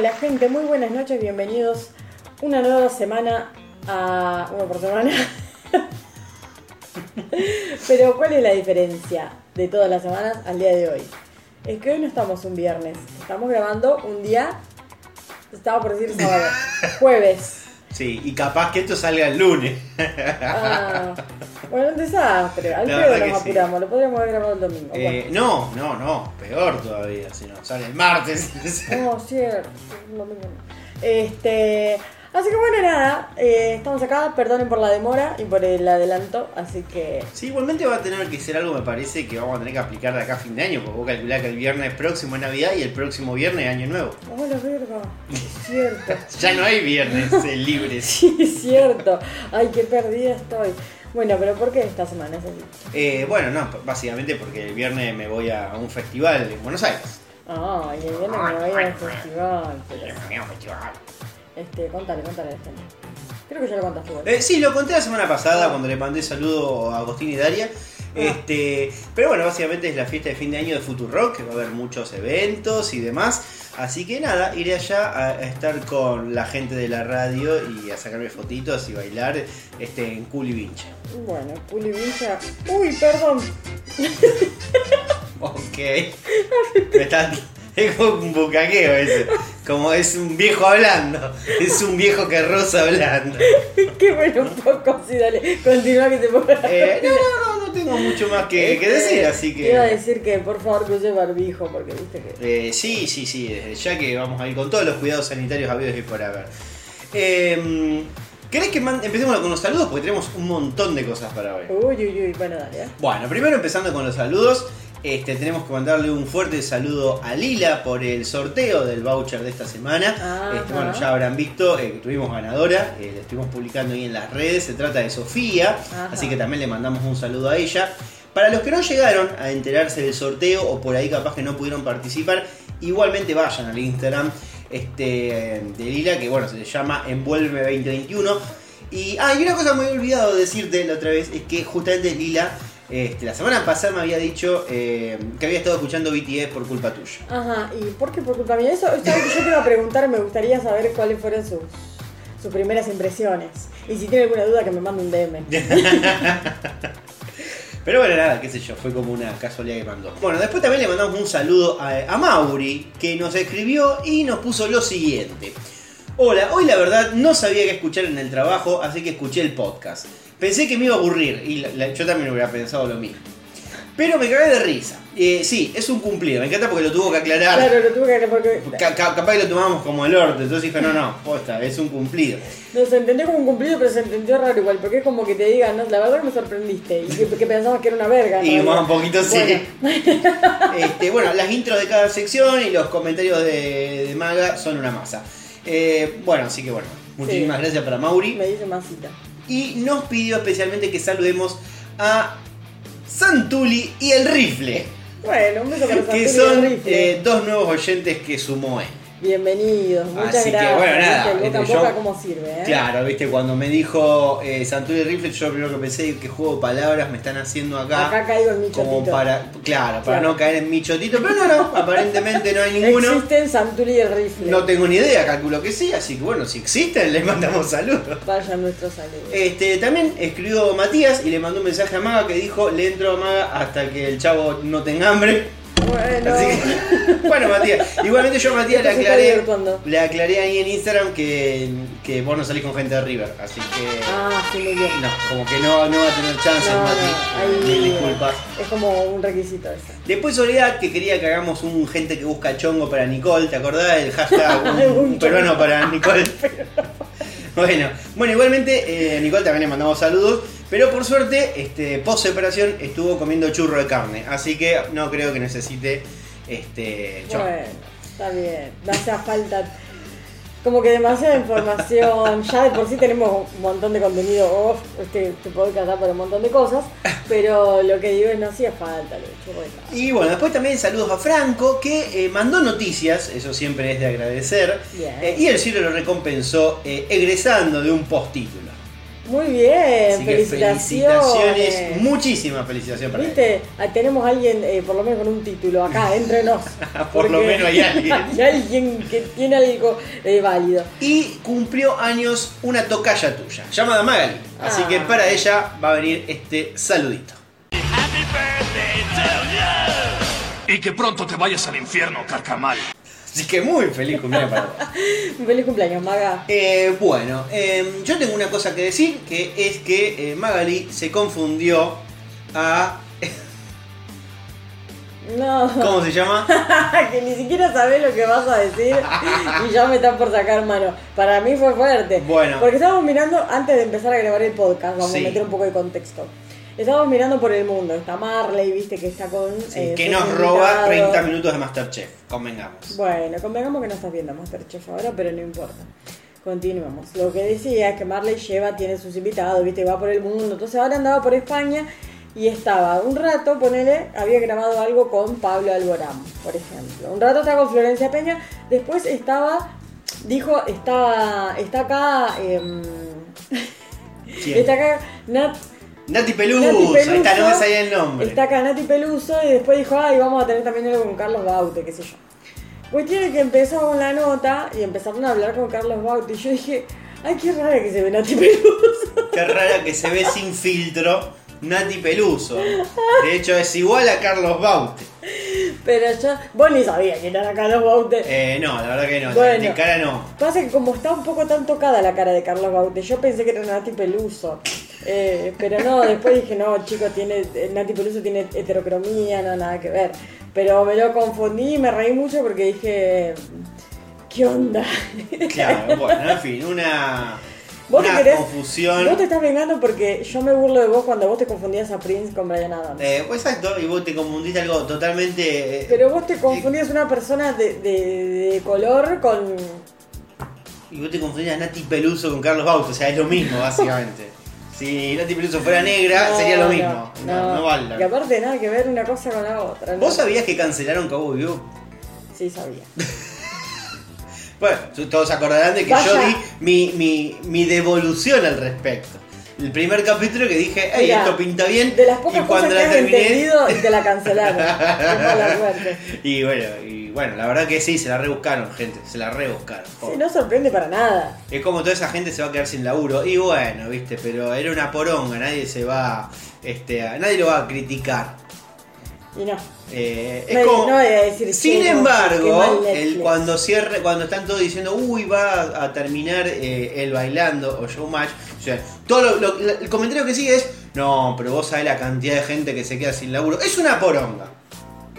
Hola gente, muy buenas noches, bienvenidos una nueva semana a uno por semana. Pero ¿cuál es la diferencia de todas las semanas al día de hoy? Es que hoy no estamos un viernes, estamos grabando un día, estaba por decir sábado, jueves. Sí, y capaz que esto salga el lunes. Ah, bueno, un desastre, al verdad nos sí. apuramos, lo podríamos haber grabado el domingo. Eh, no, no, no, peor todavía, si no, sale el martes. No, cierto, el domingo no. Este, así que bueno, nada, eh, estamos acá, perdonen por la demora y por el adelanto, así que... Sí, igualmente va a tener que ser algo, me parece, que vamos a tener que aplicar de acá a fin de año, porque vos calculás que el viernes próximo es Navidad y el próximo viernes es Año Nuevo. ¡Oh, la verga! Es cierto. Ya no hay viernes eh, libres. Sí, es cierto. Ay, qué perdida estoy. Bueno, pero ¿por qué esta semana es así? Eh, bueno, no, básicamente porque el viernes me voy a un festival en Buenos Aires. Ah, y el viernes me voy al festival. Pero, este, contale, contale a la gente. Creo que ya lo contaste. Eh, sí, lo conté la semana pasada cuando le mandé saludo a Agustín y Daria. Este, pero bueno, básicamente es la fiesta de fin de año de Futurock, que va a haber muchos eventos y demás. Así que nada, iré allá a, a estar con la gente de la radio y a sacarme fotitos y bailar este, en Culi Vinche. Bueno, Puli Vincha. Uy, perdón. Ok. Me está- es como un bucaqueo ese. Como es un viejo hablando. Es un viejo que rosa hablando. Qué bueno, un poco así, dale. Continúa que te pongo la Eh, no, no, no, no tengo mucho más que, que decir, así Te iba a que. decir que por favor que use barbijo, porque viste que. Eh, sí, sí, sí, desde ya que vamos a ir con todos los cuidados sanitarios habidos y por haber. Eh, ¿Querés que man- empecemos con los saludos? Porque tenemos un montón de cosas para hoy. Uy, uy, uy, bueno, dale, ¿eh? Bueno, primero empezando con los saludos. Este, tenemos que mandarle un fuerte saludo a Lila por el sorteo del voucher de esta semana. Ajá. Este, bueno, ya habrán visto eh, tuvimos ganadora, eh, la estuvimos publicando ahí en las redes. Se trata de Sofía, Ajá. así que también le mandamos un saludo a ella. Para los que no llegaron a enterarse del sorteo o por ahí capaz que no pudieron participar, igualmente vayan al Instagram este, de Lila, que bueno, se llama Envuelve 2021. Y, ah, y una cosa me he olvidado decirte la otra vez, es que justamente Lila, este, la semana pasada me había dicho eh, que había estado escuchando BTS por culpa tuya. Ajá, ¿y por qué por culpa mía? Eso, ¿sabes que yo te iba a preguntar, me gustaría saber cuáles fueron sus, sus primeras impresiones. Y si tiene alguna duda, que me mande un DM. Pero bueno, nada, qué sé yo, fue como una casualidad que mandó. Bueno, después también le mandamos un saludo a, a Mauri, que nos escribió y nos puso lo siguiente. Hola, hoy la verdad no sabía qué escuchar en el trabajo, así que escuché el podcast. Pensé que me iba a aburrir, y la- la- yo también hubiera pensado lo mismo. Pero me cagué de risa. Eh, sí, es un cumplido, me encanta porque lo tuvo que aclarar. Claro, lo tuve que porque Ca- ca- capaz que lo tomamos como el orto, entonces dije, no, no, posta, es un cumplido. No, se entendió como un cumplido, pero se entendió raro igual, porque es como que te digan, no, la verdad que me sorprendiste, y que, que pensabas que era una verga. Y más un poquito sí. Bueno. Este, bueno, las intros de cada sección y los comentarios de, de Maga son una masa. Eh, bueno, así que bueno, muchísimas Sí. gracias para Mauri. Me dice masita. Y nos pidió especialmente que saludemos a Santuli y el Rifle, Bueno, un beso para que Santuri y el son Rifle. eh, dos nuevos oyentes que sumó él. Bienvenidos, muchas Así que, gracias. bueno, nada, Viste, boca este, yo- boca cómo sirve, ¿eh? Claro, viste, cuando me dijo eh, el Rifle, yo lo primero que pensé que juego de palabras me están haciendo Acá caigo en mi como para, claro, para no caer en mi chotito, pero no, no, aparentemente no hay ninguno. Existen Santuri y el Rifle. No tengo ni idea, calculo que sí, así que bueno, si existen, les mandamos saludos. Vaya nuestros saludos. Este, también escribió Matías y le mandó un mensaje a Maga que dijo, le entro a Maga hasta que el chavo no tenga hambre. Bueno, Así que, bueno, Matías, igualmente yo a Matías le aclaré, le aclaré ahí en Instagram que, que vos no salís con gente de River, así que... Ah, sí, muy bien. No, como que no, no va a tener chance, No, Mati. no, ahí disculpas. es como un requisito eso. Después Soledad que quería que hagamos un gente que busca chongo para Nicole, ¿te acordás? El hashtag un, Un peruano para Nicole. bueno, bueno, igualmente eh, Nicole también le mandamos saludos, pero por suerte, este, post separación estuvo comiendo churro de carne, así que no creo que necesite este. Bueno, está bien. No hace falta. Como que demasiada información. Ya de por sí tenemos un montón de contenido off. Este, te puedo casar por un montón de cosas. Pero lo que digo es no hacía falta lo churro de carne. Y bueno, después también saludos a Franco, que eh, mandó noticias, eso siempre es de agradecer, Bien. eh, y el cielo lo recompensó eh, egresando de un postítulo. Muy bien, Así que felicitaciones. felicitaciones, muchísimas felicitaciones para. ¿Viste? Ah, Tenemos a alguien, eh, por lo menos con un título acá, entre nos. Por lo menos hay alguien. hay alguien que tiene algo eh, válido. Y cumplió años una tocaya tuya, llamada Magali. Así Ah. que para ella va a venir este saludito. Happy birthday to you. Y que pronto te vayas al infierno, carcamal. Así que muy feliz cumpleaños para vos. Un feliz cumpleaños, Maga. Eh, bueno, eh, yo tengo una cosa que decir, que es que eh, Magali se confundió a... No, ¿Cómo se llama? que ni siquiera sabés lo que vas a decir y ya me están por sacar mano. Para mí fue fuerte. Bueno. Porque estábamos mirando, antes de empezar a grabar el podcast, vamos Sí. a meter un poco de contexto. Estábamos mirando por el mundo. Está Marley, viste que está con. Sí, eh, que nos roba invitados. 30 minutos de Masterchef, convengamos. Bueno, convengamos que no estás viendo Masterchef ahora, pero no importa. Continuamos. Lo que decía es que Marley lleva, tiene sus invitados, viste, va por el mundo. Entonces ahora andaba por España y estaba un rato, ponele, había grabado algo con Pablo Alborán, por ejemplo. Un rato estaba con Florencia Peña, después estaba, dijo, está, está acá, em, está acá Nat, Nati Peluso, Nati ahí está, no me salía el nombre. Está acá Nati Peluso y después dijo, ay, vamos a tener también algo con Carlos Baute, qué sé yo. Cuestión es que empezó con la nota y empezaron a hablar con Carlos Baute y yo dije, ay, qué rara que se ve Nati Peluso. Qué rara que se ve sin filtro Nati Peluso. De hecho es igual a Carlos Baute. Pero yo, vos ni sabías quién era Carlos Baute. Eh, no, la verdad que no, Bueno. de cara no. Pasa que como está un poco tan tocada la cara de Carlos Baute, yo pensé que era Nati Peluso. Eh, pero no, después dije, no, chico, tiene, eh, Nati Peluso tiene heterocromía, no, nada que ver. Pero me lo confundí y me reí mucho porque dije, ¿qué onda? Claro, bueno, en fin, una, ¿Vos te una querés- confusión. Vos te estás vengando porque yo me burlo de vos cuando vos te confundías a Prince con Brian Adams. Eh, pues exacto, y vos te confundiste algo totalmente. eh, Pero vos te confundías una persona de, de- de color con... Y vos te confundías a Nati Peluso con Carlos Baute, o sea, es lo mismo, básicamente. si Nati Peluso fuera negra, No, sería lo mismo. No, no, vale. Que aparte nada que ver una cosa con la otra. ¿Vos sabías que cancelaron Cabo Vivo? Sí, sabía. Bueno, todos se acordarán de que Vaya. yo di mi, mi, mi devolución al respecto. El primer capítulo que dije, hey, esto pinta bien. De las pocas y cuando cosas que la terminé. entendido y te la cancelaron. Qué mala suerte. y bueno, y bueno, la verdad que sí, se la rebuscaron, gente. Se la rebuscaron. Sí, no sorprende para nada. Es como toda esa gente se va a quedar sin laburo. Y bueno, viste, pero era una poronga, nadie se va. Este, a- nadie lo va a criticar. Y no. Eh, es No, como- no voy a decir Sin embargo, el, cuando cierre, cuando están todos diciendo, uy, va a terminar eh, el bailando o showmatch, o sea, todo lo- lo- el comentario que sigue es, no, pero vos sabés la cantidad de gente que se queda sin laburo. Es una poronga.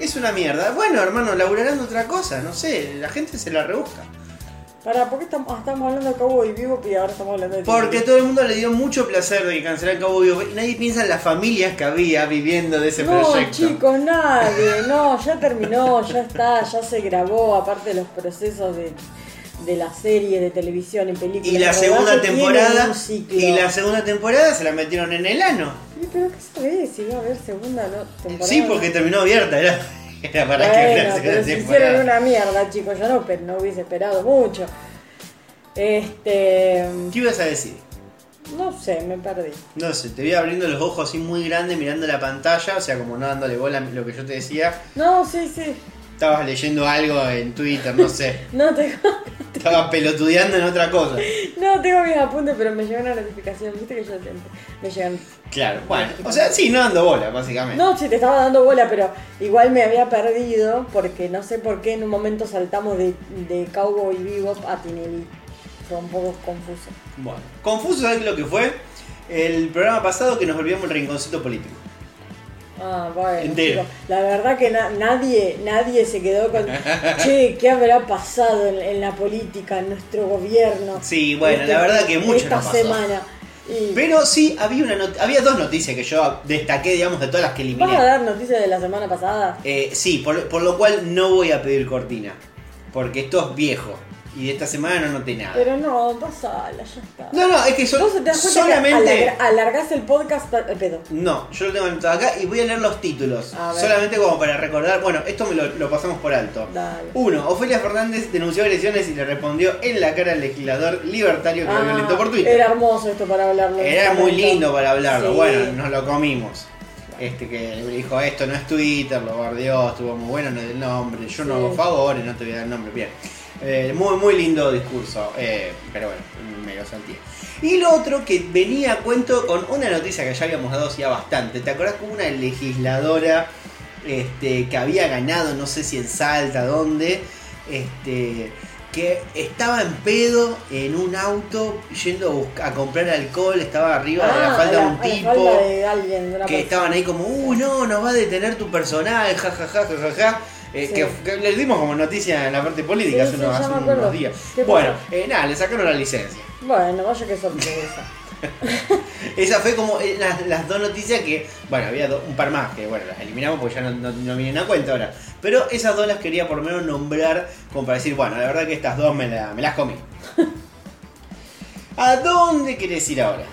Es una mierda. Bueno, hermano, laburarán de otra cosa, no sé, la gente se la rebusca. Para, ¿por qué estamos, estamos hablando de Cowboy Vivo y ahora estamos hablando de Porque todo el mundo le dio mucho placer de que cancelaran Cabo Vivo. Y nadie piensa en las familias que había viviendo de ese No, proyecto. chicos, nadie. No, ya terminó, ya está, ya se grabó, aparte de los procesos de, de la serie de televisión y películas. Y la segunda temporada. Y la segunda temporada se la metieron en el ano. Sí, Pero ¿qué sabés si va a haber segunda no, temporada? Sí, porque terminó abierta, era, era para que Bueno, hubiera pero temporada. hicieron una mierda, chicos, yo no, pero no hubiese esperado mucho. Este. ¿Qué ibas a decir? No sé, me perdí. No sé, te vi abriendo los ojos así muy grandes mirando la pantalla, o sea, como no dándole bola a lo que yo te decía. No, sí, sí. Estabas leyendo algo en Twitter, no sé. No tengo, Estabas pelotudeando en otra cosa. no tengo mis apuntes, pero me llegó una notificación. Viste que yo siempre me llegan. Claro, bueno, o sea, sí, no dando bola, básicamente. No, sí, te estaba dando bola, pero igual me había perdido porque no sé por qué en un momento saltamos de, de Cowboy Vivo a Tinelli. Fue un poco confuso. Bueno, confuso, ¿sabes lo que fue? El programa pasado que nos volvíamos el rinconcito político. Ah, bueno, Entero. la verdad que na- nadie, nadie se quedó con, che, ¿qué habrá pasado en, en la política, en nuestro gobierno? Sí, bueno, la verdad que mucho Esta no pasó. semana. Y Pero sí, había, una había dos noticias que yo destaqué, digamos, de todas las que ¿Vas eliminé. a dar noticias de la semana pasada? Eh, sí, por, por lo cual no voy a pedir cortina. Porque esto es viejo. Y esta semana no noté nada. Pero no, pasala, ya está. No, no, es que son Vos te das cuenta solamente. que alargás el podcast al pedo. No, yo lo tengo anotado acá y voy a leer los títulos. Solamente como para recordar. Bueno, esto me lo, lo pasamos por alto. Dale. Uno, Ofelia Fernández denunció agresiones y le respondió en la cara al legislador libertario que lo violentó por Twitter. Ah, Era hermoso esto para hablarlo. Era muy lindo para hablarlo. Sí. Bueno, nos lo comimos. Este que le dijo esto no es Twitter, lo guardió, estuvo muy bueno, no es el nombre, yo no hago favores, no te voy a dar el nombre, bien. Eh, muy, muy lindo discurso, eh, pero bueno, me lo salté. Y lo otro que venía a cuento con una noticia que ya habíamos dado ya bastante. ¿Te acordás como una legisladora este, que había ganado, no sé si en Salta, dónde, este, que estaba en pedo en un auto yendo a, buscar- a comprar alcohol, estaba arriba de la Ah, falda de un tipo falda de alguien, de una que persona. estaban ahí como, uy, no, nos va a detener tu personal, ja, ja, ja, ja, ja, ja". Eh, Sí. que, que les dimos como noticia en la parte política Sí, hace, unos, hace me días. ¿Qué Bueno, eh, nada, le sacaron la licencia. Bueno, vaya que sorpresa. Esa fue como eh, las, las dos noticias que, bueno, había do- un par más que, bueno, las eliminamos porque ya no, no, no vienen a cuenta ahora. Pero esas dos las quería por lo menos nombrar como para decir, bueno, la verdad que estas dos me, la- me las comí. ¿A dónde querés ir ahora?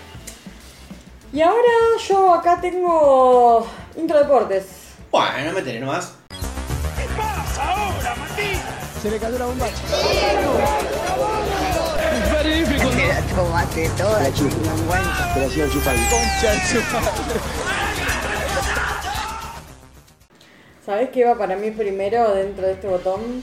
Y ahora yo acá tengo Intro Deportes. Bueno, métele nomás. Se le cayó la bomba. Tomate toda, chingüengüenza. Te la sigo chupando. Concha. ¿Sabés qué iba para mí primero dentro de este botón?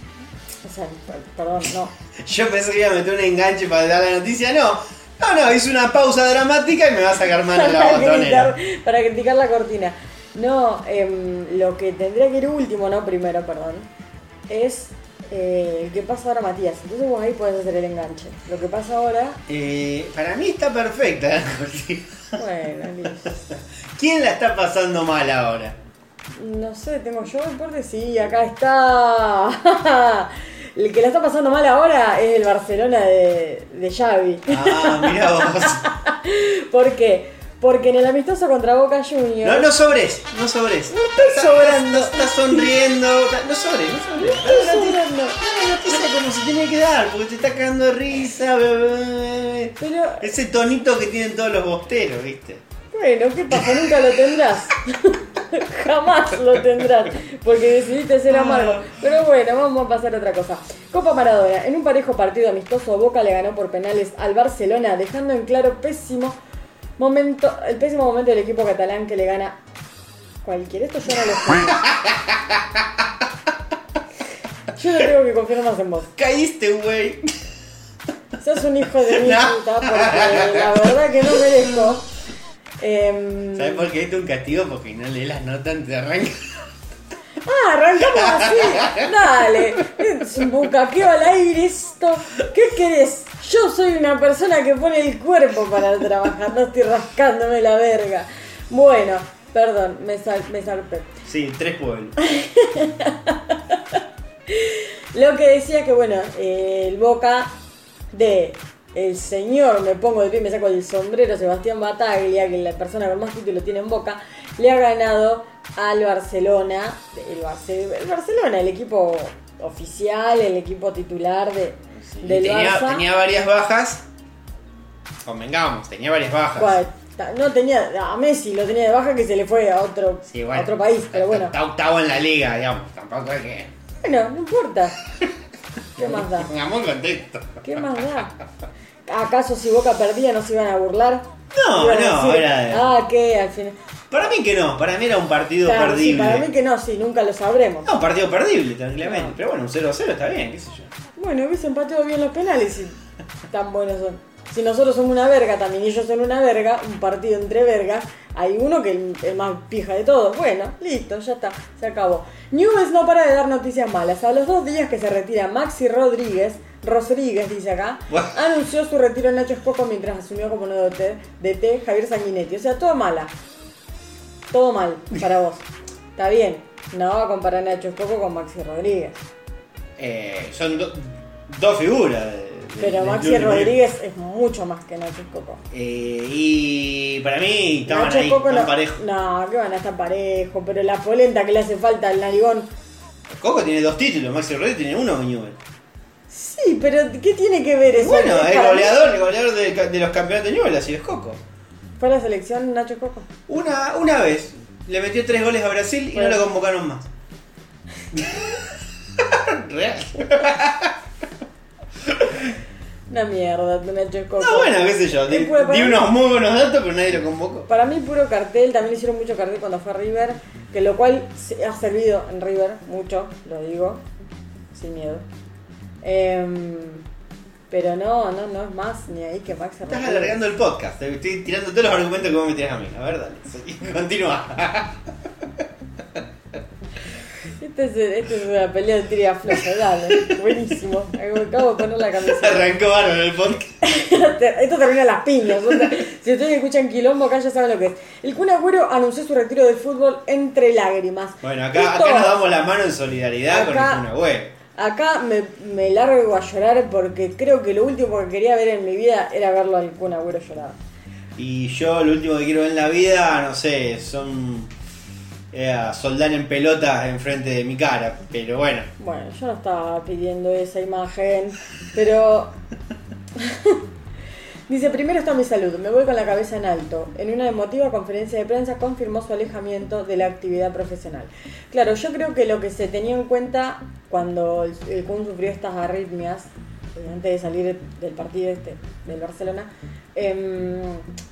O sea, per- perdón, no. Yo pensé que iba a meter un enganche para dar la noticia, no. No, no, hice una pausa dramática y me va a sacar mano de la botonera. criticar, para criticar la cortina. No, em, lo que tendría que ir último, no primero, perdón, es eh, que pasa ahora Matías. Entonces vos ahí podés hacer el enganche. Lo que pasa ahora, Eh, para mí está perfecta la cortina. bueno, listo. ¿Quién la está pasando mal ahora? No sé, tengo yo el deporte, sí, acá está. el que la está pasando mal ahora es el Barcelona de, de Xavi. Ah, mira vos. ¿Por qué? Porque en el amistoso contra Boca Juniors. No, no sobres, no sobres. No estoy sobrando. Estás sonriendo. No sobres, no sobres. estoy la noticia- sobrando. la noticia como se tiene que dar, porque te está cagando de risa. Pero, Ese tonito que tienen todos los bosteros, ¿viste? bueno, ¿qué pasa? Nunca lo tendrás. Jamás lo tendrás. Porque decidiste ser amargo. Pero bueno, vamos a pasar a otra cosa. Copa Maradona. En un parejo partido amistoso, Boca le ganó por penales al Barcelona, dejando en claro pésimo momento, el pésimo momento del equipo catalán que le gana cualquiera. Esto yo no lo sé. Yo no tengo que confiar más en vos. Caíste, güey. Sos un hijo de mi No. puta, porque la verdad que no merezco. Em, ¿Sabes por qué es un castigo? Porque no lees las notas, te arranca. Ah, arrancamos así. Dale. Es un bucaqueo al aire esto. ¿Qué querés? Yo soy una persona que pone el cuerpo para trabajar, no estoy rascándome la verga. Bueno, perdón, me, sal, me zarpé. Sí, tres pueblos. Lo que decía que, bueno, eh, el Boca de el señor, me pongo de pie, me saco el sombrero, Sebastián Bataglia, que la persona con más títulos tiene en Boca, le ha ganado al Barcelona, el, Barce- el Barcelona, el equipo oficial, el equipo titular de, del tenía, Barça. tenía varias bajas. Convengamos, tenía varias bajas. No tenía, a Messi lo tenía de baja que se le fue a otro, Sí, bueno, a otro país, pero bueno. Está octavo en la liga, digamos. Tampoco es que. Bueno, no importa. ¿Qué más da? Pongamos contexto. ¿Qué más da? ¿Acaso si Boca perdía no se iban a burlar? No, no, era de- Ah, ¿qué? Al final. Para mí que no, para mí era un partido Claro, sí, perdible. para mí que no, sí, nunca lo sabremos. No, un partido perdible, tranquilamente. No. Pero bueno, un 0-0 está bien, qué sé yo. Bueno, hubiese empatado bien los penales si tan buenos son. Si nosotros somos una verga también y ellos son una verga, un partido entre vergas, hay uno que es el más pija de todos. Bueno, listo, ya está, se acabó. Newell's no para de dar noticias malas. A los dos días que se retira Maxi Rodríguez, Rodríguez dice acá, Bueno. anunció su retiro en Nacho Escoco mientras asumió como nuevo DT, DT Javier Sanguinetti. O sea, todo mala. Todo mal para vos. Está bien, no va a comparar a Nacho Escoco con Maxi Rodríguez. Eh, son do- dos figuras. de- Pero Maxi de Rodríguez es mucho más que Nacho Escoco. Eh, y para mí estaban Nacho ahí, Escoco tan no, parejos. no, que van a estar parejo, pero la polenta que le hace falta al narigón. Coco tiene dos títulos, Maxi Rodríguez tiene uno Newell. Sí, pero ¿qué tiene que ver eso? Bueno, mí- goleador, el goleador de, de los campeonatos de Newell's, así es Coco. ¿Fue la selección Nacho Coco? Una, una vez le metió tres goles a Brasil y Bueno. no lo convocaron más. Real. Una mierda, Nacho Coco. No, bueno, qué sé yo. Di, unos muy buenos datos, pero nadie lo convocó. Para mí puro cartel, también le hicieron mucho cartel cuando fue a River, que lo cual ha servido en River mucho, lo digo, sin miedo. Em, pero no, no, no es más ni ahí que Max Estás alargando el podcast. Te estoy tirando todos los argumentos que vos me tirás a mí. A ver, dale. Continúa. Este es, este es una pelea de tira floja, dale, buenísimo. Acabo de poner la camiseta. Arrancó bárbaro el podcast. Esto termina las piñas. o sea, si ustedes escuchan quilombo acá ya saben lo que es. El Kun Agüero anunció su retiro del fútbol entre lágrimas. Bueno, acá, Esto- acá nos damos la mano en solidaridad con el Kun Agüero. Acá me, me largo a llorar porque creo que lo último que quería ver en mi vida era verlo al Kun Agüero llorar. Y yo lo último que quiero ver en la vida, no sé, son eh, a Soldán en pelota enfrente de mi cara. Pero bueno, Bueno, yo no estaba pidiendo esa imagen, pero... Dice, primero está mi salud, me voy con la cabeza en alto. En una emotiva conferencia de prensa confirmó su alejamiento de la actividad profesional. Claro, yo creo que lo que se tenía en cuenta cuando el, Kun sufrió estas arritmias, eh, antes de salir del partido este del Barcelona, em,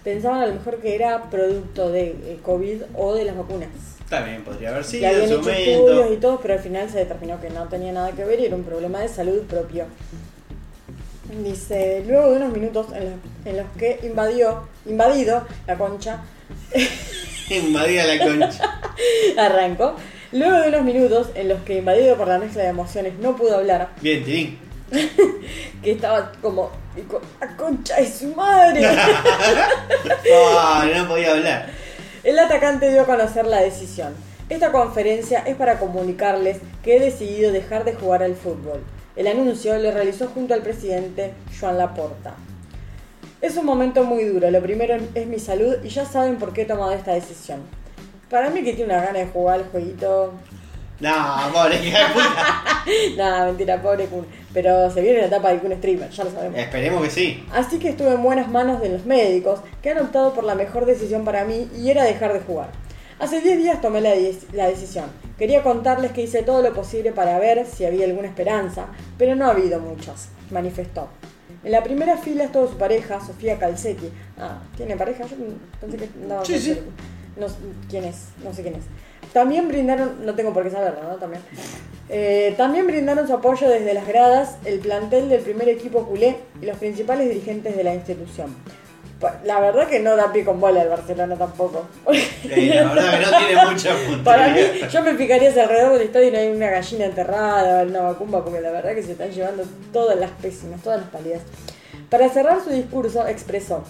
pensaban a lo mejor que era producto de eh, COVID o de las vacunas. también podría haber sido habían en su hecho estudios y todo, pero al final se determinó que no tenía nada que ver y era un problema de salud propio. Dice, luego de unos minutos en los, en los que invadió, invadido la concha, Invadía la concha. arrancó, luego de unos minutos en los que invadido por la mezcla de emociones no pudo hablar, Bien, Tirín. que estaba como, la concha de su madre. Ah, no podía hablar. El atacante dio a conocer la decisión. Esta conferencia es para comunicarles que he decidido dejar de jugar al fútbol. El anuncio lo realizó junto al presidente Joan Laporta. Es un momento muy duro. Lo primero es mi salud y ya saben por qué he tomado esta decisión. Para mí que tiene una gana de jugar al jueguito. No, pobre de puta. Nada, mentira, pobre Kun. Pero se viene la etapa del Kun Streamer, ya lo sabemos. Esperemos que sí. Así que estuve en buenas manos de los médicos que han optado por la mejor decisión para mí y era dejar de jugar. Hace 10 días tomé la, de- la decisión. Quería contarles que hice todo lo posible para ver si había alguna esperanza, pero no ha habido muchas, manifestó. En la primera fila estuvo su pareja, Sofía Calcetti. Ah, ¿tiene pareja? Yo pensé que andaba Sí, sí. No, sé quién es, no sé quién es. También brindaron, no tengo por qué saberlo, ¿no? También. Eh, también brindaron su apoyo desde las gradas el plantel del primer equipo culé y los principales dirigentes de la institución. La verdad que no da pie con bola el Barcelona tampoco. Eh, la verdad que no tiene mucha punta. Para mí, yo me fijaría si alrededor del estadio no hay una gallina enterrada o una vacumba, porque la verdad que se están llevando todas las pésimas, todas las pálidas. Para cerrar su discurso, expresó: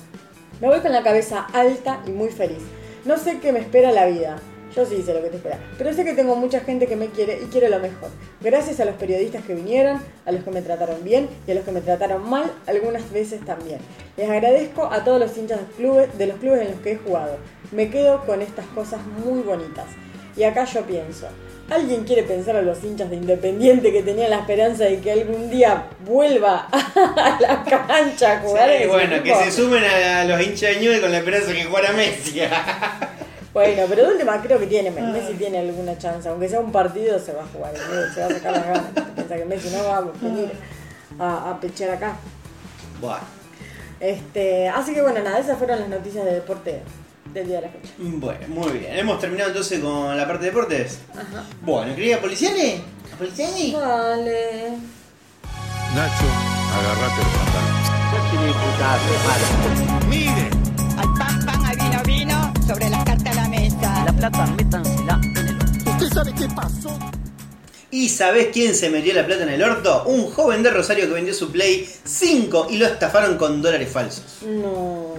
Me voy con la cabeza alta y muy feliz. No sé qué me espera la vida. Yo sí sé lo que te espera. Pero sé que tengo mucha gente que me quiere y quiere lo mejor. Gracias a los periodistas que vinieron, a los que me trataron bien y a los que me trataron mal algunas veces también. Les agradezco a todos los hinchas de, clubes, de los clubes en los que he jugado. Me quedo con estas cosas muy bonitas. Y acá yo pienso, ¿alguien quiere pensar a los hinchas de Independiente que tenían la esperanza de que algún día vuelva a la cancha a jugar? Sí, bueno, que se sumen a los hinchas de Newell con la esperanza de que jugara Messi. Bueno, pero de última creo que tiene, Messi tiene alguna chance, aunque sea un partido se va a jugar, ¿no? se va a sacar las ganas. Piensa que Messi no va a venir a, a pechar acá. Buah. Este, así que bueno, nada, esas fueron las noticias de deporte del día de la fecha. Bueno, muy bien. Hemos terminado entonces con la parte de deportes. Ajá. Bueno, querida Policiane. ¿Policiane? Vale. Nacho, agarrate el pantalón. Mire, Al pan, sobre las cartas a la mesa. La plata, métansela en el ¿Usted sabe qué pasó? ¿Y sabés quién se metió la plata en el orto? Un joven de Rosario que vendió su Play 5 y lo estafaron con dólares falsos. No.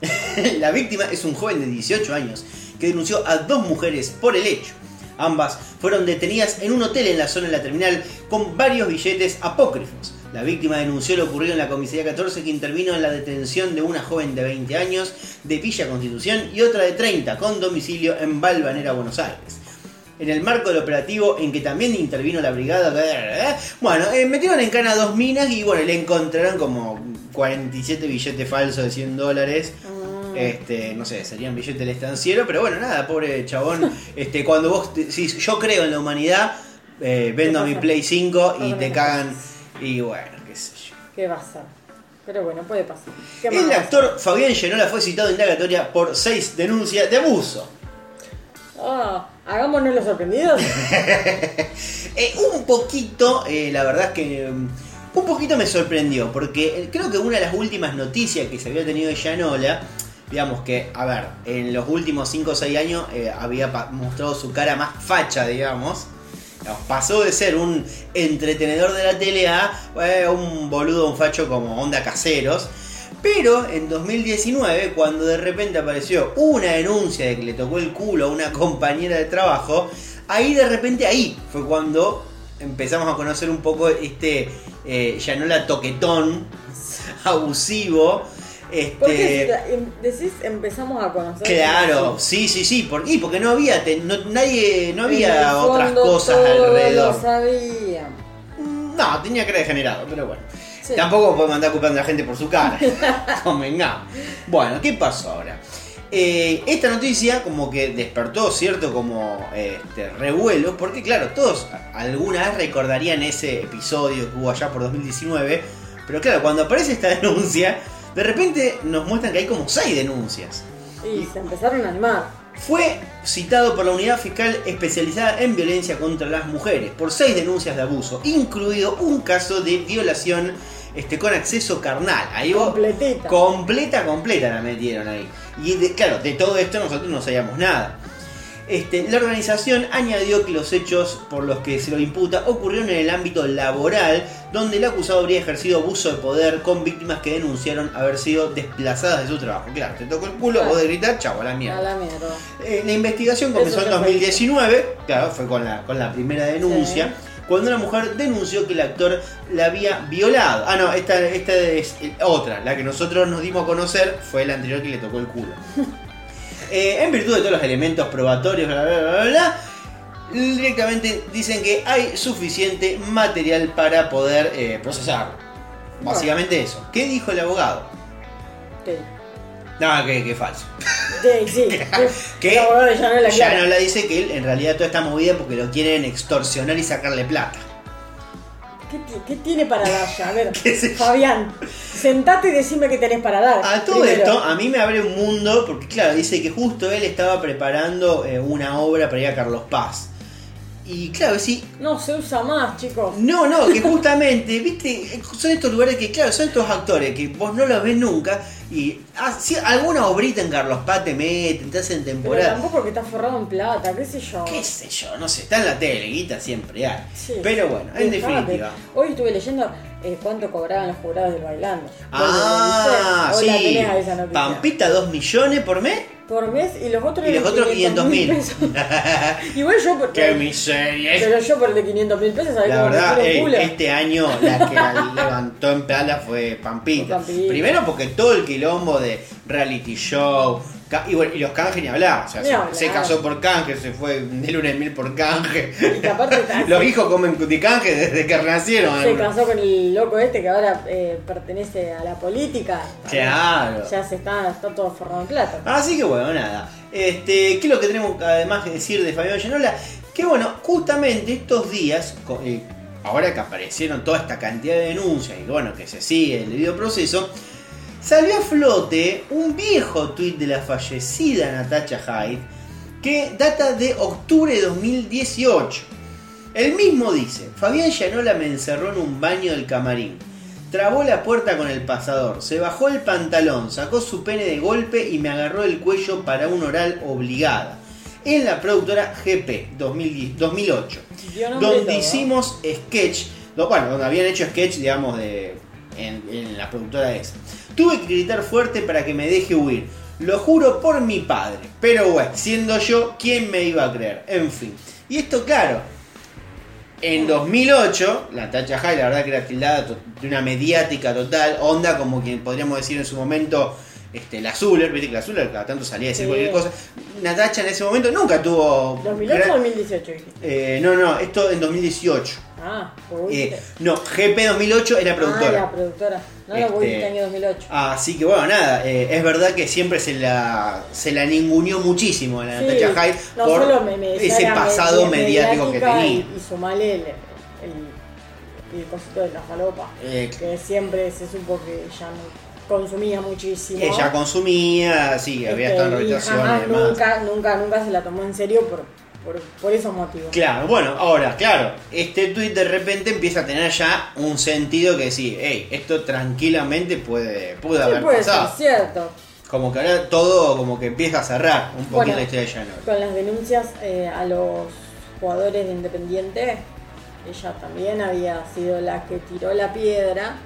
La víctima es un joven de 18 años que denunció a dos mujeres por el hecho. Ambas fueron detenidas en un hotel en la zona de la terminal con varios billetes apócrifos. La víctima denunció lo ocurrido en la comisaría 14 que intervino en la detención de una joven de 20 años de Villa Constitución y otra de 30 con domicilio en Balvanera, Buenos Aires. en el marco del operativo en que también intervino la brigada. Bueno, eh, metieron en cana dos minas y bueno, le encontraron como 47 billetes falsos de 100 dólares. Mm. Este, no sé, serían billetes del estanciero, pero bueno, nada, pobre chabón. este, cuando vos decís, yo creo en la humanidad, eh, vendo mi Play 5 y te cagan. Y bueno, qué sé yo. ¿Qué va a ser? Pero bueno, puede pasar. ¿Qué más El actor Fabián Genola fue citado en indagatoria por seis denuncias de abuso. Ah, hagámonos los sorprendidos. Eh, un poquito, eh, la verdad es que mm, un poquito me sorprendió, porque eh, creo que una de las últimas noticias que se había tenido de Yanola, digamos que, a ver, en los últimos 5 o 6 años eh, había mostrado su cara más facha, digamos. Pasó de ser un entretenedor de la tele a eh, un boludo, un facho como onda caseros. Pero en 2019, cuando de repente apareció una denuncia de que le tocó el culo a una compañera de trabajo, ahí de repente ahí fue cuando empezamos a conocer un poco este eh, Yanola toquetón, abusivo. Este, Porque em- decís empezamos a conocer. Claro, sí, sí, sí, por- y porque no había, te- no, nadie, no había otras cosas alrededor. Lo sabíamos. No, tenía cara degenerado, pero bueno. Sí. Tampoco podemos andar culpando a la gente por su cara. Convengamos. Bueno, ¿qué pasó ahora? Eh, esta noticia como que despertó cierto como este, revuelo, porque claro, todos alguna vez recordarían ese episodio que hubo allá por 2019, pero claro, cuando aparece esta denuncia, de repente nos muestran que hay como seis denuncias. Y se empezaron a animar. Fue citado por la Unidad Fiscal especializada en violencia contra las mujeres por seis denuncias de abuso, incluido un caso de violación este, con acceso carnal. Ahí vos- Completita. Completa, completa la metieron ahí. Y de- claro, de todo esto nosotros no sabíamos nada. Este, la organización añadió que los hechos por los que se lo imputa ocurrieron en el ámbito laboral, donde el acusado habría ejercido abuso de poder con víctimas que denunciaron haber sido desplazadas de su trabajo. Claro, te tocó el culo, Claro. vos de gritar, chavo, a la mierda. A la mierda. Eh, la investigación comenzó en ya fue. 2019, claro, fue con la, con la primera denuncia, Sí. cuando una mujer denunció que el actor la había violado. Ah, no, esta, esta es otra, la que nosotros nos dimos a conocer fue la anterior que le tocó el culo. Eh, en virtud de todos los elementos probatorios, bla, bla, bla, bla, bla, directamente dicen que hay suficiente material para poder eh, procesarlo. Básicamente eso. ¿Qué dijo el abogado? Sí. No, que, que falso. Sí, sí. Que ya no la ya no la dice que él en realidad toda esta movida porque lo quieren extorsionar y sacarle plata. ¿Qué, qué tiene para dar ya? A ver. Fabián, sentate y decime qué tenés para dar. A todo Primero. esto, a mí me abre un mundo porque claro, dice que justo él estaba preparando eh, una obra para ir a Carlos Paz. Y claro, sí, No se usa más, chicos. no, no, que justamente, viste, son estos lugares que, claro, son estos actores que vos no los ves nunca y ah, sí, alguna obrita en Carlos Paz te meten, te hacen Pero temporada. tampoco que está forrado en plata, qué sé yo. qué sé yo, no sé, está en la tele, guita siempre hay. Sí. Pero bueno, en definitiva. Hoy estuve leyendo eh, cuánto cobraban los jurados del bailando. Ah, ¿Vos la sí. tenés a esa? Pampita, 2 millones por mes. Por mes y los otros Y los otros 500 mil. pesos. Igual yo por ¡Qué miseria! Pero yo por el de 500 mil pesos La verdad, ey, culo. este año la que la levantó en plata fue Pampita. Pampita. Primero porque todo el quilombo de reality show. Y, bueno, y los canjes ni hablar. O sea, Ni se, casó por canje, se fue de luna de mil por canje. Los hijos comen de canje desde que nacieron. Se casó con el loco este que ahora eh, pertenece a la política. Claro. Ya se está, está todo forrado en plata. Así que bueno, nada. Este, ¿Qué es lo que tenemos además que decir de Fabián Genola? Que bueno, justamente estos días, eh, ahora que aparecieron toda esta cantidad de denuncias y bueno, que se sigue el debido proceso, salió a flote un viejo tuit de la fallecida Natacha Hyde que data de octubre de 2018. El mismo dice, Fabián Llanola me encerró en un baño del camarín. Trabó la puerta con el pasador, se bajó el pantalón, sacó su pene de golpe y me agarró el cuello para un oral obligada. En la productora GP 2010 2008, Dio nombre y donde todo. hicimos sketch, bueno, donde habían hecho sketch, digamos, de, en, en la productora esa. Tuve que gritar fuerte para que me deje huir. Lo juro por mi padre. Pero bueno, siendo yo, ¿quién me iba a creer? En fin. Y esto, claro, en 2008, la Tacha High, la verdad que era tildada de una mediática total, onda como quien podríamos decir en su momento este, la Zuller, viste que la Zuller cada tanto salía a decir Sí. cualquier cosa. Natacha en ese momento nunca tuvo. ¿2008 o gran- 2018 dijiste? Eh, no, no, esto en 2018. Ah, pues Eh, no, GP 2008 era Ah, productora. la productora. No lo Este, viste año 2008. Así que bueno, nada, eh, es verdad que siempre se la, se la ninguneó muchísimo a la Sí, Natacha Hyde no por solo me, ese pasado me- mediático que tenía. Y, y sumale el, el, el cosito de la falopa. Eh, que siempre se supo que ella consumía muchísimo. Ella consumía, sí, había Este, estado en rehabilitación nunca, nunca, nunca se la tomó en serio por, por, por esos motivos. Claro, bueno, ahora, claro, este tweet de repente empieza a tener ya un sentido que sí, hey, esto tranquilamente puede, puede Sí, haber puede pasado. ser cierto. Como que ahora todo como que empieza a cerrar un poquito Bueno, la historia de Janor. Con las denuncias eh, a los jugadores de Independiente, ella también había sido la que tiró la piedra,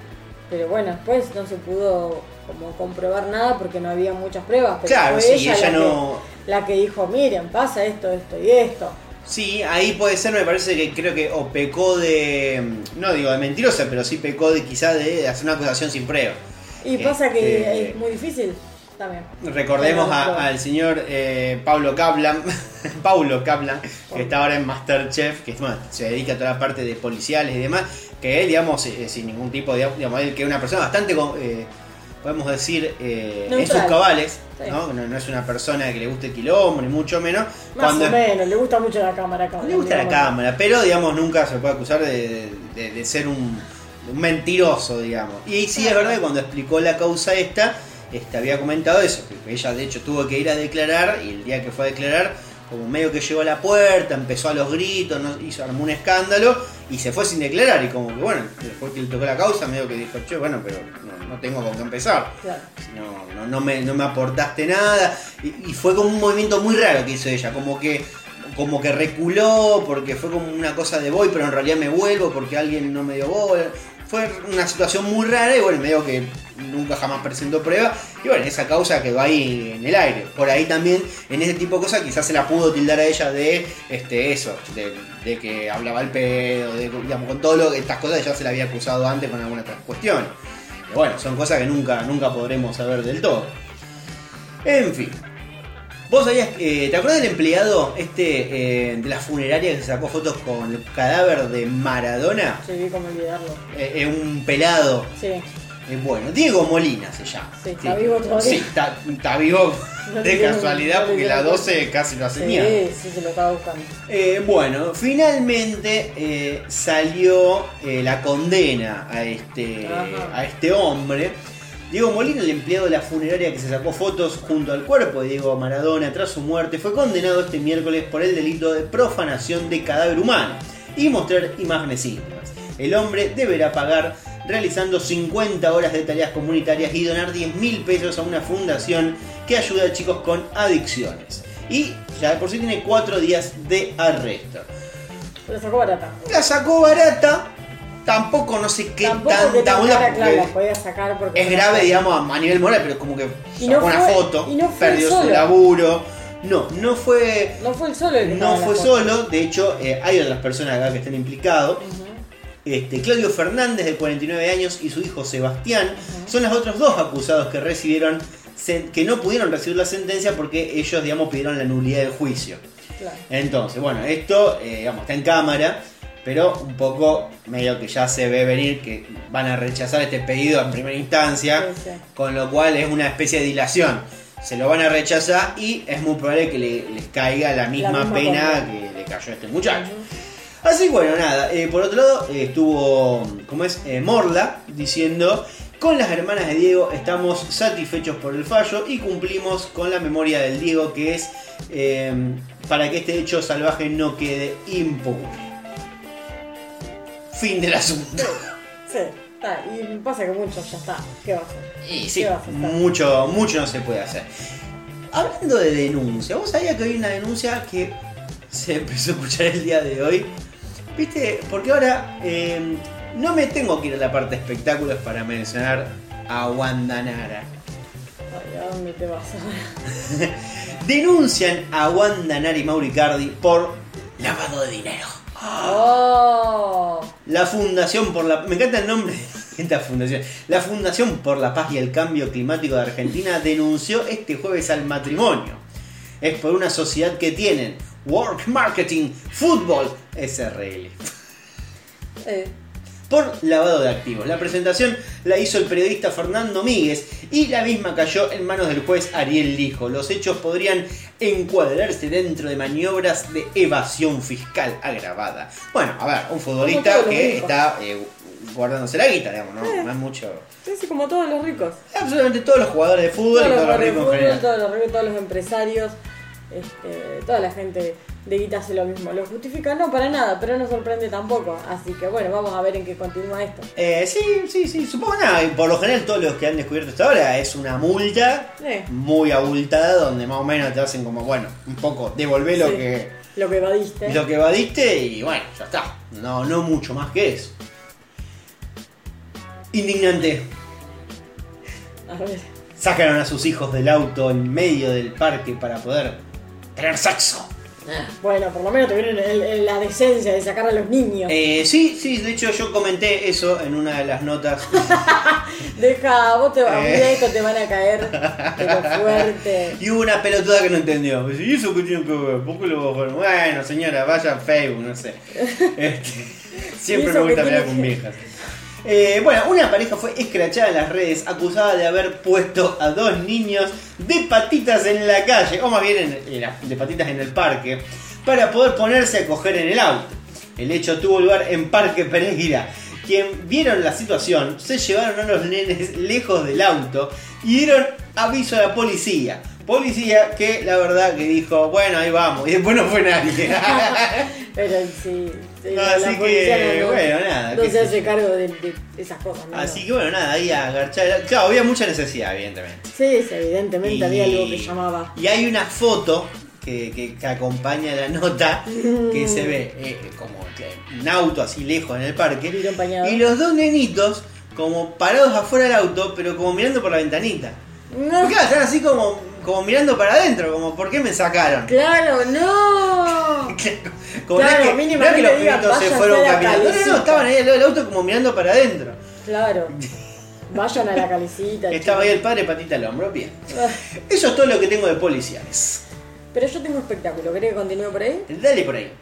pero bueno, después no se pudo como comprobar nada porque no había muchas pruebas. Pero Claro, fue sí, ella, ella la, no- que, la que dijo, miren, pasa esto, esto y esto. Sí, ahí puede ser, me parece que creo que o pecó de, no digo de mentirosa, pero sí pecó de quizá de hacer una acusación sin prueba. Y pasa que Este, es muy difícil también. Recordemos a- al señor eh, Pablo Kaplan, Paulo Kaplan, que está ahora en Masterchef, que bueno, se dedica a toda la parte de policiales y demás, que él, digamos, eh, sin ningún tipo de, digamos, él que es una persona bastante, eh, podemos decir, eh, en sus cabales, Sí. ¿no? ¿no? no es una persona que le guste el quilombo, ni mucho menos. Más Cuando o es- menos, le gusta mucho la cámara. acá, le gusta la cámara, pero digamos nunca se puede acusar de, de- de ser un, un mentiroso, digamos. Y sí es verdad que cuando explicó la causa esta, este, había comentado eso, que ella de hecho tuvo que ir a declarar y el día que fue a declarar, como medio que llegó a la puerta, empezó a los gritos, ¿no? hizo, armó un escándalo y se fue sin declarar y como que bueno, después que le tocó la causa, medio que dijo, che, bueno, pero no, no tengo con qué empezar. Claro. No, no, no, me, no me aportaste nada. Y, y fue como un movimiento muy raro que hizo ella, como que como que reculó, porque fue como una cosa de voy, pero en realidad me vuelvo porque alguien no me dio bola. Fue una situación muy rara y bueno, medio que nunca jamás presentó prueba. Y bueno, esa causa quedó ahí en el aire. Por ahí también, en ese tipo de cosas, quizás se la pudo tildar a ella de este eso, de, que hablaba el pedo, de, digamos, con todo lo estas cosas ya se la había acusado antes con algunas otras cuestiones. Pero bueno, son cosas que nunca, nunca podremos saber del todo. En fin. ¿Vos sabías, eh, te acuerdas del empleado este eh, de la funeraria que se sacó fotos con el cadáver de Maradona? Sí, vi cómo olvidarlo. Eh, eh, un pelado. Sí. Eh, bueno, Diego Molina se llama. Sí, está vivo todavía. Sí, está, está vivo No de casualidad porque la dieron 12 casi lo hace Sí, sí, se lo estaba buscando. Bueno, finalmente salió la condena a este, Ajá. a este hombre. Diego Molina, el empleado de la funeraria que se sacó fotos junto al cuerpo de Diego Maradona tras su muerte, fue condenado este miércoles por el delito de profanación de cadáver humano y mostrar imágenes íntimas. El hombre deberá pagar realizando 50 horas de tareas comunitarias y donar 10 mil pesos a una fundación que ayuda a chicos con adicciones. Y ya de por sí tiene 4 días de arresto. Pero sacó barata. La sacó barata, tampoco no sé qué Tampoco tanta tan onda, cara, claro, la podía sacar porque es grave, digamos, a nivel moral, pero como que sacó no una fue- foto, no perdió su laburo. No, no fue No fue el solo el que no fue solo, de hecho eh, hay otras personas acá que están implicados. Este, Claudio Fernández, de 49 años, y su hijo Sebastián son los otros dos acusados que recibieron, que no pudieron recibir la sentencia porque ellos, digamos, pidieron la nulidad del juicio. Claro. Entonces, bueno, esto, eh, digamos, está en cámara, pero un poco medio que ya se ve venir que van a rechazar este pedido en primera instancia, Sí, sí. con lo cual es una especie de dilación. Se lo van a rechazar y es muy probable que le- les caiga la misma, misma pena que le cayó a este muchacho. Así que bueno, nada, eh, por otro lado eh, estuvo, como es, Eh, Morla diciendo, con las hermanas de Diego estamos satisfechos por el fallo y cumplimos con la memoria del Diego que es eh, para que este hecho salvaje no quede impune. Fin del asunto. Sí, está. Y pasa que muchos ya está. ¿Qué va a hacer? Y sí, ¿Qué vas a hacer? mucho, mucho no se puede hacer. Hablando de denuncia, ¿vos sabías que hay una denuncia que se empezó a escuchar el día de hoy? ¿Viste? Porque ahora eh, no me tengo que ir a la parte de espectáculos para mencionar a Wanda Nara. Ay, ¿a dónde te vas ahora? Denuncian a Wanda Nara y Mauricardi por lavado de dinero. ¡Oh! La Fundación por la... Me encanta el nombre Esta fundación. La Fundación por la Paz y el Cambio Climático de Argentina denunció este jueves al matrimonio. Es por una sociedad que tienen Work Marketing Fútbol SRL. Eh, por lavado de activos. La presentación la hizo el periodista Fernando Míguez y la misma cayó en manos del juez Ariel Lijo. Los hechos podrían encuadrarse dentro de maniobras de evasión fiscal agravada. Bueno, a ver, un futbolista que está eh, guardándose la guita, digamos, ¿no? Eh. No es mucho. casi como todos los ricos. Absolutamente todos los jugadores de fútbol Todos y todos los ricos en general. todos los ricos, todos los empresarios, este, toda la gente de guita hace lo mismo. ¿Lo justifica? No, para nada, pero no sorprende tampoco. Así que bueno, vamos a ver en qué continúa esto. Eh, sí, sí, sí, supongo nada. y Por lo general, todos los que han descubierto hasta ahora es una multa Eh. muy abultada donde más o menos te hacen como, bueno, un poco devolver lo Sí. que Lo que evadiste. lo que evadiste y bueno, ya está. No, no mucho más que eso. Indignante. A ver. Sacaron a sus hijos del auto en medio del parque para poder tener sexo. Bueno, por lo menos tuvieron el- el- la decencia de sacar a los niños. Eh, sí, sí, de hecho yo comenté eso en una de las notas. Deja, vos te, a un Eh. día esto te van a caer, pero fuerte. Y hubo una pelotuda que no entendió. Dice, ¿Y eso qué tiene que ver? ¿Por qué lo bajaron? Bueno, señora, vaya a Facebook, no sé. Este, siempre ¿Y me gusta qué pelear tiene con que- viejas. Eh, bueno, una pareja fue escrachada en las redes acusada de haber puesto a dos niños de patitas en la calle, o más bien en- de patitas en el parque, para poder ponerse a coger en el auto. El hecho tuvo lugar en Parque Pereira. Quien vieron la situación se llevaron a los nenes lejos del auto y dieron aviso a la policía. Policía que la verdad que dijo, bueno, ahí vamos, y después no fue nadie. Pero sí, así que, no, no- bueno, nada, no se hace cargo de, de esas cosas. ¿no? Así que bueno, nada, ahí agarchar. Claro, había mucha necesidad, evidentemente. Sí, sí, evidentemente Y- había algo que llamaba. Y hay una foto que, que- que acompaña la nota que se ve eh, como un auto así lejos en el parque. Y los dos nenitos como parados afuera del auto, pero como mirando por la ventanita. No, Claro, están así como, como mirando para adentro, como ¿por qué me sacaron? claro, no. Como Claro, no es que, no es que mínimamente los digan, pibitos se "Váyanse fueron caminando. No, no, no, calecita". estaban ahí al lado del auto como mirando para adentro. Claro. Vayan a la calicita. Estaba ahí el padre patita al hombro, bien. Ah, Eso es todo lo que tengo de policiales. Pero yo tengo espectáculo, ¿querés que continúe por ahí? Dale por ahí.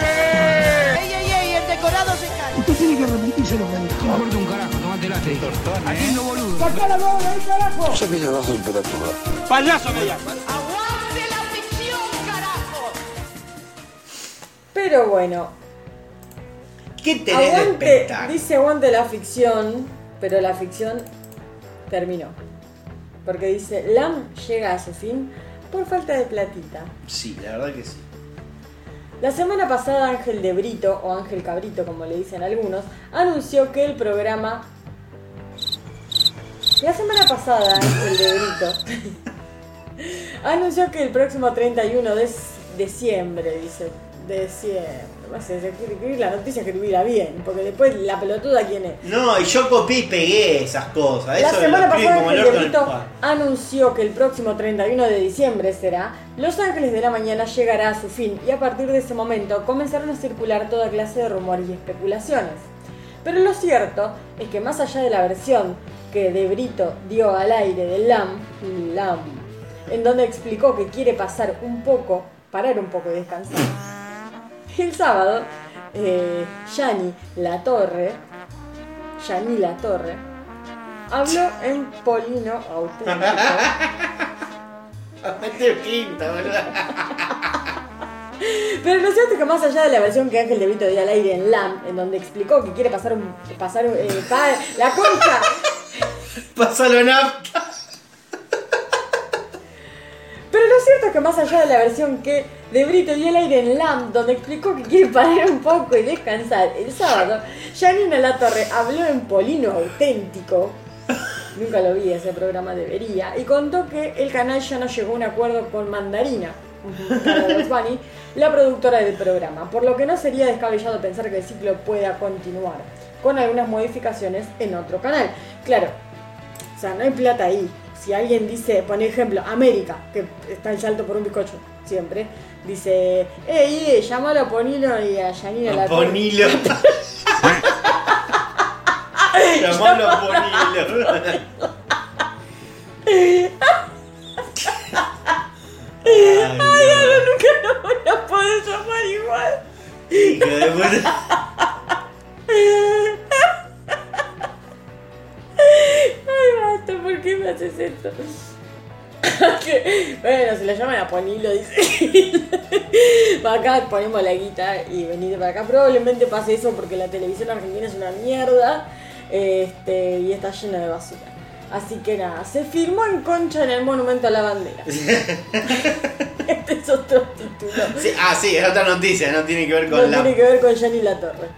¡Ey, ey, ey! El decorado se cae. Usted tiene que repetírselo, me dijo. No importa un carajo, tomate late. Haciendo boludo. ¡Sacá la bola ahí, carajo! ¡Aguante la ficción, carajo! Pero bueno, ¿Qué tenés de aguante, espectáculo? dice aguante la ficción, pero la ficción terminó. Porque dice, LAM llega a su fin por falta de platita. Sí, la verdad que sí. La semana pasada Ángel de Brito, o Ángel Cabrito como le dicen algunos, anunció que el programa... La semana pasada Ángel de Brito anunció que el próximo 31 de diciembre, dice, de diciembre, no sé, escribir la noticia escribirla bien, porque después la pelotuda quién es. No, y yo copié y pegué esas cosas. La Eso semana pasada el el anunció que el próximo 31 de diciembre será Los Ángeles de la Mañana llegará a su fin y a partir de ese momento comenzaron a circular toda clase de rumores y especulaciones. Pero lo cierto es que más allá de la versión que De Brito dio al aire de LAM, LAM, en donde explicó que quiere pasar un poco, parar un poco y descansar, el sábado, eh, Yani La Torre, Yani La Torre, habló en Polino auténtico. Pinta, ¿verdad? Pero lo cierto es que más allá de la versión que Ángel de Brito dio al aire en LAM, en donde explicó que quiere pasar un. pasar un- eh, pa- la concha. Pásalo nafta. Pero lo cierto es que más allá de la versión que de Brito dio al aire en LAM, donde explicó que quiere parar un poco y descansar, el sábado, Janina Latorre habló en Polino auténtico. Nunca lo vi ese programa, debería. Y contó que el canal ya no llegó a un acuerdo con Mandarina, Bunny, la productora del programa, por lo que no sería descabellado pensar que el ciclo pueda continuar, con algunas modificaciones en otro canal. Claro, o sea, no hay plata ahí. Si alguien dice, por ejemplo, América, que está el salto por un bizcocho, siempre, dice, ey, ey, llamalo a Ponilo y a Yanina la Ponilo. Llamalo a Ponilo. Ay, Ahora nunca lo voy a poder llamar igual. Ay, basta, ¿por qué me haces esto? Bueno, se lo llaman a Ponilo, dice. Para acá ponemos la guita y venite para acá. Probablemente pase eso porque la televisión argentina es una mierda este, y está llena de basura. Así que nada, se firmó en concha en el monumento a la bandera. este es otro título. Sí, ah, sí, es otra noticia, no tiene que ver con No la. tiene que ver con Jenny La Torre.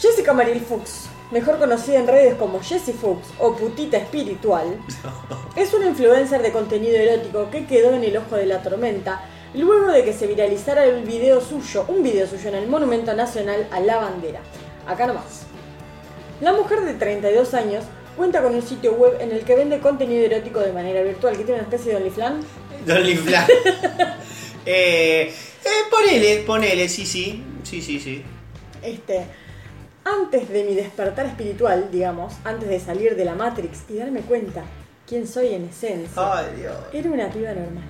Jessica Mariel Fuchs, mejor conocida en redes como Jessie Fuchs o Putita Espiritual, es una influencer de contenido erótico que quedó en el ojo de la tormenta luego de que se viralizara el video suyo, un video suyo en el Monumento Nacional a la Bandera. Acá nomás. La mujer de 32 años cuenta con un sitio web en el que vende contenido erótico de manera virtual, que tiene una especie de OnlyFans. Don Linfla. eh, eh, ponele, ponele, sí, sí. Sí, sí, sí. Este, antes de mi despertar espiritual, digamos, antes de salir de la Matrix y darme cuenta quién soy en esencia, Ay, Dios. era una piba normal.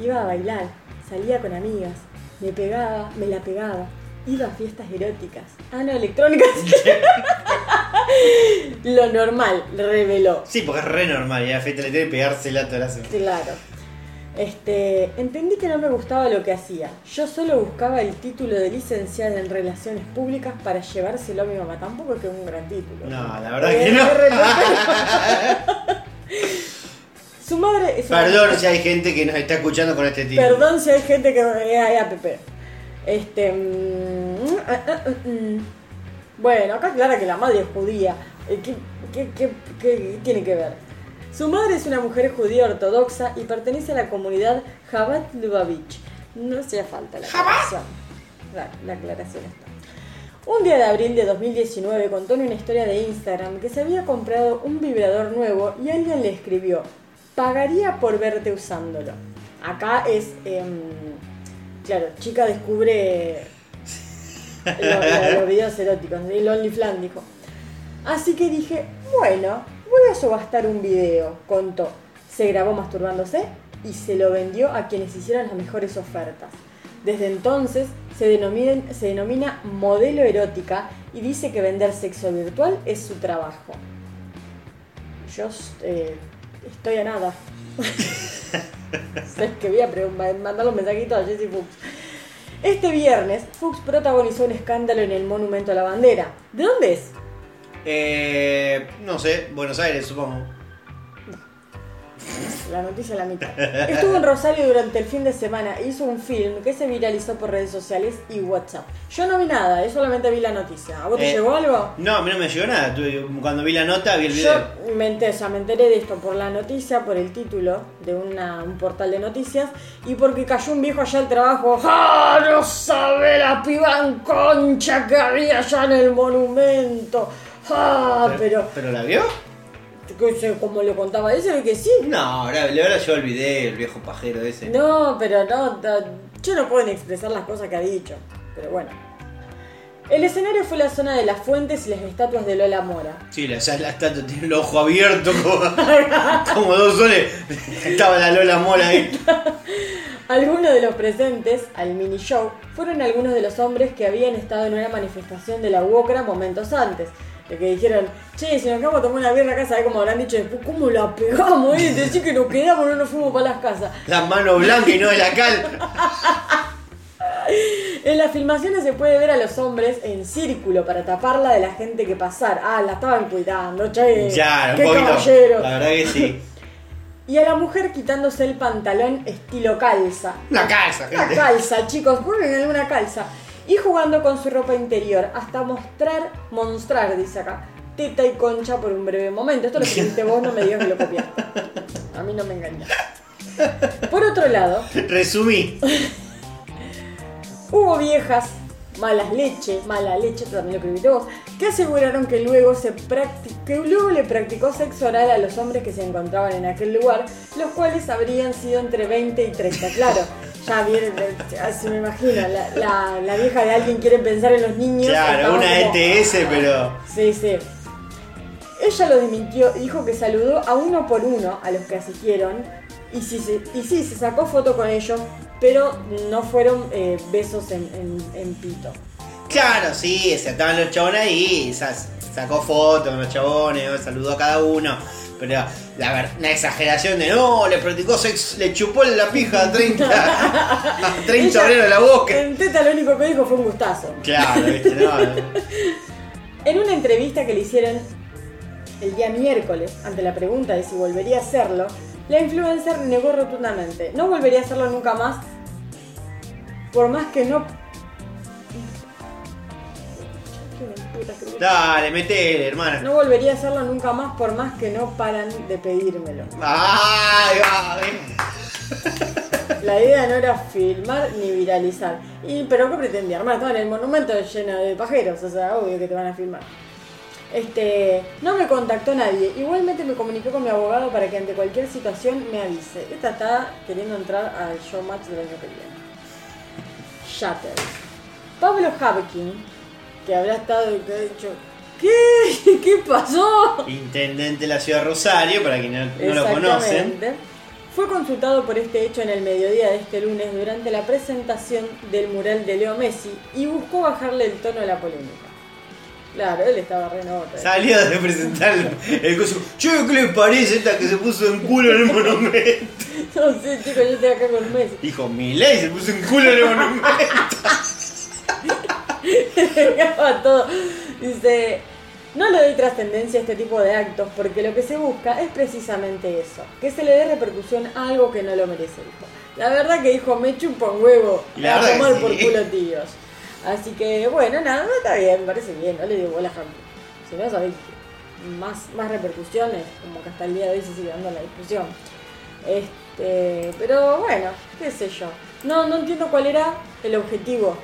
Iba a bailar, salía con amigas, me pegaba, me la pegaba, iba a fiestas eróticas. Ah, no, electrónicas. Lo normal, reveló. Sí, porque es re normal, ya Feta le tiene que pegársela toda la semana. Claro. Este, entendí que no me gustaba lo que hacía. Yo solo buscaba el título de licenciada en Relaciones Públicas para llevárselo a mi mamá. Tampoco es que es un gran título. No, la verdad Eh, que no. Su madre Perdón si hay gente que nos está escuchando con este título. Perdón si hay gente que es app. Este. mm, ah, ah, ah, mm. Bueno, acá aclara que la madre es judía. Eh, ¿Qué, qué- qué- qué tiene que ver? Su madre es una mujer judía ortodoxa y pertenece a la comunidad Jabat Lubavitch. No hacía falta la aclaración. La, la aclaración está. Un día de abril de 2019 contó en una historia de Instagram que se había comprado un vibrador nuevo y alguien le escribió, pagaría por verte usándolo. Acá es, em, claro, chica descubre lo- lo- los videos eróticos, el OnlyFans dijo. Así que dije, bueno, voy a subastar un video, contó. Se grabó masturbándose y se lo vendió a quienes hicieran las mejores ofertas. Desde entonces se denomina, se denomina modelo erótica y dice que vender sexo virtual es su trabajo. Yo eh, estoy a nada. Sabes que voy a mandar los mensajitos a Jessie Fuchs. Este viernes, Fuchs protagonizó un escándalo en el Monumento a la Bandera. ¿De dónde es? Eh, no sé, Buenos Aires, supongo. La noticia a la mitad. Estuvo en Rosario durante el fin de semana e hizo un film que se viralizó por redes sociales y WhatsApp. Yo no vi nada, yo solamente vi la noticia. ¿A vos te Eh, llegó algo? No, a mí no me llegó nada. Cuando vi la nota, vi el video. Yo me enteré, o sea, me enteré de esto por la noticia, por el título de una- un portal de noticias y porque cayó un viejo allá al trabajo. ¡Ah! No sabe la piba en concha que había allá en el monumento. ¡Ah! Pero, ¿Pero la vio? Que sé, como lo contaba él, se ve que sí. No, ahora le habrá llevado el viejo pajero ese. No, pero no, no, yo no puedo ni expresar las cosas que ha dicho. Pero bueno. El escenario fue la zona de las fuentes y las estatuas de Lola Mora. Sí, la, ya la estatua tiene el ojo abierto como, como dos soles. Estaba la Lola Mola ahí. Algunos de los presentes al mini show fueron algunos de los hombres que habían estado en una manifestación de la UOCRA momentos antes. De que dijeron, che, si nos quedamos a tomar una birra acá, ¿sabés cómo habrán dicho después? ¿Cómo la pegamos? Eh? Decir que nos quedamos, no nos fuimos para las casas. La mano blanca y no de la cal. En las filmaciones se puede ver a los hombres en círculo para taparla de la gente que pasar. Ah, la estaban cuidando, che. Ya, un qué poquito. caballero. La verdad que sí. Y a la mujer quitándose el pantalón estilo calza. Una calza, Una gente. calza, chicos, ponen alguna calza. Y jugando con su ropa interior hasta mostrar, mostrar, dice acá, teta y concha por un breve momento. Esto lo escribiste vos, no me digas que lo copiaste. A mí no me engañas. Por otro lado, Resumí. hubo viejas, malas leche, mala leche, también lo escribiste vos, que aseguraron que luego, se que luego le practicó sexo oral a los hombres que se encontraban en aquel lugar, los cuales habrían sido entre 20 y 30. Claro, ya viene, se me imagino, la, la- la vieja de alguien quiere pensar en los niños. Claro, una como- ETS, pero. Sí, sí. Ella lo desmintió y dijo que saludó a uno por uno a los que asistieron y sí, y sí, se sacó foto con ellos, pero no fueron eh, besos en, en- en pito. Claro, sí, se estaban los chabones ahí, sa- sacó fotos con los chabones, saludó a cada uno. Pero la una exageración de no, le practicó sexo, le chupó la pija a 30, a 30 Ella, obreros de la boca. En teta lo único que dijo fue un gustazo. Claro, viste, no. En una entrevista que le hicieron el día miércoles, ante la pregunta de si volvería a hacerlo, la influencer negó rotundamente. No volvería a hacerlo nunca más, por más que no... Dale, metele, hermana. No volvería a hacerlo nunca más, por más que no paran de pedírmelo. Ay, ay. La idea no era filmar ni viralizar. Y, pero ¿qué pretendía? Hermano, estaba en el monumento lleno de pajeros, o sea, obvio que te van a filmar. Este, no me contactó nadie. Igualmente me comuniqué con mi abogado para que ante cualquier situación me avise. Esta está queriendo entrar al showmatch del año que viene. Shatter. Pablo Habkin, que habrá estado y que ha dicho, ¿qué? ¿Qué pasó? Intendente de la ciudad de Rosario, para quienes no, no lo conocen. Fue consultado por este hecho en el mediodía de este lunes durante la presentación del mural de Leo Messi y buscó bajarle el tono a la polémica. Claro, él estaba re nota. Salió de presentar el, el coso. Che, ¿qué le parece esta que se puso en culo en el monumento? No sé, chicos, yo estoy acá con Messi. Dijo, Milei se puso en culo en el monumento. Todo. Dice, no le doy trascendencia a este tipo de actos porque lo que se busca es precisamente eso, que se le dé repercusión a algo que no lo merece, dijo. La verdad que dijo, me chupa un huevo Y la a tomar sí. por culo tíos. Así que bueno, nada, está bien, me parece bien, no le digo bola a. Si no sabéis más, más repercusiones, como que hasta el día de hoy se sigue dando la discusión. Este, pero bueno, qué sé yo. No, no entiendo cuál era el objetivo.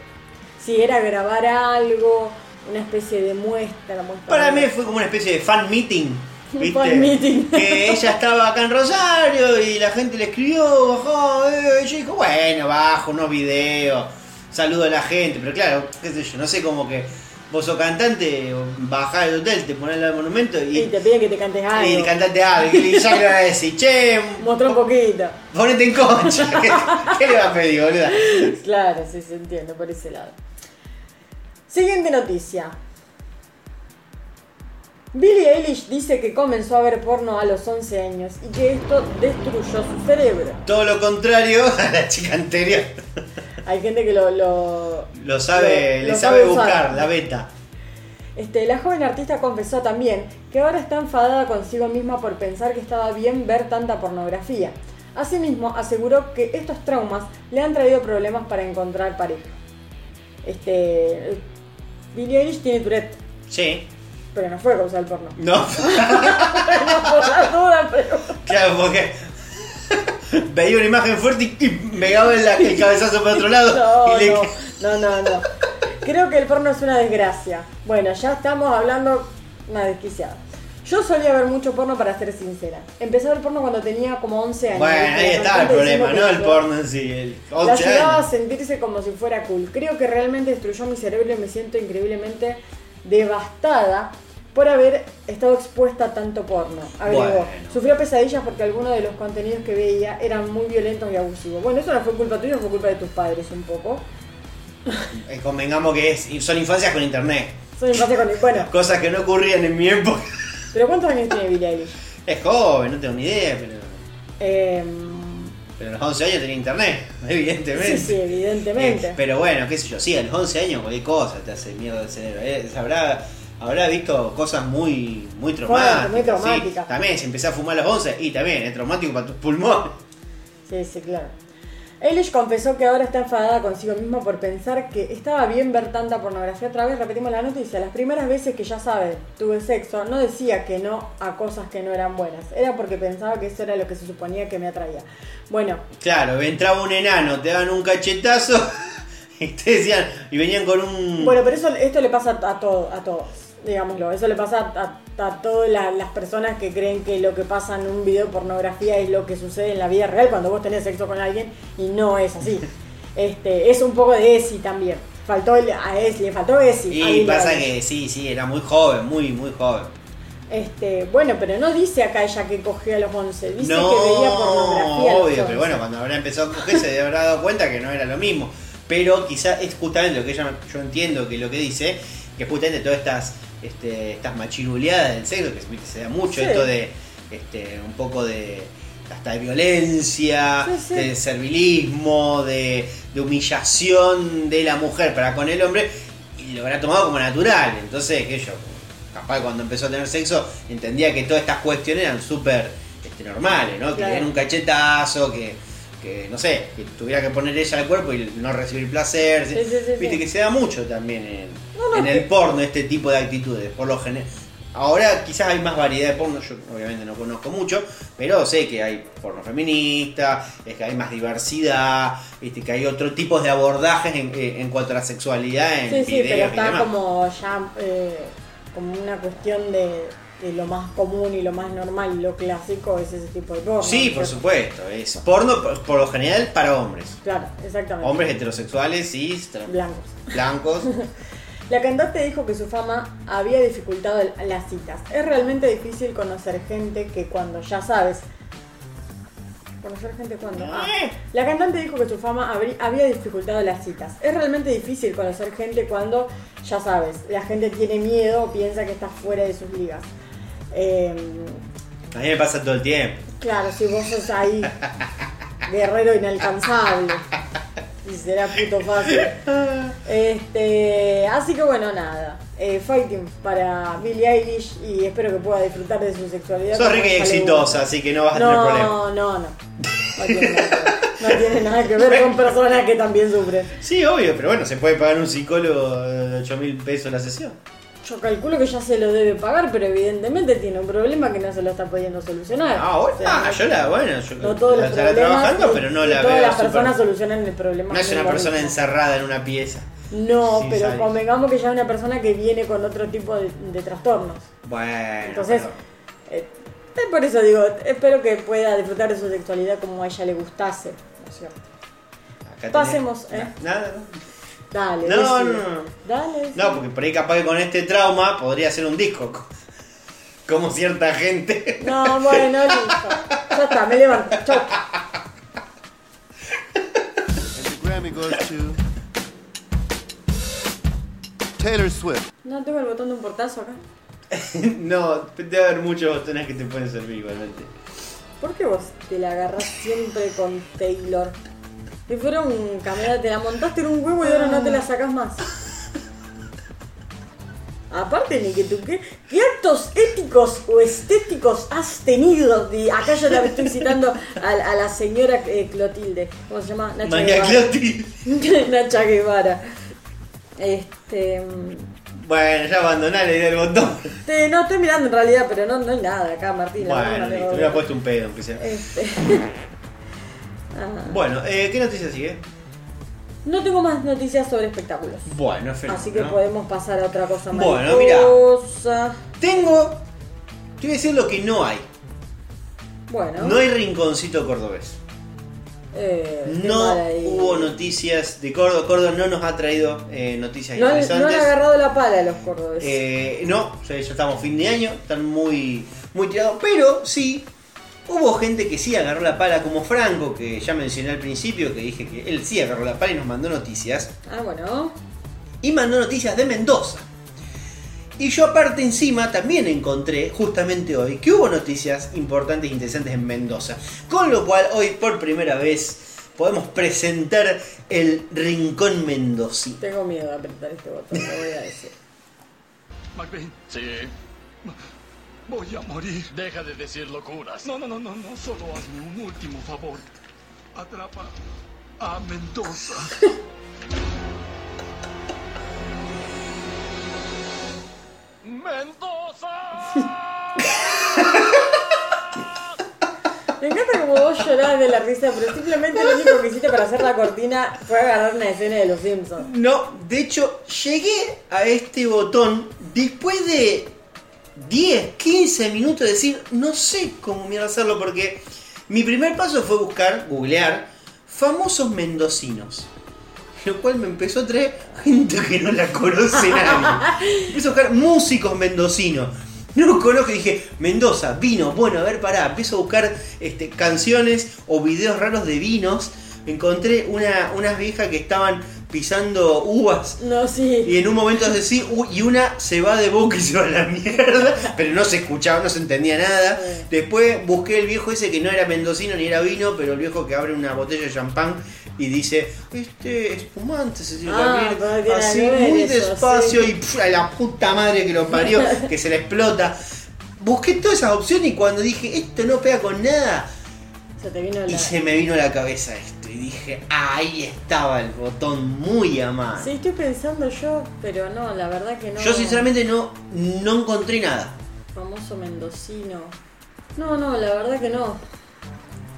Si era grabar algo, una especie de muestra. muestra Para mí fue como una especie de fan meeting. Un ¿viste? fan meeting. Que ella estaba acá en Rosario y la gente le escribió, bajó, eh, y yo dijo, bueno, bajo unos videos, saludo a la gente, pero claro, qué sé yo, no sé cómo que vos sos cantante, bajás del hotel, te ponés al monumento y, Y te piden que te cantes algo. y cantate algo, y ya le va a decir, che, Mostró un poquito. ponete en concha. ¿Qué, qué le va a pedir, boluda? Claro, sí, se entiende por ese lado. Siguiente noticia. Billie Eilish dice que comenzó a ver porno a los 11 años y que esto destruyó su cerebro. Todo lo contrario a la chica anterior. Hay gente que lo... lo Lo sabe, Lo- le lo sabe, buscar, la beta. Este, la joven artista confesó también que ahora está enfadada consigo misma por pensar que estaba bien ver tanta pornografía. Asimismo, aseguró que estos traumas le han traído problemas para encontrar pareja. Este, Billie Eilish tiene Tourette, Sí. Pero no fue a causa del porno. No, no por la duda, pero... claro, porque veía una imagen fuerte y, y pegaba el, el cabezazo para otro lado. No, y le- no, no, no, no. Creo que el porno es una desgracia. Bueno, ya estamos hablando una desquiciada. Yo solía ver mucho porno para ser sincera. Empecé a ver porno cuando tenía como 11 años. Bueno, ahí estaba el problema, no el porno en sí. El La 11 ayudaba a sentirse como si fuera cool. Creo que realmente destruyó mi cerebro y me siento increíblemente devastada por haber estado expuesta a tanto porno. Agregó. Bueno. Sufrió pesadillas porque algunos de los contenidos que veía eran muy violentos y abusivos. Bueno, eso no fue culpa tuya, fue culpa de tus padres un poco. Eh, Convengamos que es, son infancias con internet. Soy infancia con Bueno, Cosas que no ocurrían en mi época. pero ¿cuántos años tiene Billie Eilish? Es joven, no tengo ni idea, pero, Em, pero a los 11 años tenía internet, evidentemente. sí, sí, evidentemente. Eh, pero bueno, qué sé yo, sí, a los 11 años cualquier cosa te hace miedo del cerebro. eh, habrá, habrá visto cosas muy, muy traumáticas. muy sí. traumáticas. También, si empezás a fumar a los 11, y también es traumático para tus pulmones. Sí, sí, claro. Eilish confesó que ahora está enfadada consigo misma por pensar que estaba bien ver tanta pornografía. Otra vez repetimos la noticia. Las primeras veces que ya sabe, tuve sexo, no decía que no a cosas que no eran buenas. Era porque pensaba que eso era lo que se suponía que me atraía. Bueno, Claro, entraba un enano, te daban un cachetazo y te decían, y venían con un. bueno, pero eso, esto le pasa a, todo, a todos, digámoslo. Eso le pasa a, a todas la- las personas que creen que lo que pasa en un video de pornografía es lo que sucede en la vida real cuando vos tenés sexo con alguien y no es así. Este, es un poco de Esi también. Faltó el- a Esi, le faltó Esi. y pasa que sí, sí, era muy joven, muy, muy joven. Este, bueno, pero no dice acá ella que cogió a los 11, dice no, que veía pornografía. a los obvio, 11. pero bueno, cuando habrá empezado a coger se habrá dado cuenta que no era lo mismo. Pero quizá es justamente lo que ella, yo entiendo que lo que dice, que justamente todas estas, este, estas machiruleadas del sexo, que se- se da mucho, Sí. esto de este, un poco de hasta de violencia, Sí, sí. de servilismo, de, de humillación de la mujer para con el hombre, y lo habrá tomado como natural. Entonces, que yo, capaz cuando empezó a tener sexo, entendía que todas estas cuestiones eran súper este, normales, ¿no? Que le den un cachetazo, que, que, no sé, que tuviera que poner ella al cuerpo y no recibir placer. Sí, sí, sí, Viste que se da mucho también en, No, no, en el porno este tipo de actitudes, por lo general. Ahora quizás hay más variedad de porno, yo obviamente no conozco mucho, pero sé que hay porno feminista, es que hay más diversidad, viste, que hay otro tipo de abordajes en, eh, en cuanto a la sexualidad en Sí, sí, pero y está demás. como ya eh, como una cuestión de, lo más común y lo más normal, lo clásico es ese tipo de porno. Sí, por supuesto, es porno por, lo general para hombres. Claro, exactamente. Hombres heterosexuales, tra- blancos. blancos. La cantante dijo que su fama había dificultado las citas. Es realmente difícil conocer gente que cuando ya sabes. ¿Conocer gente cuando? Ah. La cantante dijo que su fama había dificultado las citas. Es realmente difícil conocer gente cuando ya sabes. La gente tiene miedo o piensa que estás fuera de sus ligas. Eh, A mí me pasa todo el tiempo. claro, si vos sos ahí, guerrero inalcanzable. Y será puto fácil. Este, así que bueno, nada. Eh, fighting para Billie Eilish y espero que pueda disfrutar de su sexualidad. Sos rica y exitosa, así que no vas a tener No, problemas. no, no. No tiene, nada que ver. No tiene nada que ver con personas que también sufren. Sí, obvio, pero bueno, se puede pagar un psicólogo de 8 mil pesos la sesión. Yo calculo que ya se lo debe pagar, pero evidentemente tiene un problema que no se lo está pudiendo solucionar. Ah, bueno, O sea, ah, yo la, bueno, yo no todos la estaré trabajando, pero no la todas veo las súper- personas solucionan el problema. No es una persona encerrada en una pieza. No, Sí, pero convengamos que ya es una persona que viene con otro tipo de, de trastornos. Bueno, Entonces, pero- eh, eh, por eso digo, espero que pueda disfrutar de su sexualidad como a ella le gustase. ¿no es cierto? acá tenés- pasemos, ¿eh? Nada, no. Dale, No, no, no. Dale. No, porque por ahí capaz que con este trauma podría ser un disco. co- Como cierta gente. No, bueno, listo. Ya está, me levanto. Chau. Taylor Swift. No tengo el botón de un portazo acá. no, debe haber muchos botones que te pueden servir igualmente. ¿Por qué vos te la agarrás siempre con Taylor? Si fuera un te la montaste en un huevo y ahora no te la sacas más. Aparte, ni que tú, ¿qué, qué actos éticos o estéticos has tenido? De- acá yo la estoy citando a, a la señora eh, Clotilde. ¿Cómo se llama? Nacha María Guevara. Clotilde. Nacha Guevara. Este. mm, Bueno, ya abandoná la idea del botón. te- no estoy mirando en realidad, pero no, no hay nada acá, Martín. Bueno, listo, hubiera puesto un pedo, aunque sea. Este. Ah. Bueno, eh, ¿qué noticia sigue? No tengo más noticias sobre espectáculos. Bueno, fenómeno. Así que podemos pasar a otra cosa más. Bueno, mira. Tengo. Te voy a decir lo que no hay. Bueno. No hay rinconcito cordobés. eh, No hubo noticias de Córdoba. Córdoba no nos ha traído eh, noticias No, han- no interesantes. han agarrado la pala los cordobeses. Eh, no, ya, ya estamos fin de año, están muy, muy tirados, pero sí, hubo gente que sí agarró la pala, como Franco, que ya mencioné al principio, que dije que él sí agarró la pala y nos mandó noticias, Ah, bueno. y mandó noticias de Mendoza. Y yo aparte encima también encontré, justamente hoy, que hubo noticias importantes e interesantes en Mendoza. Con lo cual hoy por primera vez podemos presentar el Rincón Mendocino. Tengo miedo de apretar este botón, lo voy a decir. McBean. Sí. Voy a morir. Deja de decir locuras. No, no, no, no, no. Solo hazme un último favor. Atrapa a Mendoza. ¡Mendoza! Me encanta como vos llorás de la risa, pero simplemente lo único que hiciste para hacer la cortina fue agarrar una escena de los Simpsons. No, de hecho, llegué a este botón después de 10, 15 minutos de decir, no sé cómo mierda hacerlo, porque mi primer paso fue buscar, googlear, famosos mendocinos. Lo cual me empezó a traer gente que no la conoce nadie. Empecé a buscar músicos mendocinos. No conozco y dije, Mendoza, vino, bueno, a ver, pará, empiezo a buscar este, canciones o videos raros de vinos. Encontré una, unas viejas que estaban pisando uvas No, sí. y en un momento hace así y una se va de boca y se va a la mierda, pero no se escuchaba, no se entendía nada. Sí. Después busqué el viejo ese que no era mendocino ni era vino, pero el viejo que abre una botella de champán y dice, este espumante se sirve Ah, también", pero no tiene así muy eso, despacio sí. y a la puta madre que lo parió, que se le explota. Busqué todas esas opciones y cuando dije, esto no pega con nada, Se te vino la. y se me vino a la cabeza esto. Y dije, ahí estaba el botón muy a mano. Sí, estoy pensando yo, pero no, la verdad que no. Yo sinceramente no, no encontré nada. Famoso mendocino. No, no, la verdad que no.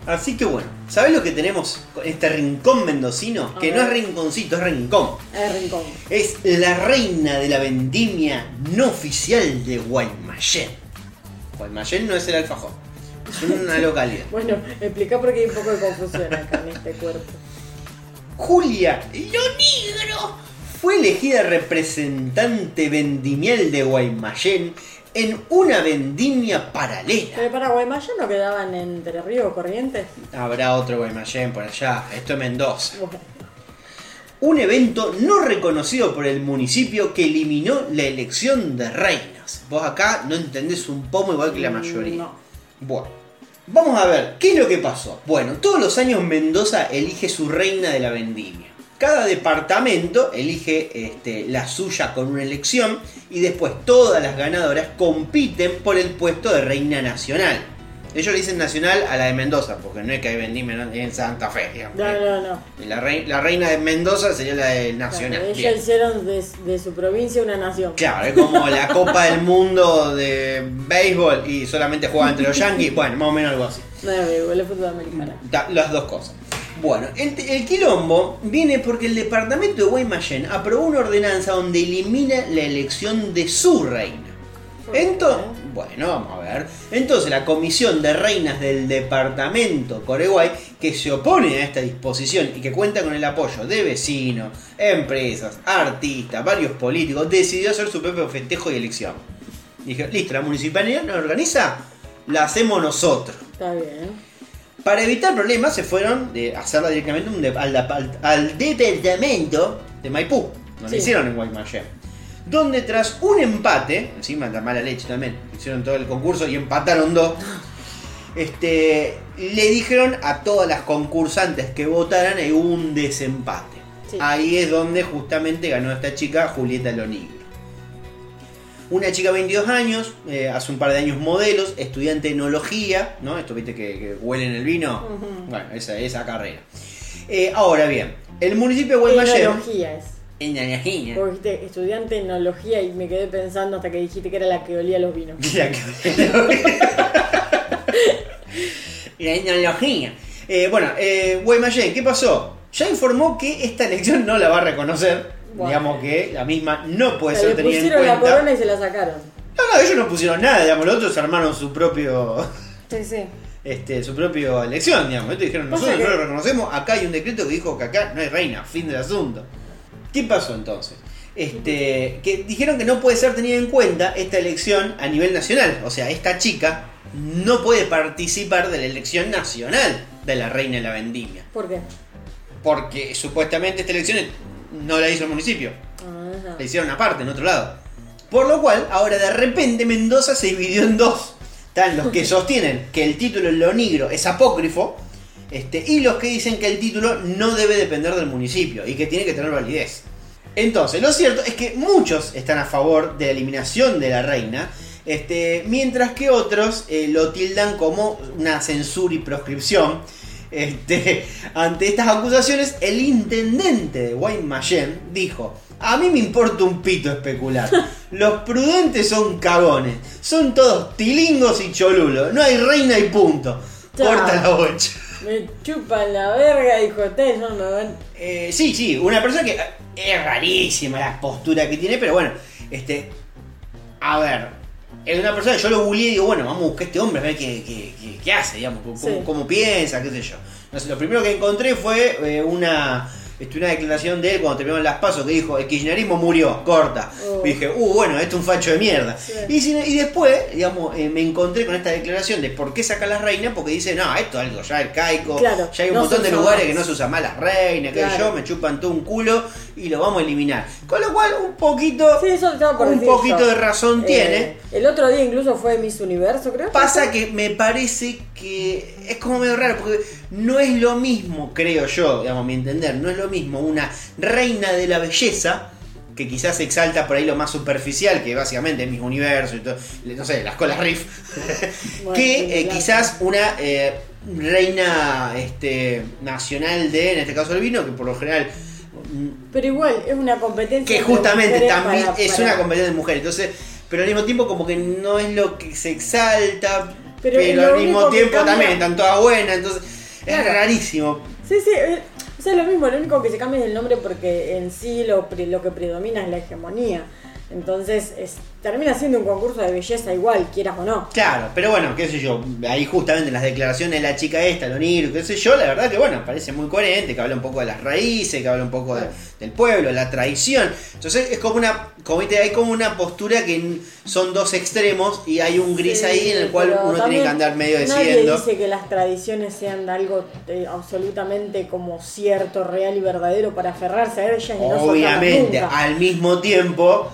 Así que bueno, ¿sabés lo que tenemos con este rincón mendocino? A Que no es rinconcito, es rincón. Es rincón. Es la reina de la vendimia no oficial de Guaymallén. Guaymallén no es el alfajor, es una localidad. Bueno, explica porque hay un poco de confusión acá en este cuerpo. Julia Lonigro fue elegida representante vendimial de Guaymallén en una vendimia paralela. Pero para Guaymallén no quedaban entre Río Corrientes. Habrá otro Guaymallén por allá, esto es Mendoza. Bueno, Un evento no reconocido por el municipio que eliminó la elección de reinas. Vos acá no entendés un pomo igual que la mayoría. No. Bueno, vamos a ver, ¿qué es lo que pasó? Bueno, todos los años Mendoza elige su reina de la vendimia. Cada departamento elige este, la suya con una elección y después todas las ganadoras compiten por el puesto de reina nacional. Ellos le dicen nacional a la de Mendoza, porque no es que hay vendimia en Santa Fe, digamos. No, no, no. La, rei- la reina de Mendoza sería la de nacional. Claro, ellos hicieron de, de su provincia una nación. Claro, es como la Copa del Mundo de béisbol y solamente juega entre los Yankees. Bueno, más o menos algo así. No béisbol, es fútbol americano. Da- las dos cosas. Bueno, el, el quilombo viene porque el departamento de Guaymallén aprobó una ordenanza donde elimina la elección de su reina. Entonces, bueno, vamos a ver. Entonces la comisión de reinas del departamento Coreguay, que se opone a esta disposición y que cuenta con el apoyo de vecinos, empresas, artistas, varios políticos, decidió hacer su propio festejo y elección. Dije, listo, la municipalidad nos organiza, la hacemos nosotros. Está bien. Para evitar problemas se fueron de hacerla directamente al, al- al departamento de Maipú, donde Sí. hicieron en Guaymallén. Donde tras un empate, encima de mala leche también, hicieron todo el concurso y empataron dos, este, le dijeron a todas las concursantes que votaran y hubo un desempate. Sí. Ahí es donde justamente ganó esta chica, Julieta Lonigro. Una chica de 22 años, eh, hace un par de años modelos, estudiante de enología, ¿no? Esto viste que, que huelen el vino. Bueno, esa, esa carrera. Eh, ahora bien, el municipio de Guaymallén. Enología es. Enología. Vos dijiste estudiante de enología y me quedé pensando hasta que dijiste que era la que olía los vinos. La La enología. Eh, bueno, eh, Guaymallén, ¿qué pasó? Ya informó que esta elección no la va a reconocer. Bueno. Digamos que la misma no puede O sea, ser le tenida en pusieron la cuenta. corona y se la sacaron. No, no, ellos no pusieron nada, digamos, los otros armaron su propio Sí, sí. este, su propia elección, digamos. Estos dijeron, nosotros que- no lo reconocemos, acá hay un decreto que dijo que acá no hay reina, fin del asunto. ¿Qué pasó entonces? Este, que dijeron que no puede ser tenida en cuenta esta elección a nivel nacional. O sea, esta chica no puede participar de la elección nacional de la reina de la vendimia. ¿Por qué? Porque supuestamente esta elección no la hizo el municipio. Ajá. La hicieron aparte, en otro lado. Por lo cual, ahora de repente Mendoza se dividió en dos. Están los que sostienen que el título en lo negro es apócrifo. Este, y los que dicen que el título no debe depender del municipio y que tiene que tener validez. Entonces, lo cierto es que muchos están a favor de la eliminación de la reina, este, mientras que otros eh, lo tildan como una censura y proscripción. Este, ante estas acusaciones, el intendente de Guaymallén dijo: A mí me importa un pito especular. Los prudentes son cagones. Son todos tilingos y cholulos. No hay reina y punto. Corta la bocha. Me chupan la verga, dijo ustedes, no me van. Eh, sí, sí, una persona que eh, es rarísima la postura que tiene, pero bueno, este. A ver, es una persona que yo lo googleé y digo, bueno, vamos a buscar a este hombre a ver qué, qué- qué- qué hace, digamos, cómo, Sí. cómo piensa, qué sé yo. No sé, lo primero que encontré fue eh, una este, una declaración de él cuando terminaron las pasos que dijo, el kirchnerismo murió, corta. Oh. Y dije, uh, bueno, esto es un facho de mierda. Sí. Y, después, digamos, eh, me encontré con esta declaración de por qué saca las reinas, porque dice, no, esto es algo ya arcaico, Claro, ya hay un no montón de lugares más. que no se usa más las reinas, que Claro. yo me chupan todo un culo y lo vamos a eliminar. Con lo cual, un poquito, Sí, eso estaba por un decir poquito yo. de razón Eh, tiene. El otro día incluso fue Miss Universo, creo. Pasa que me parece que es como medio raro, porque no es lo mismo, creo yo, digamos, mi entender, no es lo mismo una reina de la belleza, que quizás exalta por ahí lo más superficial, que básicamente es mis universo y todo, no sé, las colas riff, Bueno, que eh, quizás una eh, reina este, nacional de, en este caso el vino, que por lo general Pero igual, es una competencia. que justamente también para- es para- una competencia de mujeres. Entonces, pero al mismo tiempo como que no es lo que se exalta, Pero pero, lo al mismo tiempo cambia- también están todas buenas, entonces Claro. es rarísimo. Sí, sí, eh, sea, lo mismo, lo único que se cambia es el nombre porque en sí lo que predomina es la hegemonía. Entonces, es, termina siendo un concurso de belleza igual, quieras o no. Claro, pero bueno, qué sé yo, ahí justamente las declaraciones de la chica esta, Lonir, qué sé yo, la verdad que bueno, parece muy coherente, que habla un poco de las raíces, que habla un poco de- del pueblo, la tradición. Entonces es como una, como viste, hay como una postura que son dos extremos y hay un gris Sí, ahí en el cual uno tiene que andar medio Nadie decidiendo. dice que las tradiciones sean algo eh, absolutamente como cierto, real y verdadero para aferrarse a ellas y no Obviamente, nunca. al mismo tiempo,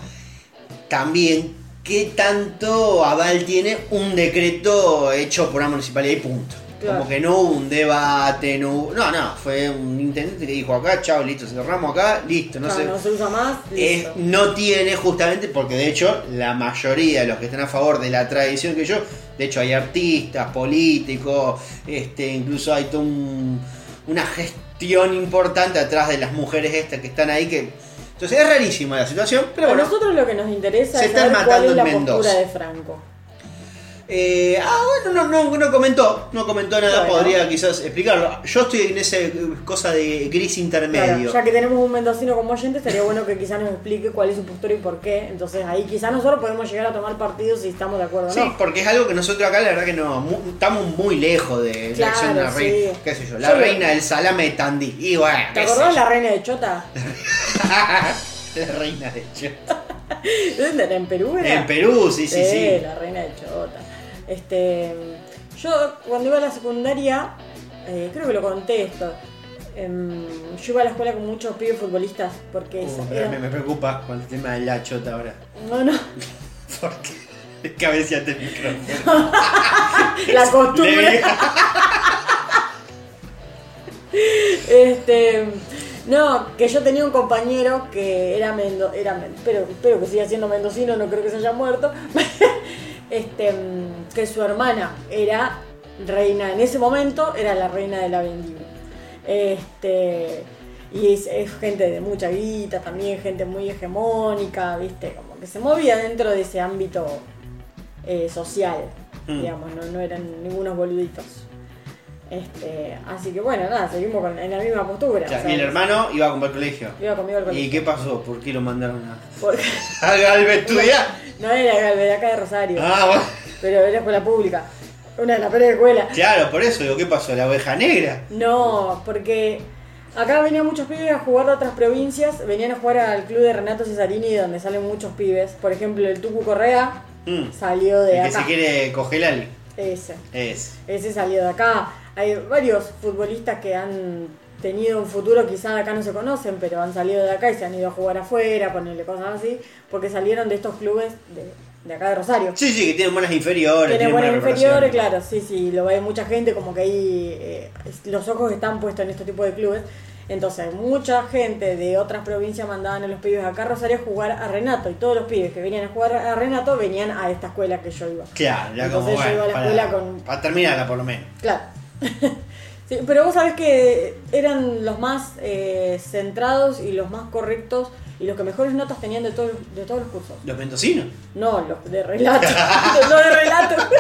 también, ¿qué tanto aval tiene un decreto hecho por una municipalidad y punto? Claro. Como que no hubo un debate, no hubo- No, no, fue un intendente que dijo acá, chao, listo, cerramos acá, listo, no se usa más, Es- no tiene justamente, porque de hecho la mayoría de los que están a favor de la tradición que yo, de hecho hay artistas, políticos, este, incluso hay un- una gestión importante atrás de las mujeres estas que están ahí que... Entonces es rarísima la situación, pero a bueno. nosotros lo que nos interesa se es están saber cuál es la en Mendoza. postura de Franco. Eh, ah, bueno, no, no, no comentó, no comentó nada, Bueno. podría quizás explicarlo. Yo estoy en esa eh, cosa de gris intermedio. Claro, ya que tenemos un mendocino como oyente, estaría bueno que quizás nos explique cuál es su postura y por qué. Entonces ahí quizás nosotros podemos llegar a tomar partido si estamos de acuerdo o Sí, no. porque es algo que nosotros acá la verdad que no, mu- estamos muy lejos de la acción de la sí. reina, qué sé yo, la Yo reina del salame de Tandil. Y bueno, ¿Te acordás yo. la reina de Chota? La reina de Chota. ¿Dónde era? ¿En Perú era? En Perú, sí, sí, sí. la reina de Chota. Este, yo cuando iba a la secundaria, eh, creo que lo conté esto. em, yo iba a la escuela con muchos pibes futbolistas porque Uh, era- me preocupa con el tema de la chota ahora. no, no, Porque cabeceate el micrófono. la costumbre. Este, no, que yo tenía un compañero que era mendo, era pero espero que siga siendo mendocino, no creo que se haya muerto. Este, que su hermana era reina en ese momento, era la reina de la vendimia. Este, y es, es gente de mucha guita, también gente muy hegemónica, ¿viste? Como que se movía dentro de ese ámbito eh, social, Mm. digamos, no, no eran ningunos boluditos. Este, así que bueno, nada, seguimos con- en la misma postura. O sea, o sea, y el hermano iba a comprar colegio. Iba conmigo al ¿Y colegio. qué pasó? ¿Por qué lo mandaron a, Porque- a Galvez estudiar? no era Galvez, de acá de Rosario, Ah, bueno. pero era escuela pública. Una de las peores escuelas. Claro, por eso digo, ¿qué pasó? ¿La oveja negra? No, porque acá venían muchos pibes a jugar de otras provincias, venían a jugar al club de Renato Cesarini, donde salen muchos pibes. Por ejemplo, el Tucu Correa Mm. salió de El que se quiere coger al Ese. Es. Ese salió de acá. Hay varios futbolistas que han tenido un futuro, quizás acá no se conocen, pero han salido de acá y se han ido a jugar afuera, ponerle cosas así, porque salieron de estos clubes de, de acá de Rosario. Sí, sí, que tienen buenas inferiores. Tiene tienen buenas buena inferiores, claro, sí, sí, lo ve mucha gente, como que ahí eh, los ojos están puestos en este tipo de clubes. Entonces, mucha gente de otras provincias mandaban a los pibes acá a Rosario a jugar a Renato, y todos los pibes que venían a jugar a Renato venían a esta escuela que yo iba. Claro, ya como Entonces yo bueno, iba a la para, escuela con para terminarla por lo menos. Claro. Sí, pero vos sabés que eran los más eh, centrados y los más correctos y los que mejores notas tenían de, todos de todos los cursos. Los mendocinos. No, los de relato. los de relato.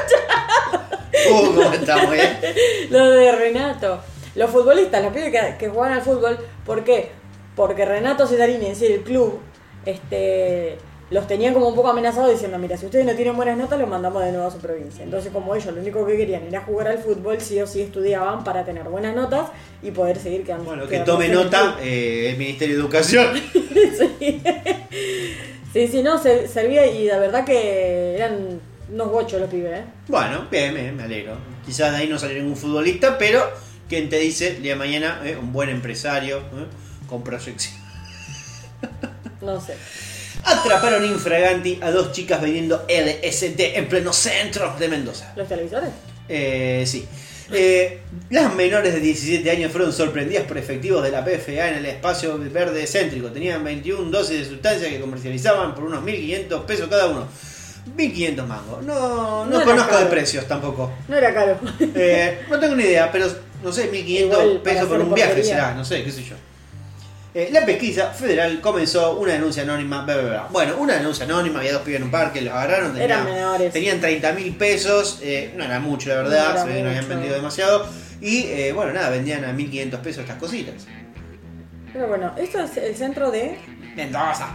Uh, cómo estamos, ¿eh? los de Renato. Los futbolistas, los pibes que, que juegan al fútbol. ¿Por qué? Porque Renato Cesarini, en sí, el club, este, los tenían como un poco amenazados diciendo, mira, si ustedes no tienen buenas notas, los mandamos de nuevo a su provincia. Entonces, como ellos lo único que querían era jugar al fútbol, sí o sí estudiaban para tener buenas notas y poder seguir quedando. Bueno, que tome el nota club. eh, el Ministerio de Educación. sí. sí, sí, no, se- servía y la verdad que eran unos bochos los pibes, ¿eh? Bueno, bien, bien, me alegro. Quizás de ahí no salió ningún futbolista, pero ¿quién te dice el día de mañana? eh, un buen empresario eh, con proyección. No sé. Atraparon infraganti a dos chicas vendiendo LSD en pleno centro de Mendoza. ¿Los televisores? Eh, sí. Eh, las menores de 17 años fueron sorprendidas por efectivos de la PFA en el espacio verde céntrico. Tenían 21 dosis de sustancia que comercializaban por unos 1.500 pesos cada uno. 1.500 mangos. No, no, No conozco de precios tampoco. No era caro. Eh, no tengo ni idea, pero no sé, 1.500 Igual, para pesos por un viaje porquería. será, no sé, qué sé yo. Eh, la pesquisa federal comenzó una denuncia anónima. bla, bla, bla. Bueno, una denuncia anónima, había dos pibes en un parque, los agarraron, Eran tenían, menores. tenían 30 mil pesos, eh, no era mucho la verdad, No se ve que no habían mucho. vendido demasiado. Y eh, bueno, nada, vendían a 1.500 pesos estas cositas. Pero bueno, esto es el centro de. Mendoza,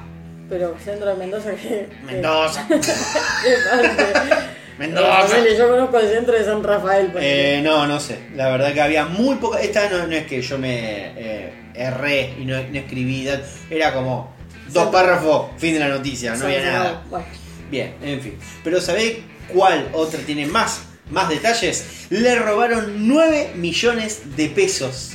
Pero centro de Mendoza que. Mendoza. Mendoza. Yo conozco el centro de San Rafael. ponele. Eh, no, no sé. La verdad que había muy poca. Esta no, no es que yo me eh, erré y no, no escribí. Era como dos párrafos, fin de la noticia, no San había nada. Bueno, Bien, en fin. Pero ¿sabéis cuál otra tiene más, más detalles? Le robaron 9 millones de pesos.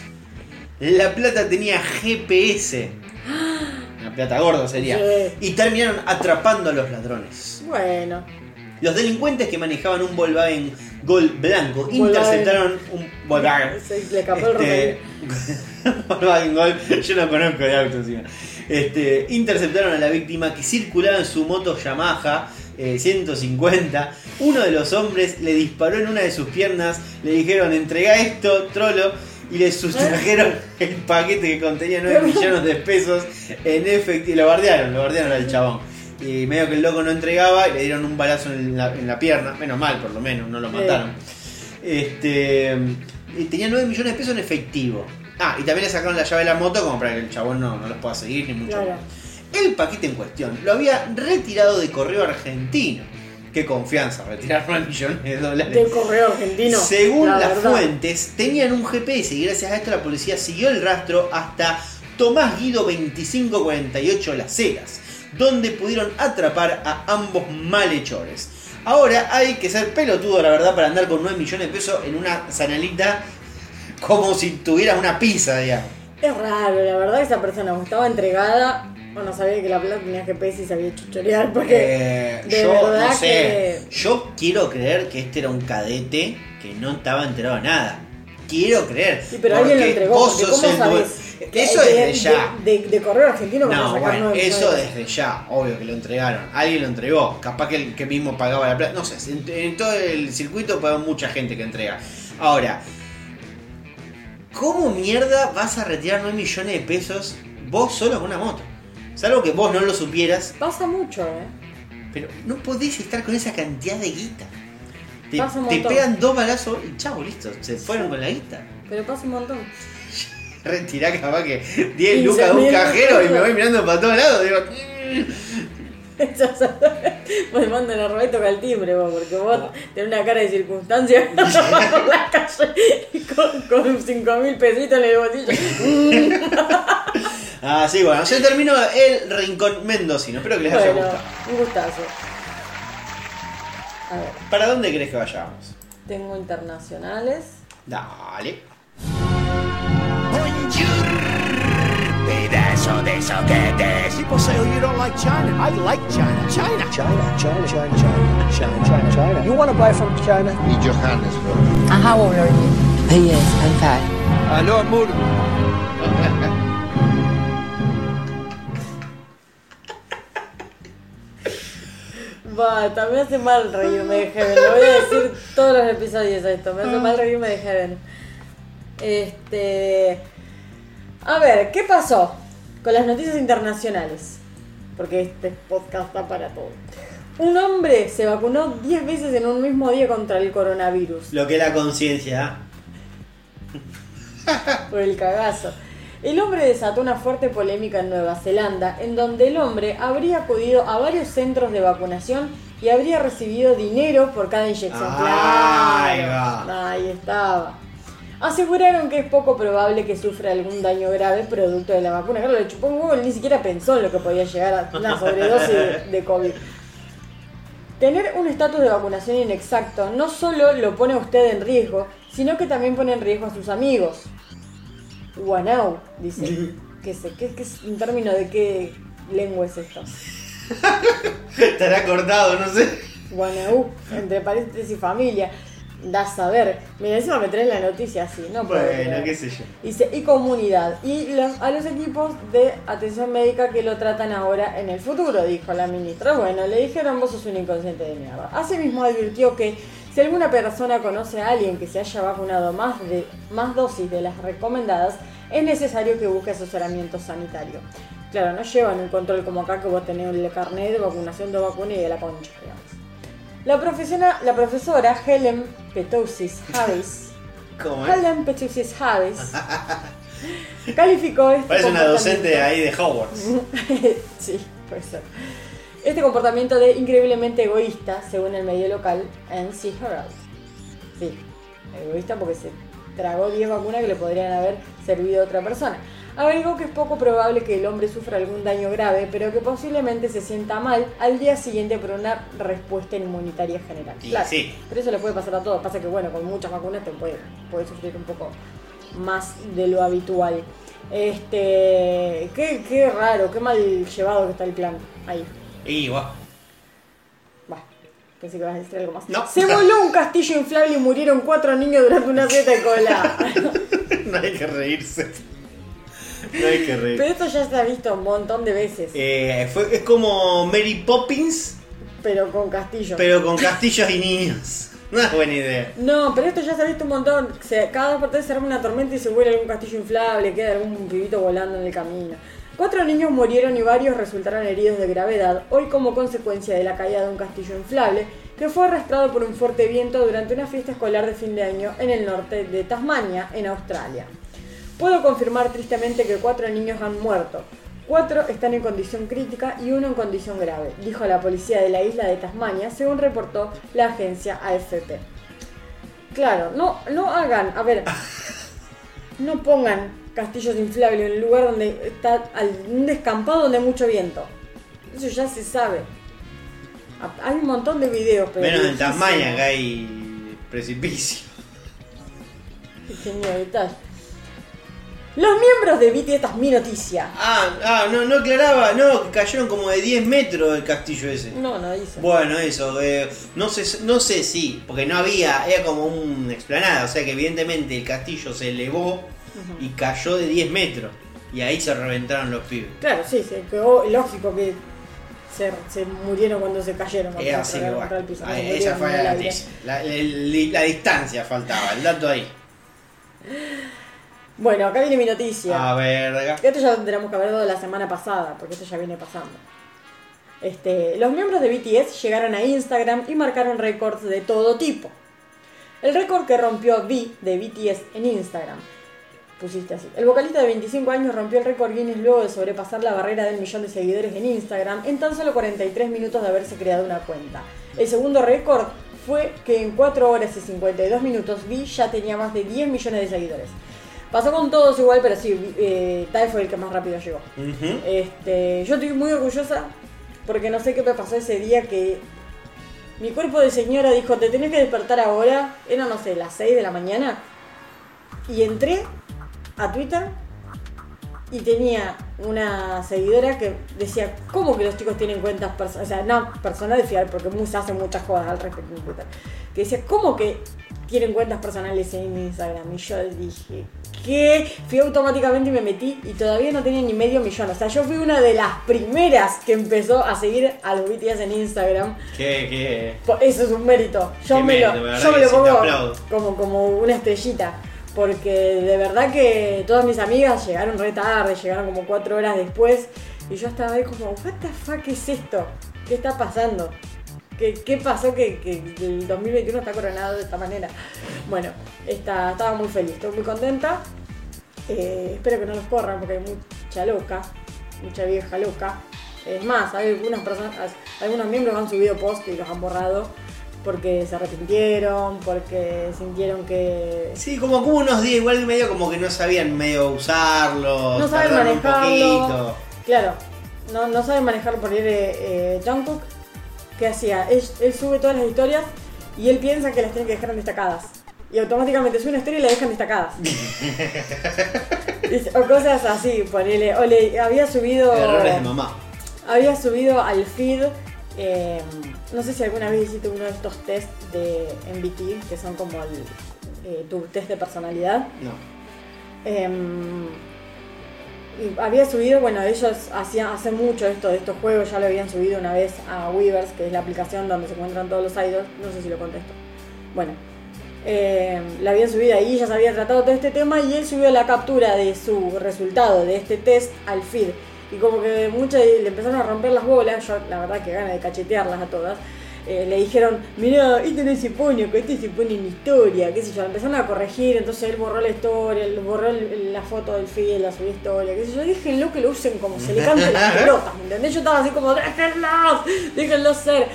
La plata tenía GPS. La plata gorda sería. Sí. Y terminaron atrapando a los ladrones. bueno. Los delincuentes que manejaban un Volkswagen Gol blanco Volkswagen. interceptaron un Volkswagen. Se le escapó el Este, Volkswagen Gol, yo no conozco de autos encima. Este, interceptaron a la víctima que circulaba en su moto Yamaha eh, 150. Uno de los hombres le disparó en una de sus piernas, le dijeron entrega esto, trolo, y le sustrajeron el paquete que contenía 9 millones de pesos en efectivo. Lo bardearon, lo bardearon al chabón. Y medio que el loco no entregaba y le dieron un balazo en la, en la pierna. Menos mal, por lo menos, no lo mataron. Este, y tenía 9 millones de pesos en efectivo. Ah, y también le sacaron la llave de la moto como para que el chabón no, no los pueda seguir ni mucho Claro. menos. El paquete en cuestión lo había retirado de correo argentino. Qué confianza, retirar 9 millones de dólares. Del correo argentino. Según la las verdad. fuentes, tenían un GPS y gracias a esto la policía siguió el rastro hasta Tomás Guido 2548 Las Heras, donde pudieron atrapar a ambos malhechores. Ahora hay que ser pelotudo, la verdad, para andar con 9 millones de pesos en una zanalita como si tuvieras una pizza, digamos. Es raro, la verdad, esa persona estaba entregada o no sabía que la plata tenía GPS y sabía chuchorear. Porque Eh, de yo verdad no sé, que- yo quiero creer que este era un cadete que no estaba enterado de nada. Quiero creer. Sí, pero alguien lo entregó. vos sos ¿Cómo el que- Eso desde ya. De, de- de correo argentino van a No, sacar bueno, eso desde ya, obvio que lo entregaron. Alguien lo entregó, capaz que el que mismo pagaba la plata. No sé, en, en todo el circuito haber mucha gente que entrega. Ahora, ¿cómo mierda vas a retirar 9 millones de pesos vos solo con una moto? Salvo que vos no lo supieras, Pasa mucho, ¿eh? pero no podés estar con esa cantidad de guita. Te, Pasa un te pegan dos balazos y chavo, listo, se fueron con la guita. Pero pasa un montón. Retirá capaz que 10 lucas de un 15.000 cajero y me voy mirando para todos lados. Digo. Me mandan a robar y toca el timbre vos, porque vos tenés una cara de circunstancia vas por la calle con, con 5 mil pesitos en el bolsillo. Ah, sí, bueno, se terminó el rincón mendocino. Espero que les haya gustado. un gustazo. A ver, ¿Para dónde crees que vayamos? tengo internacionales. Dale. Pedazo de soquetes. People say, oh, you don't like China. I like China. China. China, China, China, China, China, China, China. You want to buy from China? Y Johannesburg. And how old are you? He is, I'm five. Aló, amor. Basta, me hace mal reírme de Heaven. Lo voy a decir todos los episodios esto. Me hace ah. mal reírme de Heaven. Este. A ver, ¿qué pasó con las noticias internacionales? Porque este podcast está para todo. Un hombre se vacunó 10 veces en un mismo día contra el coronavirus. Lo que es la conciencia. Por el cagazo. El hombre desató una fuerte polémica en Nueva Zelanda, en donde el hombre habría acudido a varios centros de vacunación y habría recibido dinero por cada inyección. Claro. va. Ahí estaba. Aseguraron que es poco probable que sufra algún daño grave producto de la vacuna. Claro, le chupó un huevo, ni siquiera pensó en lo que podía llegar a una sobredosis de, de COVID. Tener un estatus de vacunación inexacto no solo lo pone a usted en riesgo, sino que también pone en riesgo a sus amigos. Guanau, dice. ¿Qué sé? ¿Qué, qué es un término de qué lengua es esto? Estará cortado, no sé. Guanau, entre paréntesis familia. Da a saber. Mira, encima me traes la noticia así, ¿no? Bueno, qué sé yo. Dice, y comunidad. Y los- a los equipos de atención médica que lo tratan ahora en el futuro, dijo la ministra. Bueno, le dijeron, vos sos un inconsciente de mierda. Asimismo advirtió que si alguna persona conoce a alguien que se haya vacunado más, de, más dosis de las recomendadas, es necesario que busque asesoramiento sanitario. Claro, no llevan un control como acá que vos tenés el carnet de vacunación de vacuna y de la concha, digamos. La, profesora, la profesora Helen Petousis Harris ¿Cómo es? Helen Petousis Harris calificó este Parece una docente comportamiento- ahí de Hogwarts. sí, puede ser. Este comportamiento de increíblemente egoísta, según el medio local, NC Herald. Sí, egoísta porque se tragó 10 vacunas que le podrían haber servido a otra persona. Agregó que es poco probable que el hombre sufra algún daño grave, pero que posiblemente se sienta mal al día siguiente por una respuesta inmunitaria general. Y Claro, sí. pero eso le puede pasar a todos. Pasa que, bueno, con muchas vacunas te puede, puede sufrir un poco más de lo habitual. Este, qué, qué raro, qué mal llevado que está el plan ahí. Y va. Va, pensé que ibas a decir algo más. No. Se voló un castillo inflable y murieron cuatro niños durante una fiesta de cola. no hay que reírse. No hay que reír. Pero esto ya se ha visto un montón de veces, Eh, fue, es como Mary Poppins, pero con castillos. pero con castillos y niños. No es buena idea. No, pero esto ya se ha visto un montón. Se- cada dos por tres se arma una tormenta y se vuela algún castillo inflable, queda algún pibito volando en el camino. Cuatro niños murieron y varios resultaron heridos de gravedad, hoy como consecuencia de la caída de un castillo inflable que fue arrastrado por un fuerte viento durante una fiesta escolar de fin de año en el norte de Tasmania, en Australia. Puedo confirmar tristemente que cuatro niños han muerto. Cuatro están en condición crítica y uno en condición grave, dijo la policía de la isla de Tasmania, según reportó la agencia AFP. Claro, no, no hagan, a ver, no pongan castillos inflables en el lugar donde está al- un descampado donde hay mucho viento. Eso ya se sabe. Hay un montón de videos, pero Menos en. Tasmania que hay precipicio. Pequeño detalle. Los miembros de BTS, esta es mi noticia. Ah, ah, no, no aclaraba, no, que cayeron como de 10 metros el castillo ese. No, no dice. Bueno, eso, eh, no sé, no sé si, porque no había, era como una explanada, o sea que evidentemente el castillo se elevó y cayó de 10 metros. Y ahí se reventaron los pibes. Claro, sí, se quedó lógico que se, se murieron cuando se cayeron. así contra el piso, se esa fue la noticia. La, la- la distancia faltaba, el dato ahí. Bueno, acá viene mi noticia. A ver, acá. Esto ya lo tendríamos que haber dado la semana pasada, porque esto ya viene pasando. Este, los miembros de BTS llegaron a Instagram y marcaron récords de todo tipo. El récord que rompió V de BTS en Instagram. Pusiste así. El vocalista de 25 años rompió el récord Guinness luego de sobrepasar la barrera del millón de seguidores en Instagram en tan solo 43 minutos de haberse creado una cuenta. El segundo récord fue que en 4 horas y 52 minutos V ya tenía más de 10 millones de seguidores. Pasó con todos igual, pero sí, eh, Tai fue el que más rápido llegó. Este, yo estoy muy orgullosa porque no sé qué me pasó ese día que mi cuerpo de señora dijo, te tenés que despertar ahora, era no sé, las 6 de la mañana, y entré a Twitter y tenía una seguidora que decía, ¿cómo que los chicos tienen cuentas personales? O sea, no personales, fiar, porque hacen muchas cosas al respecto en Twitter. Que decía, ¿cómo que tienen cuentas personales en Instagram? Y yo dije, ¿qué? Fui automáticamente y me metí y todavía no tenía ni medio millón. O sea, yo fui una de las primeras que empezó a seguir a los BTS en Instagram. ¿Qué, qué? Eso es un mérito. Yo me lo, mérito, yo me lo pongo como, como una estrellita. Porque de verdad que todas mis amigas llegaron re tarde, llegaron como cuatro horas después. Y yo estaba ahí como, ¿What the fuck es esto? ¿Qué está pasando? ¿Qué, qué pasó que, que el 2021 está coronado de esta manera? Bueno, está, estaba muy feliz, estoy muy contenta. Eh, espero que no los corran porque hay mucha loca, mucha vieja loca. Es más, hay algunas personas, algunos miembros han subido post y los han borrado porque se arrepintieron, porque sintieron que Sí, como como unos días, igual medio como que no sabían medio usarlo. no saben un manejarlo. poquito. Claro, no, no saben manejarlo por ir eh, eh, Jungkook. ¿Qué hacía? Él, él sube todas las historias y él piensa que las tiene que dejar en destacadas. Y automáticamente sube una historia y la dejan destacadas. O cosas así, ponele. O le había subido. Errores de mamá. Había subido al feed. eh, no sé si alguna vez hiciste uno de estos test de MBT, que son como el, eh, tu test de personalidad. No. Em, había subido, bueno, ellos hacían hace mucho esto de estos juegos, ya lo habían subido una vez a Weavers, que es la aplicación donde se encuentran todos los idols, no sé si lo contesto. Bueno, em, la habían subido ahí, ya se había tratado todo este tema y él subió la captura de su resultado de este test al feed. Y como que muchos le empezaron a romper las bolas, yo la verdad que gana de cachetearlas a todas. Eh, le dijeron, mirá, este no se pone, que este pone en historia, qué sé yo, empezaron a corregir, entonces él borró la historia, él borró el- la foto del feed, la subió historia, qué sé yo, déjenlo que lo usen como se le cante las pelotas, ¿me entendés? Yo estaba así como, déjenlos, déjenlos ser.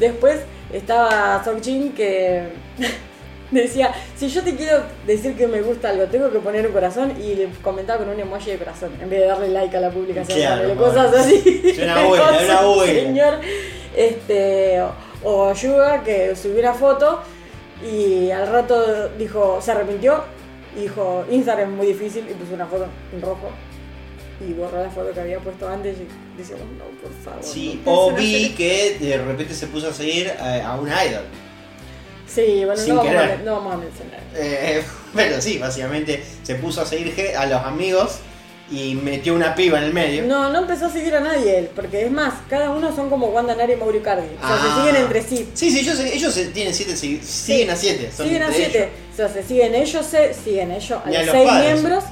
Después estaba Jin que decía, si yo te quiero decir que me gusta algo, tengo que poner un corazón y le comentaba con un emoji de corazón, en vez de darle like a la publicación, Claro, darle cosas así. Es una abuela, es una abuela. Señor, este, o- Yuga que subió una foto y al rato dijo, se arrepintió y dijo, Instagram es muy difícil y puso una foto en rojo y borró la foto que había puesto antes y decíamos, no, por favor. Sí, no o vi que de repente se puso a seguir a, a un idol. Sí, bueno, Sin no vamos, a, no vamos a mencionar. Eh, pero sí, básicamente se puso a seguir a los amigos y metió una piba en el medio. No, no empezó a seguir a nadie él, porque es más, cada uno son como Wanda Nari y Mauri Cardi. O sea, Ah. se siguen entre sí. Sí, sí, ellos, ellos tienen siete, sig- siguen a siete. son siguen a siete. ellos. O sea, se siguen ellos, se siguen ellos, a los seis padres. miembros.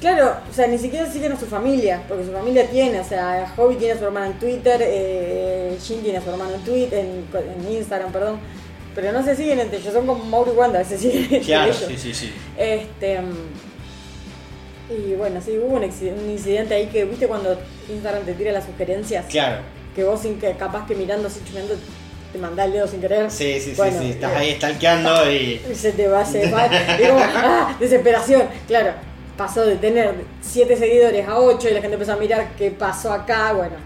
Claro, o sea, ni siquiera siguen a su familia, porque su familia tiene, o sea, Hobby tiene a su hermana en Twitter, eh, Jin tiene a su hermano en Twitter, en, en Instagram, perdón. Pero no se siguen entre ellos, son como Mauri y Wanda, se siguen entre Claro, ellos. sí, sí, sí. Este. mm, Y bueno, sí, hubo un, incidente ahí que, viste, cuando Instagram te tira las sugerencias, Claro. que vos sin que, capaz que mirando así chumeando te mandás el dedo sin querer. Sí, sí, sí, Bueno, sí. Estás eh, ahí stalkeando y. y se te va, se va. Y como, ¡ah! Desesperación. Claro, pasó de tener 7 seguidores a 8 y la gente empezó a mirar qué pasó acá. Bueno,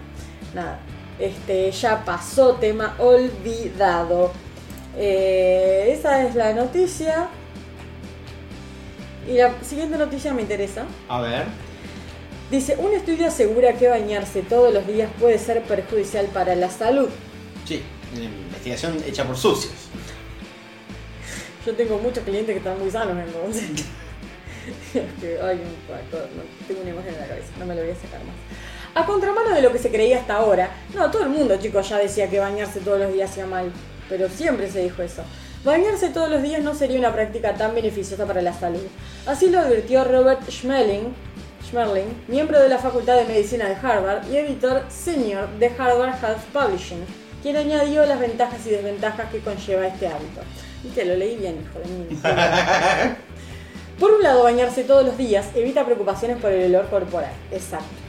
nada. Este, ya pasó, tema olvidado. Eh, esa es la noticia. Y la siguiente noticia me interesa. A ver. Dice, un estudio asegura que bañarse todos los días puede ser perjudicial para la salud. Sí, investigación hecha por sucios. Yo tengo muchos clientes que están muy sanos entonces. Ay, un tengo una imagen en la cabeza, no me lo voy a sacar más. A contramano de lo que se creía hasta ahora, no, todo el mundo, chicos, ya decía que bañarse todos los días hacía mal, pero siempre se dijo eso. Bañarse todos los días no sería una práctica tan beneficiosa para la salud. Así lo advirtió Robert Schmeling, Schmerling, miembro de la Facultad de Medicina de Harvard y editor senior de Harvard Health Publishing, quien añadió las ventajas y desventajas que conlleva este hábito. Y que lo leí bien, hijo de mí. Por un lado, bañarse todos los días evita preocupaciones por el olor corporal. Exacto.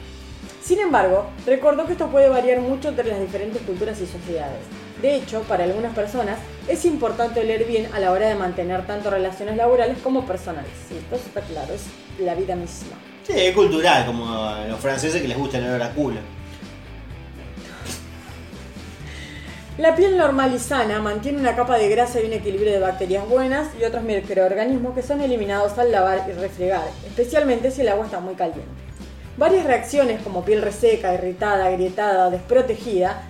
Sin embargo, recordó que esto puede variar mucho entre las diferentes culturas y sociedades. De hecho, para algunas personas es importante oler bien a la hora de mantener tanto relaciones laborales como personales. Sí, esto está claro, es la vida misma. Sí, es cultural, como a los franceses que les gusta el olor a culo. La piel normal y sana mantiene una capa de grasa y un equilibrio de bacterias buenas y otros microorganismos que son eliminados al lavar y refregar, especialmente si el agua está muy caliente. Varias reacciones como piel reseca, irritada, agrietada, desprotegida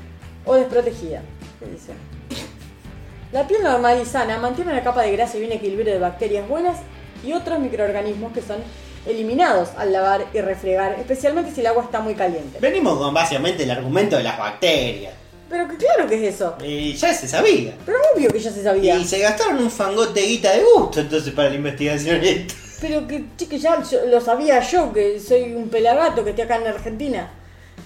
o desprotegida. La piel normal y sana mantiene una capa de grasa y un equilibrio de bacterias buenas y otros microorganismos que son eliminados al lavar y refregar, especialmente si el agua está muy caliente. Venimos con básicamente el argumento de las bacterias. Pero que claro que es eso. Y ya se sabía. Pero obvio que ya se sabía. Y se gastaron un fangote guita de gusto entonces para la investigación esta. Pero que, chique, ya lo sabía yo, que soy un pelagato que estoy acá en Argentina.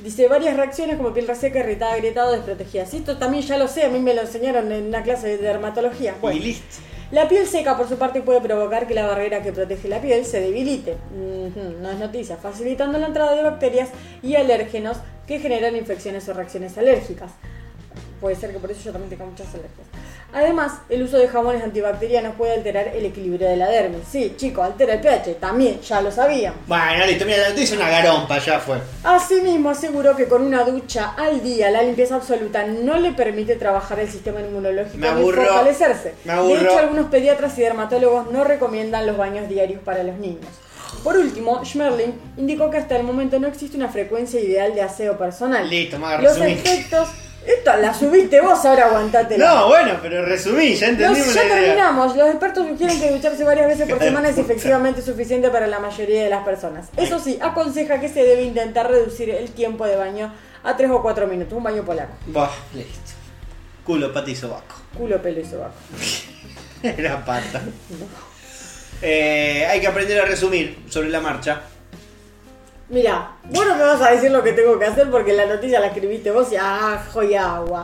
Dice varias reacciones como piel reseca, irritada, agrietada, desprotegida. Sí, esto también ya lo sé, a mí me lo enseñaron en una clase de dermatología. Bueno, Y listo. La piel seca, por su parte, puede provocar que la barrera que protege la piel se debilite. No es noticia, facilitando la entrada de bacterias y alérgenos que generan infecciones o reacciones alérgicas. Puede ser que por eso yo también tenga muchas alergias. Además, el uso de jabones antibacterianos puede alterar el equilibrio de la dermis. Sí, chicos, altera el pH, también, ya lo sabían. Bueno, listo, mira, noticia es una garompa, ya fue. Asimismo, aseguró que con una ducha al día, la limpieza absoluta no le permite trabajar el sistema inmunológico Me ni aburro. fortalecerse. Me aburro. De hecho, algunos pediatras y dermatólogos no recomiendan los baños diarios para los niños. Por último, Schmerling indicó que hasta el momento no existe una frecuencia ideal de aseo personal. Listo, más Los efectos... Esto la subiste vos, ahora aguantate. No, bueno, pero resumí, ya entendimos ya la idea. terminamos. Los expertos sugieren que ducharse varias veces por semana es efectivamente suficiente para la mayoría de las personas. Eso sí, aconseja que se debe intentar reducir el tiempo de baño a 3 o 4 minutos. Un baño polaco. Bah, listo. Culo, pata y sobaco. Culo, pelo y sobaco. Era pata. Eh, hay que aprender a resumir sobre la marcha. Mira, vos no me vas a decir lo que tengo que hacer porque la noticia la escribiste vos y ajo y agua.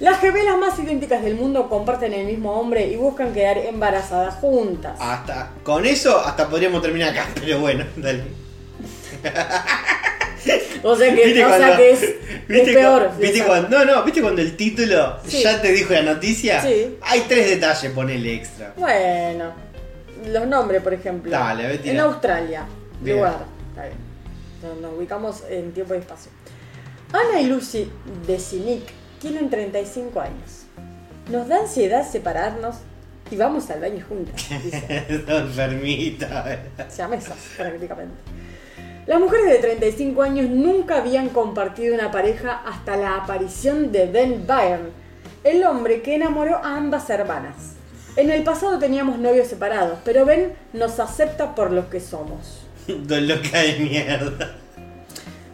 Las gemelas más idénticas del mundo comparten el mismo hombre y buscan quedar embarazadas juntas. Hasta con eso hasta podríamos terminar acá, pero bueno, dale. O sea que, ¿Viste o sea que es, es ¿Viste peor. cu- ¿viste cuando, no, no, ¿viste cuando el título Sí. ya te dijo la noticia? Sí. Hay tres detalles, ponele extra. Bueno, los nombres, por ejemplo. Dale, a ver. En Australia, lugar. Está bien. Nos- ubicamos en tiempo y espacio. Ana y Lucy de Sinic tienen 35 años. Nos da ansiedad separarnos y vamos al baño juntas. dice. Enfermita. Siamesas, prácticamente. Las mujeres de 35 años nunca habían compartido una pareja hasta la aparición de Ben Byrne, el hombre que enamoró a ambas hermanas. En el pasado teníamos novios separados, pero Ben nos acepta por los que somos. Dos loca de mierda.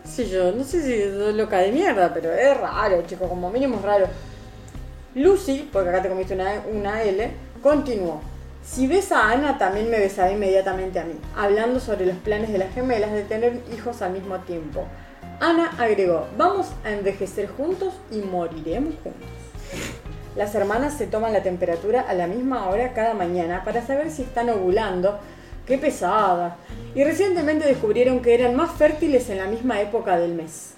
Sí, yo no sé si soy loca de mierda, pero es raro, chicos, como mínimo es raro. Lucy, porque acá te comiste una, una L, continuó. Si ves a Ana, también me besará inmediatamente a mí, hablando sobre los planes de las gemelas de tener hijos al mismo tiempo. Ana agregó, vamos a envejecer juntos y moriremos juntos. Las hermanas se toman la temperatura a la misma hora cada mañana para saber si están ovulando. ¡Qué pesada! Y recientemente descubrieron que eran más fértiles en la misma época del mes.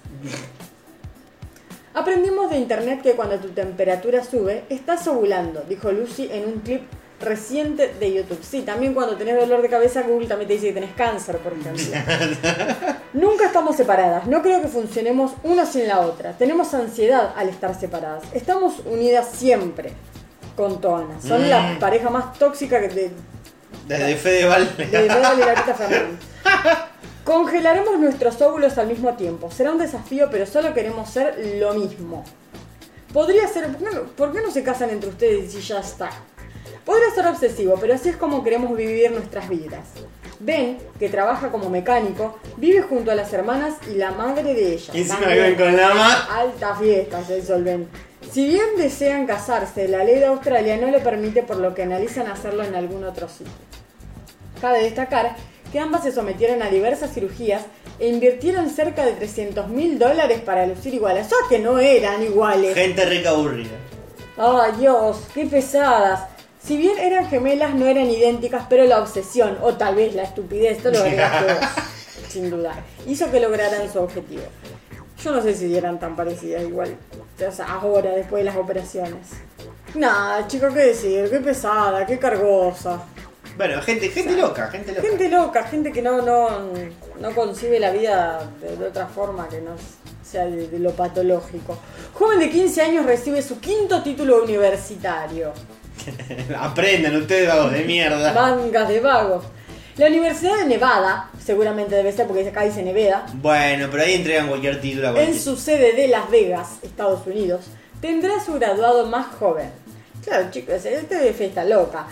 Aprendimos de internet que cuando tu temperatura sube, estás ovulando, dijo Lucy en un clip reciente de YouTube. Sí, también cuando tenés dolor de cabeza, Google también te dice que tenés cáncer, por ejemplo. Nunca estamos separadas, no creo que funcionemos una sin la otra. Tenemos ansiedad al estar separadas. Estamos unidas siempre, contó Ana. Son la pareja más tóxica que de, Desde Fedeval. de Federal y la Fernández. Congelaremos nuestros óvulos al mismo tiempo. Será un desafío, pero solo queremos ser lo mismo. Podría ser. ¿Por qué no, por qué no se casan entre ustedes y ya está? Podría ser obsesivo, pero así es como queremos vivir nuestras vidas. Ben, que trabaja como mecánico, vive junto a las hermanas y la madre de ellas. Y encima viven con la ma. Alta fiesta, se el Ben. Si bien desean casarse, la ley de Australia no lo permite, por lo que analizan hacerlo en algún otro sitio. Cabe destacar que ambas se sometieron a diversas cirugías e invirtieron cerca de 300 mil dólares para lucir iguales. O que no eran iguales. Gente rica aburrida. Ay Dios, qué pesadas. Si bien eran gemelas, no eran idénticas, pero la obsesión, o tal vez la estupidez, todo lo agregaste vos, sin duda, hizo que lograran su objetivo. Yo no sé si eran tan parecidas igual, o sea, ahora, después de las operaciones. Nada, chicos, qué decir, qué pesada, qué cargosa. Bueno, gente, gente loca, gente loca. Gente loca, gente que no, no, no concibe la vida de, de otra forma que no sea de, de lo patológico. Joven de 15 años recibe su quinto título universitario. Aprendan ustedes, vagos de mierda. Mangas de vagos. La Universidad de Nevada, seguramente debe ser porque acá dice Nevada, Bueno, pero ahí entregan cualquier título en su sede de Las Vegas, Estados Unidos, tendrá su graduado más joven. Claro, chicos, este es fiesta loca.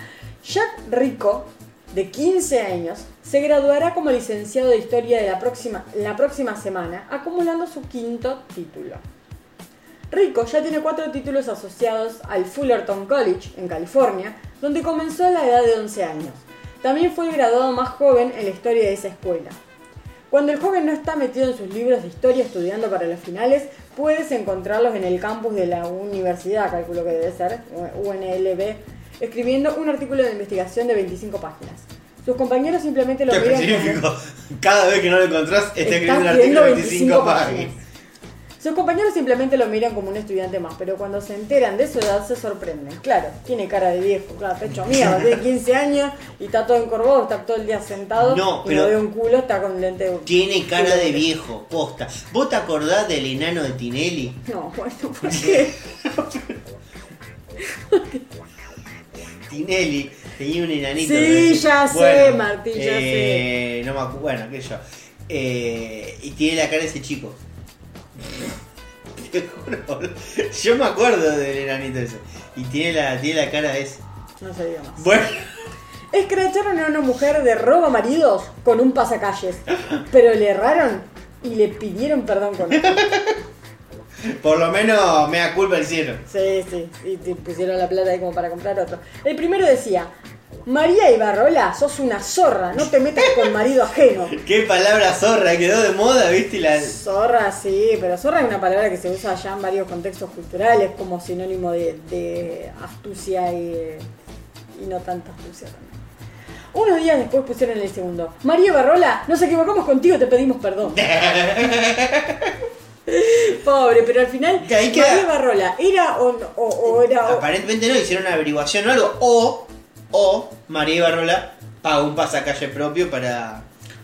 Jack Rico, de 15 años, se graduará como licenciado de historia de la próxima, la próxima semana, acumulando su quinto título. Rico ya tiene cuatro títulos asociados al Fullerton College, en California, donde comenzó a la edad de 11 años. También fue el graduado más joven en la historia de esa escuela. Cuando el joven no está metido en sus libros de historia estudiando para los finales, puedes encontrarlos en el campus de la universidad, calculo que debe ser, UNLV, escribiendo un artículo de investigación de 25 páginas. Sus compañeros simplemente lo miran como-. Cada vez que no lo encontrás, está escribiendo un artículo de escribiendo 25 páginas. Sus compañeros simplemente lo miran como un estudiante más, pero cuando se enteran de su edad se sorprenden. Claro, tiene cara de viejo, claro, hecho mierda, tiene 15 años y está todo encorvado, está todo el día sentado No, y pero- no ve un culo, está con lente de... Tiene cara de viejo, posta. ¿Vos te acordás del enano de Tinelli? No, bueno, ¿por qué? Tinelli tenía un enanito. Sí, ya sé, Martín, ya eh, No me acu- bueno, qué sé yo. Eh, y tiene la cara de ese chico. Te juro, boludo. Yo me acuerdo del enanito ese. Y tiene la, tiene la cara de ese. No diga más. Bueno, Escracharon a una mujer de roba maridos con un pasacalles, pero le erraron y le pidieron perdón con él. por lo menos me da culpa hicieron. Sí, sí, y te pusieron la plata ahí como para comprar otro. El primero decía, María Ibarrola, sos una zorra, no te metas con marido ajeno. Qué palabra zorra, quedó de moda, ¿viste? La... Zorra, sí, pero zorra es una palabra que se usa ya en varios contextos culturales como sinónimo de, de astucia y, y no tanta astucia también. Unos días después pusieron el segundo. María Barrola, nos equivocamos contigo, te pedimos perdón. Pobre, pero al final Que María Barrola era o, o, o era Aparentemente no, hicieron una averiguación o algo. O, o María Ibarrola pagó un pasacalle propio para.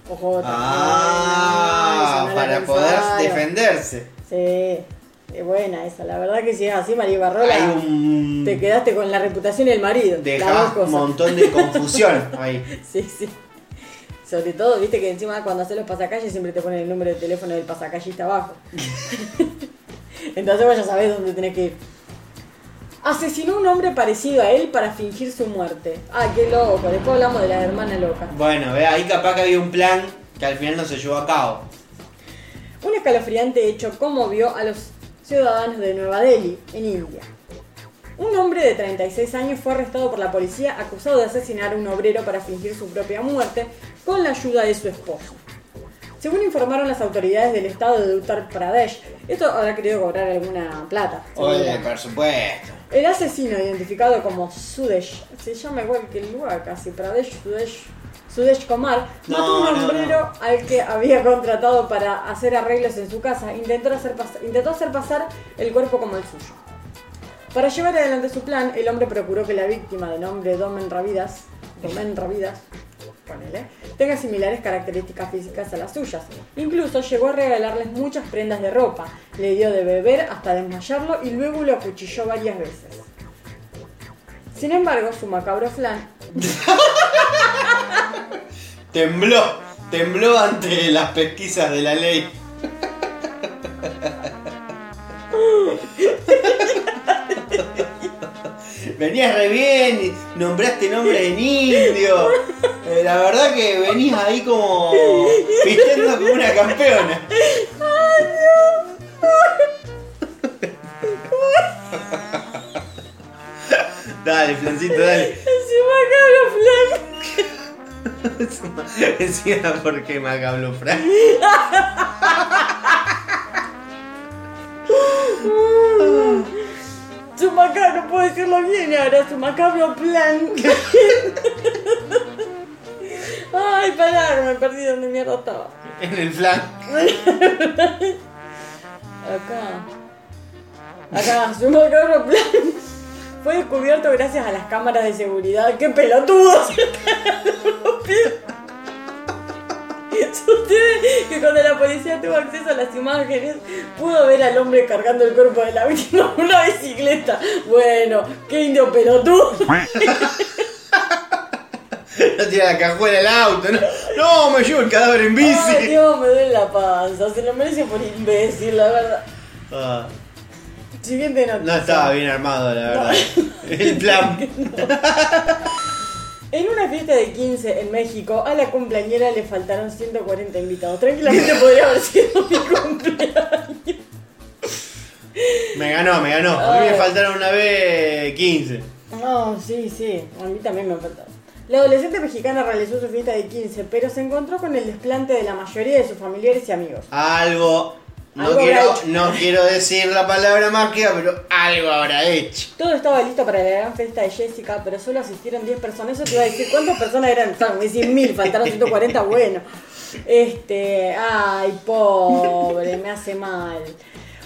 Ojo, Ah, no para poder defenderse. Sí, es buena esa. La verdad que si es así, María Barrola, un. te quedaste con la reputación y el marido. Deja un montón de confusión ahí. Sí, sí. Sobre todo, viste que encima cuando haces los pasacalles siempre te ponen el número de teléfono del pasacallista abajo. Entonces vos ya sabés dónde tenés que ir. Asesinó a un hombre parecido a él para fingir su muerte. Ah, qué loco. Después hablamos de la hermana loca. Bueno, ve, ahí capaz que había un plan que al final no se llevó a cabo. Un escalofriante hecho conmovió a los ciudadanos de Nueva Delhi, en India. Un hombre de 36 años fue arrestado por la policía acusado de asesinar a un obrero para fingir su propia muerte con la ayuda de su esposo. Según informaron las autoridades del estado de Uttar Pradesh, esto habrá querido cobrar alguna plata. Oye, por supuesto. El asesino, identificado como Sudesh, se llama igual que el lugar casi, Pradesh Sudesh, Sudesh Kumar, No, mató a un no, hombrero al que había contratado para hacer arreglos en su casa. Intentó hacer, intentó hacer pasar el cuerpo como el suyo. Para llevar adelante su plan, el hombre procuró que la víctima, de nombre Domen Ravidas, Domen Ravidas, ponele, tenga similares características físicas a las suyas. Incluso llegó a regalarles muchas prendas de ropa, le dio de beber hasta desmayarlo y luego lo acuchilló varias veces. Sin embargo, su macabro plan Tembló, tembló ante las pesquisas de la ley. Venías re bien, y nombraste nombres en indio. Eh, la verdad que venís ahí como vistiendo como una campeona. Dale, flancito, dale. su macabro plan Encima porque me habló Frank. Su macabro, no puedo decirlo bien ahora, su macabro plan. Ay, pará, me perdí donde mierda estaba. En el flan. Acá. Acá, su macabro plan fue descubierto gracias a las cámaras de seguridad. ¡Qué pelotudos! Sucede que cuando la policía tuvo acceso a las imágenes, pudo ver al hombre cargando el cuerpo de la víctima en una bicicleta. Bueno, qué indio pelotudo. No tira la cajuela del auto, no. No, me llevo el cadáver en bici. Ay, Dios, me duele la panza. Se lo merece por imbécil, la verdad. Ah, Siguiente no noticia. estaba bien armado, la verdad. El plan. En una fiesta de 15 en México, a la cumpleañera le faltaron 140 invitados. Tranquilamente podría haber sido mi cumpleaños. Me ganó, me ganó. A mí me faltaron una vez 15. No, sí, sí. A mí también me ha faltado. La adolescente mexicana realizó su fiesta de 15, pero se encontró con el desplante de la mayoría de sus familiares y amigos. Algo No quiero, hecho. no quiero decir la palabra mágica, pero algo habrá hecho. Todo estaba listo para la gran fiesta de Jessica, pero solo asistieron 10 personas. Eso te iba a decir, ¿cuántas personas eran? Decís mil, faltaron 140, bueno. Este, ay, pobre, me hace mal.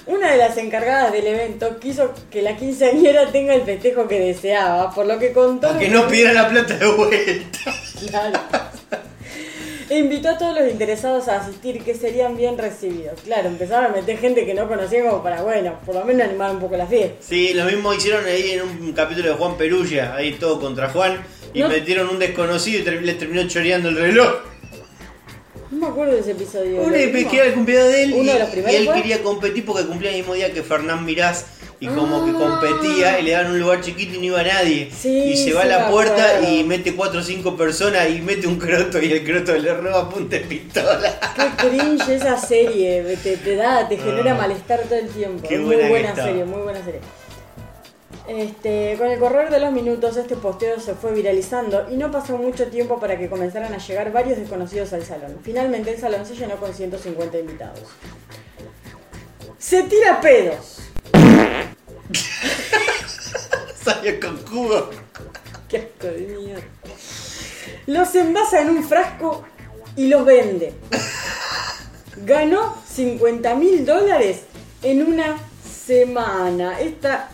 Una de las encargadas del evento quiso que la quinceañera tenga el festejo que deseaba, por lo que contó... Aunque no pidiera la plata de vuelta. Claro. E invitó a todos los interesados a asistir que serían bien recibidos. Claro, empezaron a meter gente que no conocían como para, bueno, por lo menos animar un poco la fiesta. Sí, lo mismo hicieron ahí en un capítulo de Juan Perulla, ahí todo contra Juan, y No. metieron un desconocido y les terminó choreando el reloj. No me acuerdo de ese episodio. Uno que era el cumpleaños de él Uno y, de los y primeros él fue? quería competir porque cumplía el mismo día que Fernán Mirás y como que competía y le daban un lugar chiquito y no iba nadie. Sí, y se va a la puerta acuerdo. y mete cuatro o cinco personas y mete un croto y el croto le roba punta de pistola. Qué cringe esa serie, te, te da, te genera Ah. malestar todo el tiempo. Qué Es buena muy buena serie, muy buena serie. Este, con el correr de los minutos este posteo se fue viralizando y no pasó mucho tiempo para que comenzaran a llegar varios desconocidos al salón. Finalmente el salón se llenó con 150 invitados. Se tira pedos. Salió con jugo. Qué asco de mierda. Los envasa en un frasco y los vende. Ganó 50 mil dólares en una semana. Esta,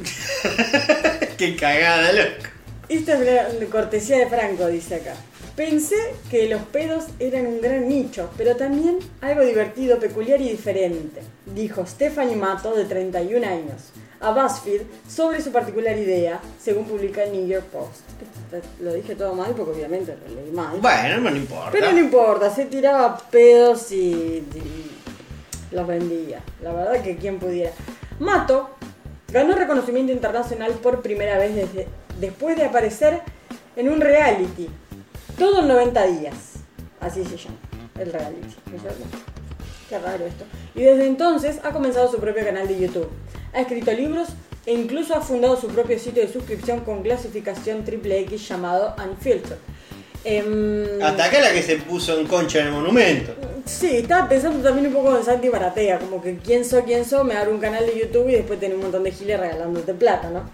Qué cagada, loco. esta es la cortesía de Franco, dice acá. Pensé que los pedos eran un gran nicho, pero también algo divertido, peculiar y diferente, dijo Stephanie Mato, de 31 años, a BuzzFeed sobre su particular idea, según publica el New York Post. Lo dije todo mal porque obviamente lo leí mal. Bueno, no importa. Pero no importa, se tiraba pedos y, y los vendía. La verdad que quien pudiera. Mato ganó reconocimiento internacional por primera vez desde, después de aparecer en un reality. Todo en 90 días. Así se llama, el reality. Qué raro esto. Y desde entonces ha comenzado su propio canal de YouTube. Ha escrito libros e incluso ha fundado su propio sitio de suscripción con clasificación triple X llamado Unfiltered. Em, Hasta acá la que se puso en concha en el monumento. Sí, estaba pensando también un poco en Santi Maratea, como que quién soy, quién soy, me abro un canal de YouTube y después tener un montón de giles regalándote plata, ¿no?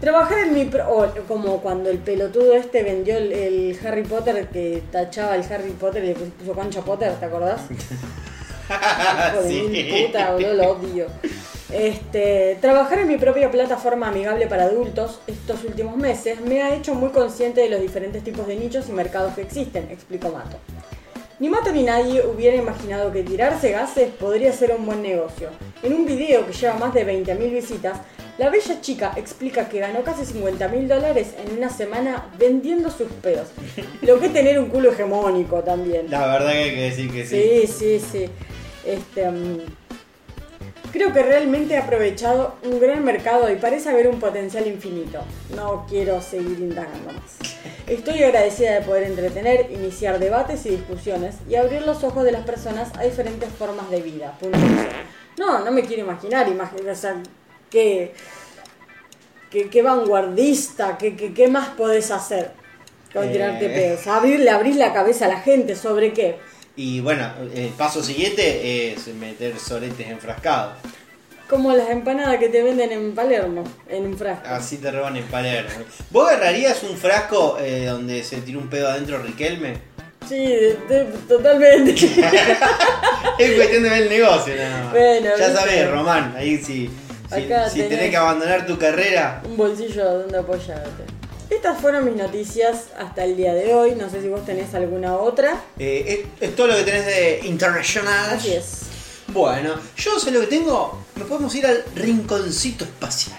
Trabajar en mi... pro- o como cuando el pelotudo este vendió el, el Harry Potter, que tachaba el Harry Potter y le puso Concha Potter, ¿te acordás? Hijo de Sí. mil puta, boludo, lo odio. Este, trabajar en mi propia plataforma amigable para adultos estos últimos meses me ha hecho muy consciente de los diferentes tipos de nichos y mercados que existen, explicó Mato. Ni Mato ni nadie hubiera imaginado que tirarse gases podría ser un buen negocio. En un video que lleva más de 20.000 visitas, la bella chica explica que ganó casi 50.000 dólares en una semana vendiendo sus pedos. Lo que es tener un culo hegemónico también. La verdad que hay que decir que sí. Sí, sí, sí. Este, mm, creo que realmente he aprovechado un gran mercado y parece haber un potencial infinito. No quiero seguir indagando más. Estoy agradecida de poder entretener, iniciar debates y discusiones y abrir los ojos de las personas a diferentes formas de vida. No, no me quiero imaginar, imagi- o sea, qué, qué, qué vanguardista, qué, qué, qué más podés hacer con Eh. tirarte pedos. Abrirle, abrir la cabeza a la gente sobre qué. Y bueno, el paso siguiente es meter soretes enfrascados. Como las empanadas que te venden en Palermo, en un frasco. Así te roban en Palermo. ¿Vos agarrarías un frasco eh, donde se tiró un pedo adentro Riquelme? Sí, de- de- totalmente. Es cuestión de ver el negocio, nada más. Bueno, ya sabes, Román, ahí si, si, Acá si tenés tenés. que abandonar tu carrera. un bolsillo donde apoyarte. Estas fueron mis noticias hasta el día de hoy. No sé si vos tenés alguna otra. eh, es, es todo lo que tenés de internacional. Así es. Bueno, yo sé lo que tengo. Nos podemos ir al rinconcito espacial.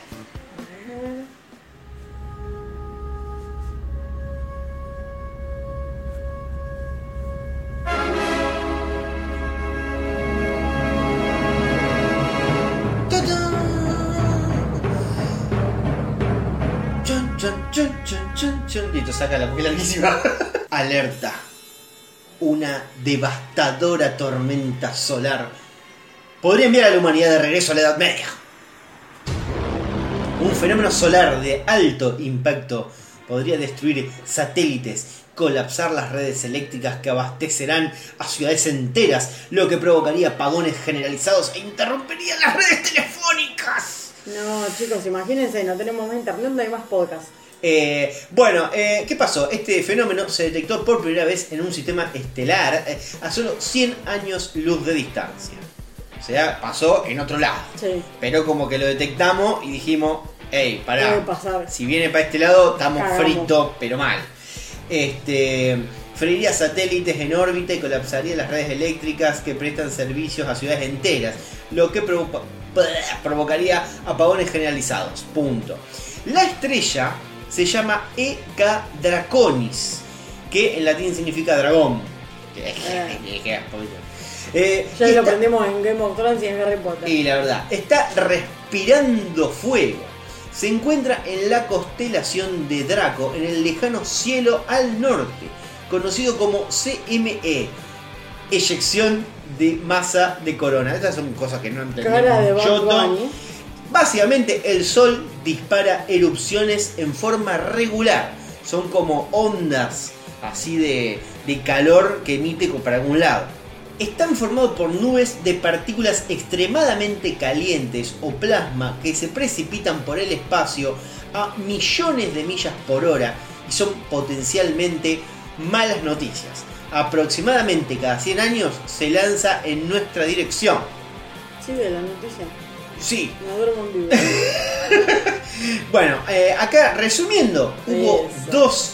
Chun, chun. Listo, saca la porque es larguísima. Alerta. Una devastadora tormenta solar podría enviar a la humanidad de regreso a la Edad Media. Un fenómeno solar de alto impacto podría destruir satélites, colapsar las redes eléctricas que abastecerán a ciudades enteras, lo que provocaría apagones generalizados e interrumpería las redes telefónicas. No, chicos, imagínense, no tenemos más internet, no hay más podcast. Eh, bueno, eh, ¿qué pasó? Este fenómeno se detectó por primera vez en un sistema estelar eh, a solo 100 años luz de distancia. O sea, pasó en otro lado. Sí. Pero como que lo detectamos y dijimos, hey, pará, si viene para este lado estamos Cagamos. fritos, pero mal. Este, freiría satélites en órbita y colapsaría las redes eléctricas que prestan servicios a ciudades enteras, lo que provo- provocaría apagones generalizados. Punto. La estrella se llama Eka Draconis, que en latín significa dragón. Eh, Ya y lo está- aprendemos en Game of Thrones y en Harry Potter. y la verdad, está respirando fuego. Se encuentra en la constelación de Draco, en el lejano cielo al norte, conocido como CME, eyección de masa de corona. Estas son cosas que no entendemos. Cara de Bad. Bunny. Básicamente el sol dispara erupciones en forma regular. Son como ondas así de, calor que emite para algún lado. Están formados por nubes de partículas extremadamente calientes o plasma que se precipitan por el espacio a millones de millas por hora y son potencialmente malas noticias. Aproximadamente cada 100 años se lanza en nuestra dirección. Sigue la noticia. Sí, No duermo en vivo. Bueno, eh, acá resumiendo, hubo Eso. dos,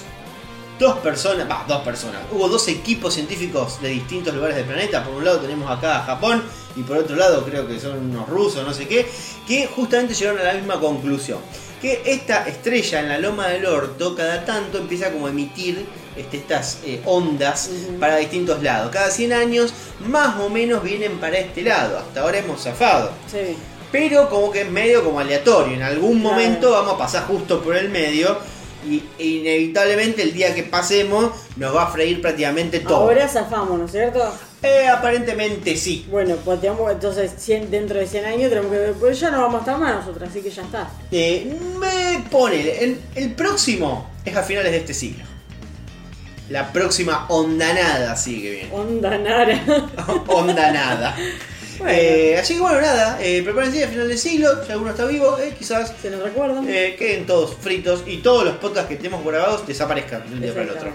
dos personas, va, dos personas, hubo dos equipos científicos de distintos lugares del planeta. Por un lado tenemos acá a Japón y por otro lado creo que son unos rusos, no sé qué, que justamente llegaron a la misma conclusión. Que esta estrella en la loma del orto cada tanto empieza como a emitir este, estas eh, ondas para distintos lados. Cada 100 años más o menos vienen para este lado. Hasta ahora hemos zafado Sí. Pero como que es medio como aleatorio. En algún Claro. momento vamos a pasar justo por el medio y e inevitablemente el día que pasemos nos va a freír prácticamente todo. Ahora zafamos, ¿no es cierto? Eh, aparentemente sí. Bueno, pues digamos, entonces 100 dentro de 100 años tenemos que ver, pues ya no vamos a estar más nosotros, así que ya está. Eh, me pone, el, el próximo es a finales de este siglo. La próxima ondanada sigue bien. Onda Nara. ondanada. Bueno. Eh, así que bueno, nada, eh, prepárense a final del siglo, si alguno está vivo, eh, quizás Se nos recuerdan. eh, queden todos fritos y todos los podcasts que tenemos grabados desaparezcan de un día para el otro.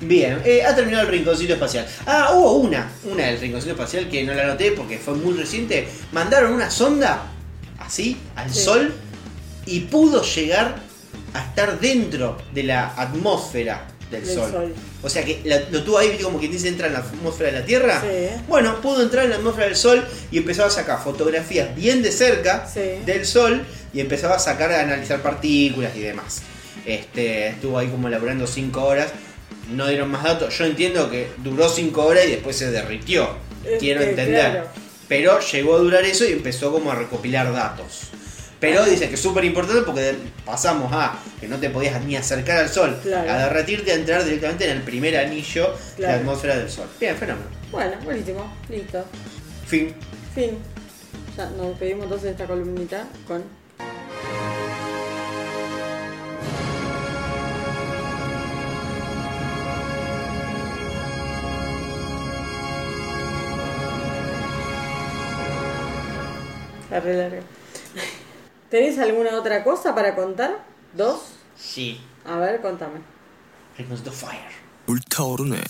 Bien, ha terminado el rinconcito espacial. Ah, hubo una, una del rinconcito espacial que no la anoté porque fue muy reciente. Mandaron una sonda así al Sí. sol y pudo llegar a estar dentro de la atmósfera del, Del sol. sol. O sea que la- lo tuvo ahí, como quien dice, entra en la atmósfera de la Tierra. Sí. Bueno, pudo entrar en la atmósfera del sol y empezaba a sacar fotografías bien de cerca Sí. del sol y empezaba a sacar, a analizar partículas y demás. Este, estuvo ahí como elaborando 5 horas. No dieron más datos. Yo entiendo que duró 5 horas y después se derritió. Este, Quiero entender. claro. Pero llegó a durar eso y empezó como a recopilar datos. Pero dice que es súper importante porque pasamos a que no te podías ni acercar al sol, Claro. a derretirte, a entrar directamente en el primer anillo de la atmósfera del sol. Bien, fenómeno. Bueno, buenísimo. Listo. Fin. Fin. Ya nos despedimos entonces de esta columnita con. La re larga. ¿Tenés alguna otra cosa para contar? ¿Dos? Sí. A ver, contame. Ritmos de Fire. 불타오르네.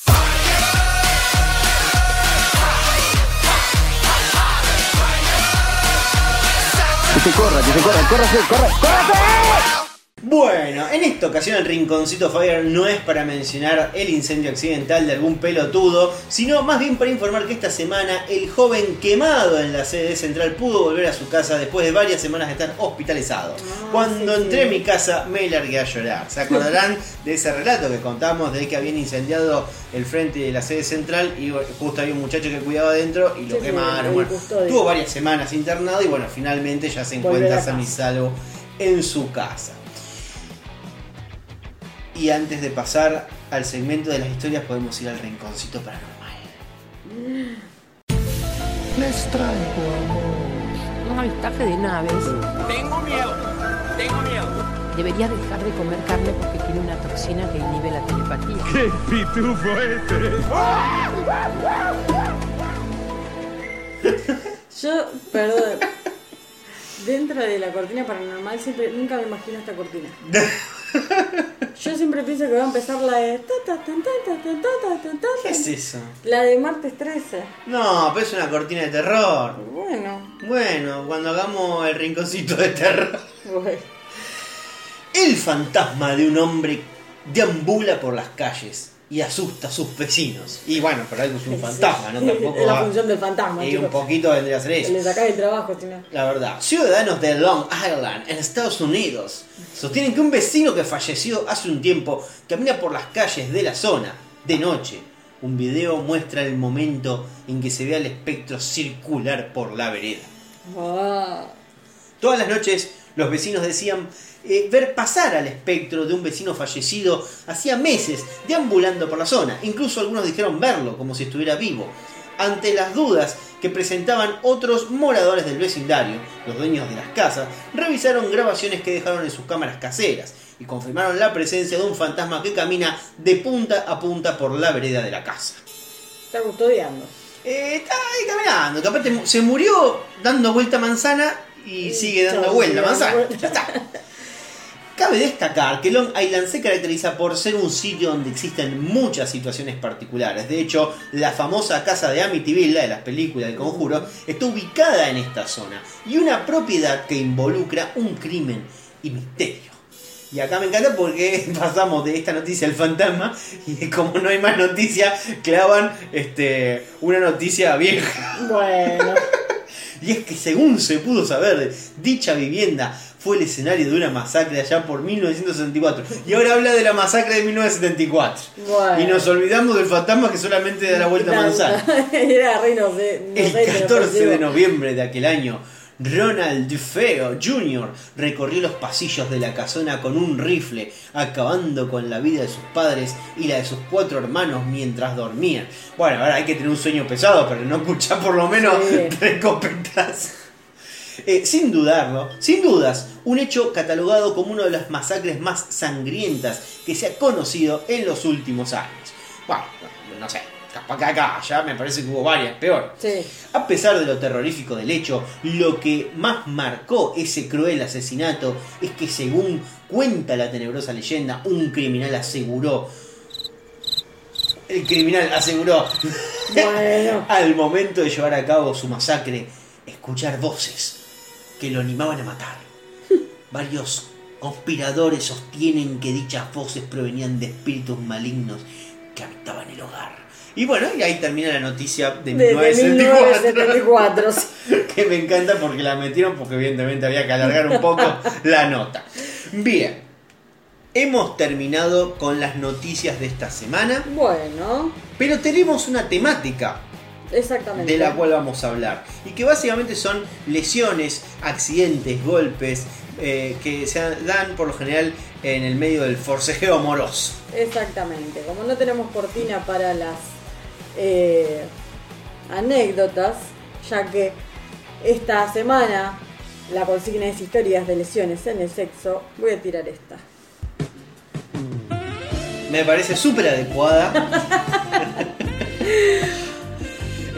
Que corra, que se corra, córrase, corre, córrase. Bueno, en esta ocasión el Rinconcito Fire no es para mencionar el incendio accidental de algún pelotudo, sino más bien para informar que esta semana el joven quemado en la sede central pudo volver a su casa después de varias semanas de estar hospitalizado. Ah, Cuando sí, entré a mi casa me largué a llorar. ¿Se acordarán de ese relato que contamos de que habían incendiado el frente de la sede central y justo había un muchacho que cuidaba adentro y lo Sí, quemaron? Bueno, tuvo varias semanas internado y bueno, finalmente ya se encuentra sano y salvo en su casa. Y antes de pasar al segmento de las historias, podemos ir al rinconcito paranormal. Les traigo amor. Un avistaje de naves. Tengo miedo, tengo miedo. Debería dejar de comer carne porque tiene una toxina que inhibe la telepatía. ¡Qué pitufo este! Yo, perdón. Dentro de la cortina paranormal siempre, nunca me imagino esta cortina. Yo siempre pienso que va a empezar la de... ¿Qué es eso? La de martes 13. No, pero es una cortina de terror. Bueno, Bueno, cuando hagamos el rinconcito de terror. bueno. El fantasma de un hombre deambula por las calles y asusta a sus vecinos. Y bueno, pero algo es un fantasma, ¿no? Tampoco Es la va- función del fantasma, Y chicos. un poquito vendría a ser eso. Le sacás el trabajo. La verdad, ciudadanos de Long Island, en Estados Unidos, sostienen que un vecino que falleció hace un tiempo camina por las calles de la zona de noche. Un video muestra el momento en que se ve al espectro circular por la vereda. Todas las noches los vecinos decían eh, ver pasar al espectro de un vecino fallecido hacía meses deambulando por la zona. Incluso algunos dijeron verlo como si estuviera vivo. Ante las dudas que presentaban otros moradores del vecindario, los dueños de las casas, revisaron grabaciones que dejaron en sus cámaras caseras y confirmaron la presencia de un fantasma que camina de punta a punta por la vereda de la casa. está custodiando. Eh, está ahí caminando, que aparte se murió dando vuelta manzana y sigue dando chau, vuelta dando manzana. Ya está. Cabe destacar que Long Island se caracteriza por ser un sitio donde existen muchas situaciones particulares. De hecho, la famosa casa de Amityville, la de las películas del conjuro, está ubicada en esta zona. Y una propiedad que involucra un crimen y misterio. Y acá me encanta porque pasamos de esta noticia al fantasma y como no hay más noticia, clavan este, una noticia vieja. Bueno, Y es que según se pudo saber, dicha vivienda fue el escenario de una masacre allá por 1964. Y ahora habla de la masacre de 1974. bueno. Y nos olvidamos del fantasma que solamente da la vuelta a manzana. Era re no sé, no El sé, 14 de noviembre de aquel año, Ronald Dufeo Jr. recorrió los pasillos de la casona con un rifle, acabando con la vida de sus padres y la de sus cuatro hermanos mientras dormían. Bueno, ahora hay que tener un sueño pesado, pero no escuchar por lo menos Sí. tres escopetas. Eh, sin dudarlo, sin dudas, un hecho catalogado como una de las masacres más sangrientas que se ha conocido en los últimos años. Bueno, no sé, que acá ya me parece que hubo varias peor. Sí. A pesar de lo terrorífico del hecho, lo que más marcó ese cruel asesinato es que según cuenta la tenebrosa leyenda, un criminal aseguró... El criminal aseguró Bueno. al momento de llevar a cabo su masacre, escuchar voces que lo animaban a matar. Varios conspiradores sostienen que dichas voces provenían de espíritus malignos que habitaban el hogar. Y bueno, y ahí termina la noticia de Desde 1974, 1974. sí. que me encanta porque la metieron porque evidentemente había que alargar un poco la nota. Bien, hemos terminado con las noticias de esta semana, Bueno, pero tenemos una temática exactamente. de la cual vamos a hablar. Y que básicamente son lesiones, accidentes, golpes eh, que se dan por lo general en el medio del forcejeo amoroso. Exactamente. Como no tenemos cortina para las eh, anécdotas, ya que esta semana la consigna es historias de lesiones en el sexo, voy a tirar esta. Me parece súper adecuada.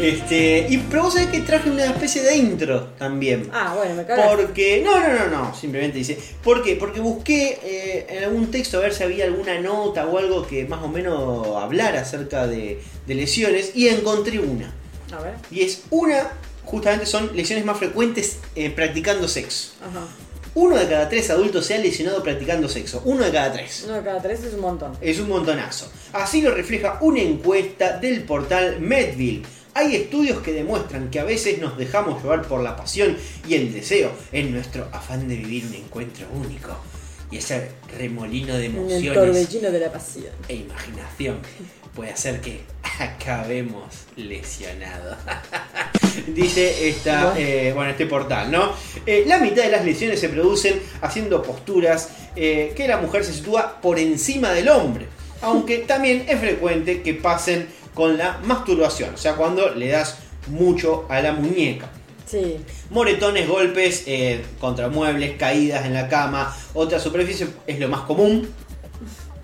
este, y pero vos sabés que traje una especie de intro también. Ah, bueno, me cagaste. Porque, no, no, no, no, simplemente dice, ¿por qué? Porque busqué eh, en algún texto a ver si había alguna nota o algo que más o menos hablara acerca de, de lesiones y encontré una. A ver. Y es una, justamente son lesiones más frecuentes eh, practicando sexo. Ajá. Uno de cada tres adultos se ha lesionado practicando sexo. Uno de cada tres. Uno de cada tres es un montón. Es un montonazo. Así lo refleja una encuesta del portal Medville. Hay estudios que demuestran que a veces nos dejamos llevar por la pasión y el deseo en nuestro afán de vivir un encuentro único. Y ese remolino de En el emociones torbellino de la pasión. e imaginación puede hacer que acabemos lesionados. Dice esta, eh, bueno, este portal, ¿no? Eh, la mitad de las lesiones se producen haciendo posturas eh, que la mujer se sitúa por encima del hombre. Aunque también es frecuente que pasen con la masturbación, o sea, cuando le das mucho a la muñeca. Sí. Moretones, golpes eh, contra muebles, caídas en la cama, otra superficie es lo más común,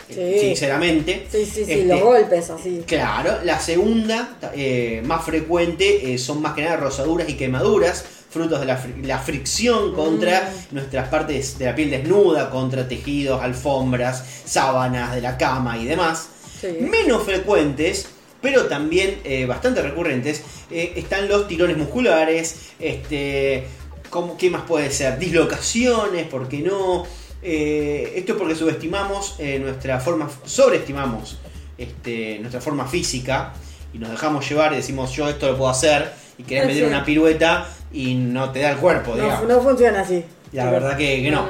eh, Sí. sinceramente. Sí, sí, sí, Este, los golpes así. Claro, la segunda, eh, más frecuente, eh, son más que nada rosaduras y quemaduras, frutos de la, fri- la fricción contra Mm. nuestras partes de la piel desnuda, contra tejidos, alfombras, sábanas de la cama y demás. Sí. Menos frecuentes, pero también eh, bastante recurrentes, eh, están los tirones musculares, este, ¿cómo- ¿qué más puede ser? Dislocaciones, ¿por qué no? Eh, esto es porque subestimamos nuestra forma, sobreestimamos este, nuestra forma física y nos dejamos llevar y decimos yo esto lo puedo hacer y querés Ah, meter sí. una pirueta y no te da el cuerpo, No, digamos. no funciona así. La verdad que, que no.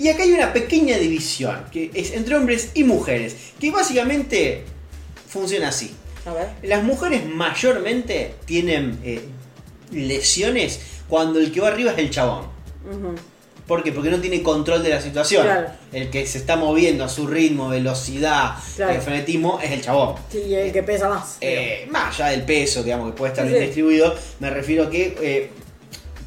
Y acá hay una pequeña división que es entre hombres y mujeres, que básicamente funciona así. A ver. Las mujeres mayormente tienen eh, lesiones cuando el que va arriba es el chabón. Ujú. ¿Por qué? Porque no tiene control de la situación. Claro. El que se está moviendo a su ritmo, velocidad, Claro. eh, frenetismo es el chabón. Sí, y el que pesa más. Eh, más allá del peso, digamos, que puede estar Sí, bien sí. distribuido, me refiero a que eh,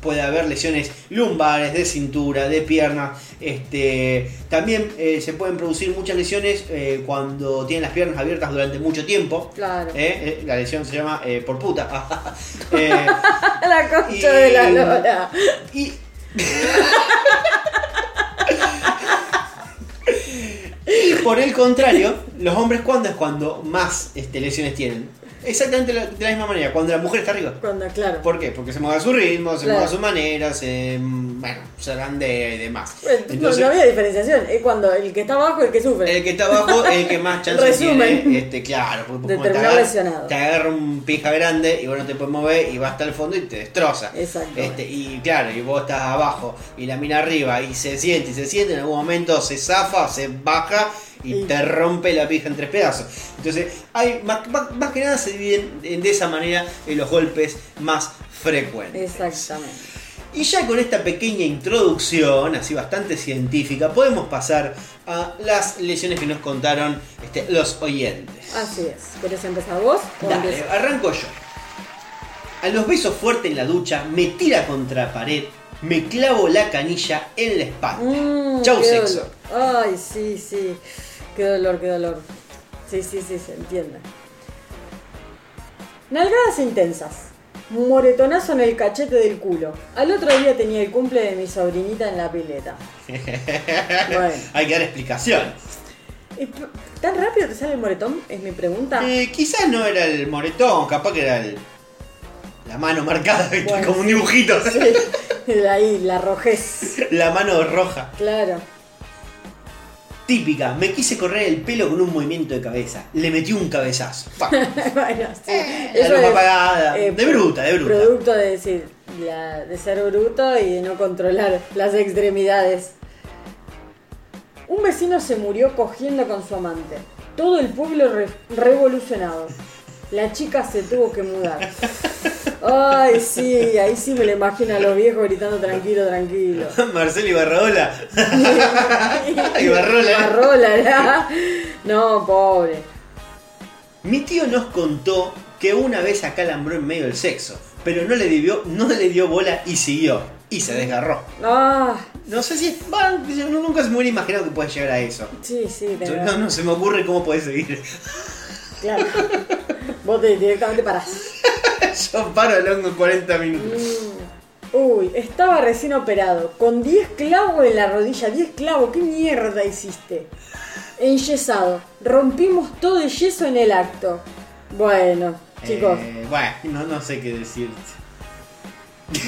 puede haber lesiones lumbares, de cintura, de pierna. Este, también eh, se pueden producir muchas lesiones eh, cuando tienen las piernas abiertas durante mucho tiempo. Claro. Eh, la lesión se llama por puta. La concha y- de la lora. y. Y por el contrario, los hombres cuando es cuando más este, lesiones tienen. Exactamente de la misma manera, cuando la mujer está arriba. Cuando, claro. ¿Por qué? Porque se mueve a su ritmo, se Claro. mueve a su manera, se, bueno, se grande y demás. No- Entonces, no, había diferenciación. Es cuando el que está abajo es el que sufre. el que está abajo es el que más chance Resumen. tiene, este, claro, porque De te agarra-. Te agarra un pija grande y vos no te puedes mover y va hasta el fondo y te destroza. Exacto. Este, y claro, y vos estás abajo y la mina arriba y se siente y se siente, en algún momento se zafa, se baja y te rompe la pija en tres pedazos. Entonces, hay, más, más- más que nada se dividen en- de esa manera en los golpes más frecuentes. Exactamente. Y ya con esta pequeña introducción, así bastante científica, podemos pasar a las lesiones que nos contaron este, los oyentes. Así es. ¿Querés empezar vos? Dale, empiezo? arranco yo. A los besos fuertes en la ducha, me tira contra pared, me clavo la canilla en la espalda. Mm, Chau sexo. dolor. Ay, sí, sí. Qué dolor, qué dolor. Sí, sí, sí, se entiende. Nalgadas intensas. Moretonazo en el cachete del culo. Al otro día tenía el cumple de mi sobrinita en la pileta. Bueno. Hay que dar explicación. ¿Tan rápido te sale el moretón? Es mi pregunta. Eh, quizás no era el moretón, capaz que era el, la mano marcada, como un dibujito. Sí, ahí, la rojez. La mano roja. Claro. Típica, me quise correr el pelo con un movimiento de cabeza. Le metí un cabezazo. Bueno, sí. la luz es, apagada. eh, de bruta, de bruta. Producto de decir, la- de ser bruto y de no controlar las extremidades. Un vecino se murió cogiendo con su amante. Todo el pueblo re- revolucionado. La chica se tuvo que mudar. Ay, sí, ahí sí me lo imagino a los viejos gritando tranquilo, tranquilo. Marcelo. Ibarrola. Barrola, ¿verdad? No, pobre. Mi tío nos contó que una vez acalambró en medio del sexo, pero no le dio, no le dio bola y siguió. Y se desgarró. Ah, No sé si. Bueno, yo nunca se me hubiera imaginado que puede llegar a eso. sí, sí, de verdad. No, no se me ocurre cómo puede seguir. Claro. Vos te- directamente parás. Yo paro el hongo en 40 minutos. Mm. Uy, estaba recién operado, con 10 clavos en la rodilla, 10 clavos, ¿qué mierda hiciste? Enyesado, rompimos todo el yeso en el acto. Bueno, chicos, Eh, bueno, no, no sé qué decirte.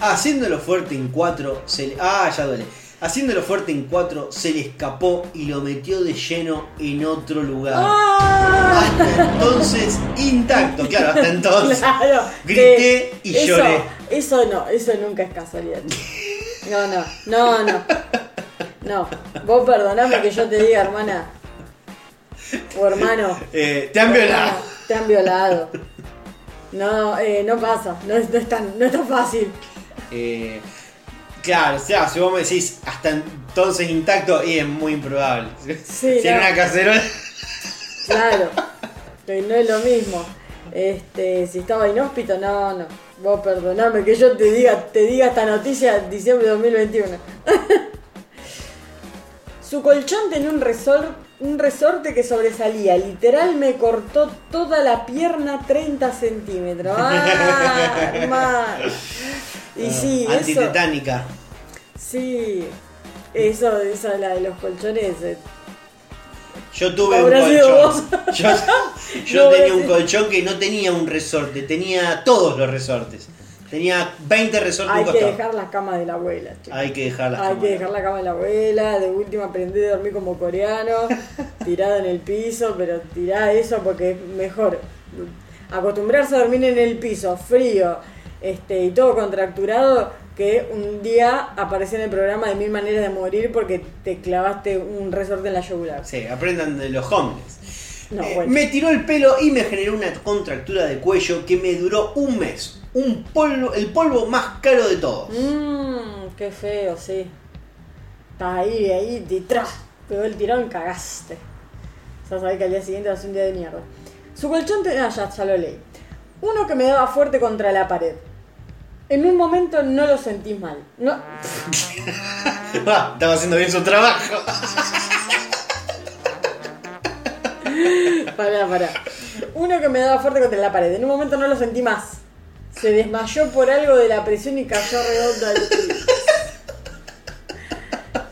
Haciéndolo fuerte en 4, se le. Ah, ya duele. Haciéndolo fuerte en 4, se le escapó y lo metió de lleno en otro lugar. ¡Ah! Hasta entonces, intacto, claro, hasta entonces. Claro, Grité que y eso- lloré. Eso no, eso nunca es casualidad. No, no, no, no. No, vos perdoname que yo te diga, hermana. O hermano. Eh, te han violado. Te han violado. No, eh, no pasa, no es, no es tan, no es tan fácil. Eh, claro, o sea, si vos me decís hasta entonces intacto, y es muy improbable. Sí, si en no. una cacerola. Claro, que no es lo mismo. Este, si estaba inhóspito, no, no. Vos perdoname que yo te diga, te diga esta noticia en diciembre de 2021. Su colchón tenía un, resor- un resorte que sobresalía. Literal me cortó toda la pierna 30 centímetros. ¡Ah! Y sí, eso. Antitetánica. Sí. Eso, esa la de los colchones. eh, Yo tuve un colchón. Yo, yo No, tenía un colchón que no tenía un resorte, tenía todos los resortes. Tenía 20 resortes Hay que costado. dejar las camas de la abuela. Hay que dejar las Hay que dejar la cama de la abuela, de última aprendí a dormir como coreano, tirado en el piso, pero tirá eso porque es mejor. Acostumbrarse a dormir en el piso, frío, este, y todo contracturado, que un día apareció en el programa de Mil Maneras de Morir porque te clavaste un resorte en la yugular. Sí, aprendan de los hombres. No, Eh, bueno. Me tiró el pelo y me generó una contractura de cuello que me duró un mes. Un polvo, el polvo más caro de todos. Mmm, qué feo, sí. Estás ahí, ahí, detrás. Pegó el tirón, cagaste. Ya sabés que al día siguiente va a ser un día de mierda. Su colchón tenía, ah, ya, ya lo leí. Uno que me daba fuerte contra la pared. En un momento no lo sentí mal. No, Ah, estaba haciendo bien su trabajo. pará, pará. Uno que me daba fuerte contra la pared. En un momento no lo sentí más. Se desmayó por algo de la presión y cayó redonda al piso.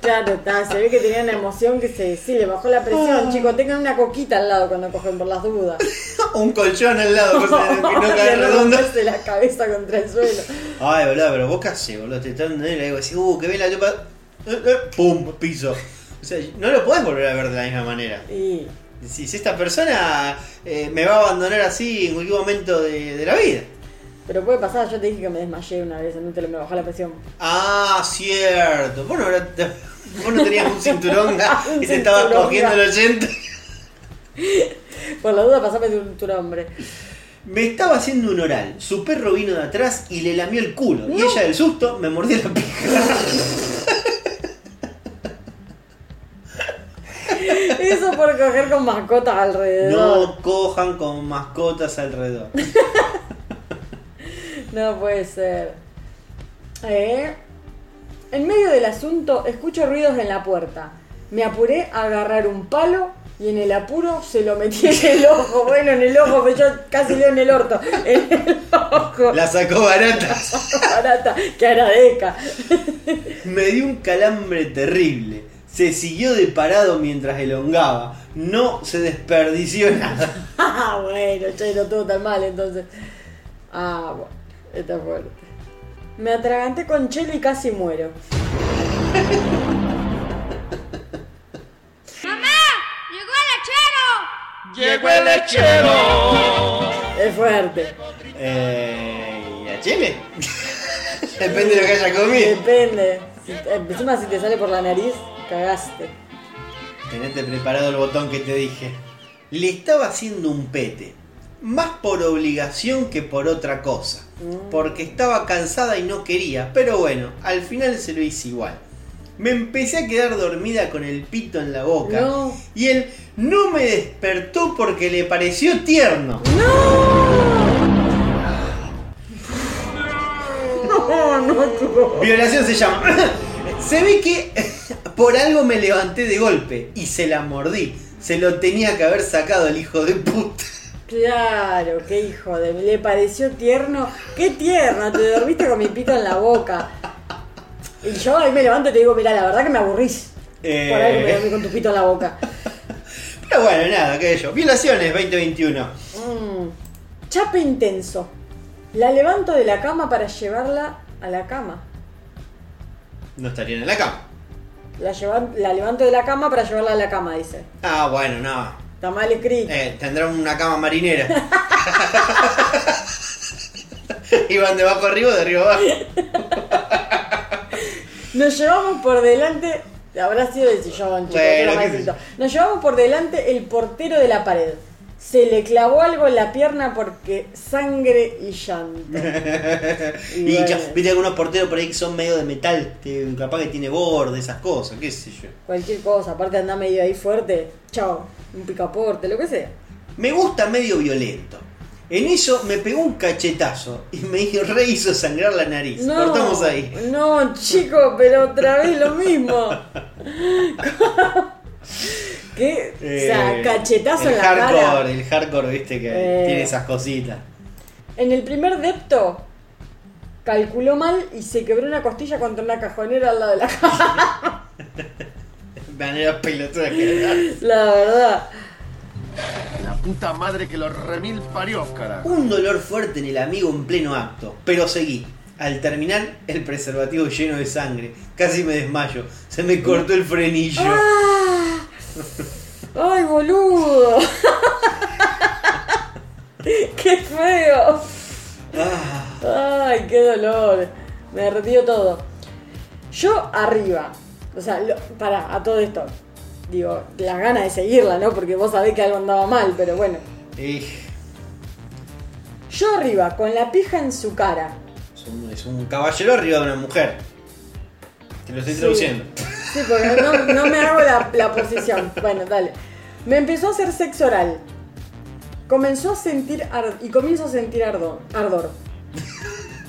Claro, está, se ve que tenía una emoción que se, sí, le bajó la presión. Chicos, tengan una coquita al lado cuando cogen por las dudas. un colchón al lado, de que no cae redondo. la cabeza contra el suelo. Ay, boludo, pero vos casi, boludo, te están y le digo así, uh, que ve la lupa. eh, eh, pum, piso. O sea, no lo podés volver a ver de la misma manera. Y Si, esta persona eh, me va a abandonar así en cualquier momento de, de la vida. Pero puede pasar, yo te dije que me desmayé una vez en un tele, me bajó la presión. Ah, cierto. Vos no, habrá- vos no tenías un cinturón y te estabas cogiendo el 80. Por la duda, pasame tu, tu nombre. Me estaba haciendo un oral. Su perro vino de atrás y le lamió el culo. Y ella del susto me mordió la pija. Eso por coger con mascotas alrededor. No cojan con mascotas alrededor. No puede ser. Eh, En medio del asunto, escucho ruidos en la puerta. Me apuré a agarrar un palo y en el apuro se lo metí en el ojo. Bueno, en el ojo, pero yo casi leo en el orto. En el ojo. La sacó barata. barata, que agradezca. Me dio un calambre terrible. Se siguió de parado mientras elongaba. No se desperdició nada. Ah, bueno, che, no estuvo tan mal entonces. Ah, bueno, está fuerte. Me atraganté con chelo y casi muero. ¡Llegó el lechero! Es fuerte. Eh, ¿Y a Chile? Depende de lo que haya comido. Depende. Si- eh, encima si te sale por la nariz, cagaste. Tenete preparado el botón que te dije. Le estaba haciendo un pete. Más por obligación que por otra cosa. Porque estaba cansada y no quería. Pero bueno, al final se lo hice igual. Me empecé a quedar dormida con el pito en la boca. No. Y él no me despertó porque le pareció tierno. No, Violación se llama. Se ve que por algo me levanté de golpe y se la mordí. Se lo tenía que haber sacado el hijo de puta. Claro, qué hijo de... Le pareció tierno. Qué tierno, te dormiste con mi pito en la boca. Y yo ahí me levanto y te digo, mira, la verdad que me aburrís. Eh. Por ahí me dormí con tu pito en la boca. Pero bueno, nada, qué yo. Violaciones 2021. Mm. Chape intenso. La levanto de la cama para llevarla a la cama. No estarían en la cama. La, lleva- la levanto de la cama para llevarla a la cama, dice. Ah, bueno, no. Está mal escrito. Eh, tendrá una cama marinera. Iban de abajo arriba o de arriba abajo. Nos llevamos por delante. Habrá sido el sillón, chicos. Escrito. Nos llevamos por delante el portero de la pared. Se le clavó algo en la pierna porque sangre y llanto. Y Y bueno. ya, viste algunos porteros por ahí que son medio de metal, que capaz que tiene borde, esas cosas, qué sé yo. Cualquier cosa, aparte anda medio ahí fuerte. Chao, un picaporte, lo que sea. Me gusta medio violento. En eso me pegó un cachetazo y me re hizo sangrar la nariz. No, Cortamos ahí. No, chico, pero otra vez lo mismo. ¿Qué? o sea, Eh, cachetazo el en la hardcore, cara. El hardcore, viste, que Eh. tiene esas cositas. En el primer depto calculó mal y se quebró una costilla contra una cajonera al lado de la cama. Manera pelotuda que. La verdad. La puta madre que los remil parió, carajo. Un dolor fuerte en el amigo en pleno acto, pero seguí. Al terminar, el preservativo lleno de sangre. Casi me desmayo. Se me cortó el frenillo. ¡Ah! ¡Ay, boludo! ¡Qué feo! ¡Ay, qué dolor! Me derretió todo. Yo arriba. O sea, lo- para, a todo esto. Digo, las ganas de seguirla, ¿no? Porque vos sabés que algo andaba mal, pero bueno. Yo arriba, con la pija en su cara. es, un, es un caballero arriba de una mujer. Te lo estoy Sí. traduciendo. Sí, porque no, me hago la, posición. Bueno, dale. Me empezó a hacer sexo oral. Comenzó a sentir ar- y comienzo a sentir ardor, ardor.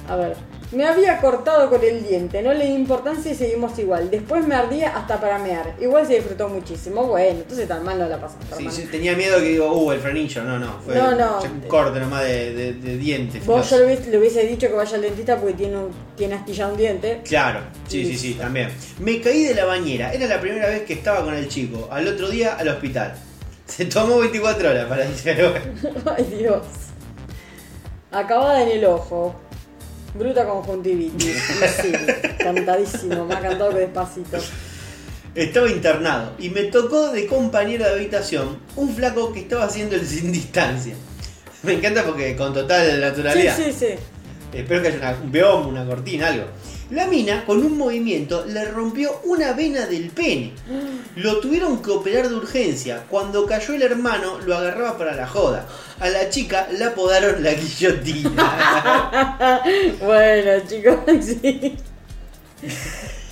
A ver. Me había cortado con el diente, no le di importancia y seguimos igual. Después me ardía hasta para mear. Igual se disfrutó muchísimo. Bueno, entonces tan mal no la pasaste. Sí, hermano. sí, tenía miedo que digo, uh, el frenillo. No, no. Fue No, no. un corte nomás de, de, de diente. Vos filoso. yo le hubiese, le hubiese dicho que vaya al dentista porque tiene, un- tiene astillado un diente. Claro, sí, sí, sí, también. Me caí de la bañera. Era la primera vez que estaba con el chico. Al otro día al hospital. Se tomó 24 horas para decirlo. Ay, Dios. Acabada en el ojo. Bruta conjuntivitis. Sí, cantadísimo. Me ha cantado que despacito. Estaba internado y me tocó de compañero de habitación un flaco que estaba haciendo el sin distancia. Me encanta porque con total naturalidad. sí, sí. Espero que haya una- un bioma, una cortina, algo. La mina, con un movimiento, le rompió una vena del pene. Lo tuvieron que operar de urgencia. Cuando cayó el hermano, lo agarraba para la joda. A la chica la apodaron la guillotina. Bueno, chicos, sí.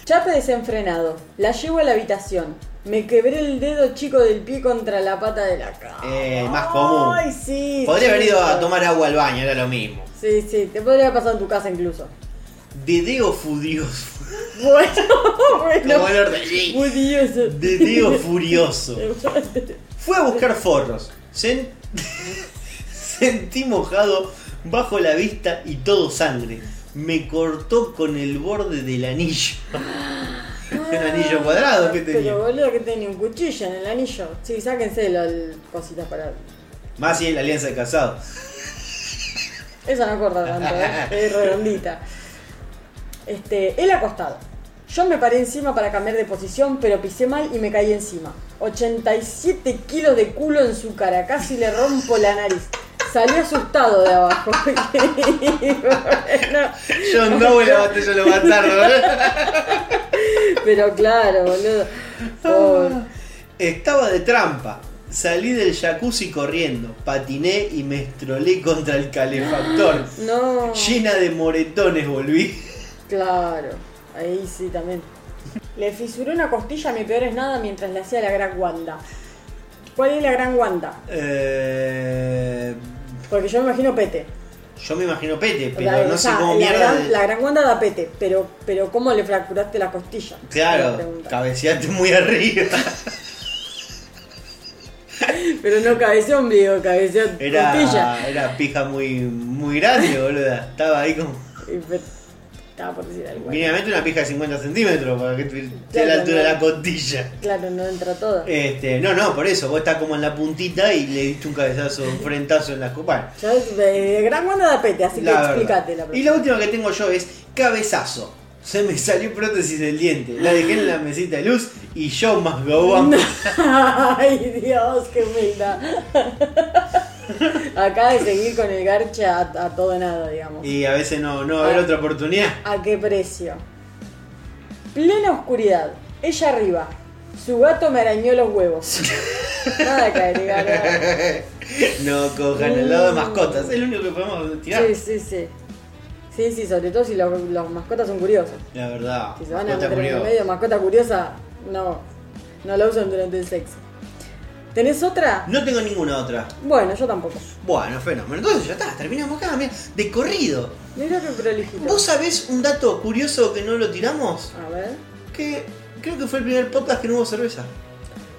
Chape desenfrenado. La llevo a la habitación. Me quebré el dedo chico del pie contra la pata de la cama. Eh, más común. Ay, sí. Podría haber ido a tomar agua al baño, era lo mismo. Sí, sí. Te podría haber pasado en tu casa incluso. Dedeo furioso. Bueno, bueno. Como el orden. Furioso. Dedeo furioso. Fue a buscar forros. Sen- Sentí mojado bajo la vista y todo sangre. Me cortó con el borde del anillo. Un anillo cuadrado que tenía. Pero boludo que tenía un cuchillo en el anillo. Sí, sáquense las cositas para. Más si es la alianza de casado. Esa no corta tanto, ¿eh? es redondita. Este, él acostado. Yo me paré encima para cambiar de posición, pero pisé mal y me caí encima. 87 kilos de culo en su cara, casi le rompo la nariz. Salí asustado de abajo. Bueno, John Doe la batalla de los bastardos. pero claro, boludo. Pobre. Estaba de trampa. Salí del jacuzzi corriendo. Patiné y me estrolé contra el calefactor. No. Llena de moretones volví. Claro, ahí sí también. Le fisuró una costilla a mi peor es nada mientras le hacía la gran Wanda. ¿Cuál es la gran Wanda? Eh, Porque yo me imagino pete. yo me imagino pete, pero La- no sé cómo la, mierda. gran, de- la gran Wanda da pete, pero, pero ¿cómo le fracturaste la costilla? La Claro, cabeceaste muy arriba. Pero no cabeceó ombligo, cabeceó costilla. Era, era pija muy, muy grande, boluda. Estaba ahí como. Estaba por decir algo. Mínimamente una pija de 50 centímetros para que Claro, a la altura de la costilla. Claro, no entra todo. Este, no, no, por eso, vos estás como en la puntita y le diste un cabezazo, un frentazo en la copa. Ya es- eh, gran Wanda da pete, así que verdad. explícate la Y la última que tengo yo es cabezazo. Se me salió prótesis del diente. La dejé en la mesita de luz y yo más go. Ay, Dios, qué humildad. Acá de seguir con el garche a, a todo nada, digamos. Y a veces no, no va a haber Ah. otra oportunidad. ¿A qué precio? Plena oscuridad. Ella arriba. Su gato me arañó los huevos. Nada que agregar. nada. No cojan el lado de mascotas, es lo único que podemos tirar. Sí, sí, sí. Sí, sí, sobre todo si los, los mascotas son curiosos. La verdad, Si se van a mascota meter en el curiosa. medio, mascota curiosa, no, no la usan durante el sexo. ¿Tenés otra? No tengo ninguna otra. Bueno, yo tampoco. Bueno, fenómeno. Entonces ya está, terminamos acá, mira, de corrido. Mira qué prolijito. ¿Vos sabés un dato curioso que no lo tiramos? A ver. Que creo que fue el primer podcast que no hubo cerveza.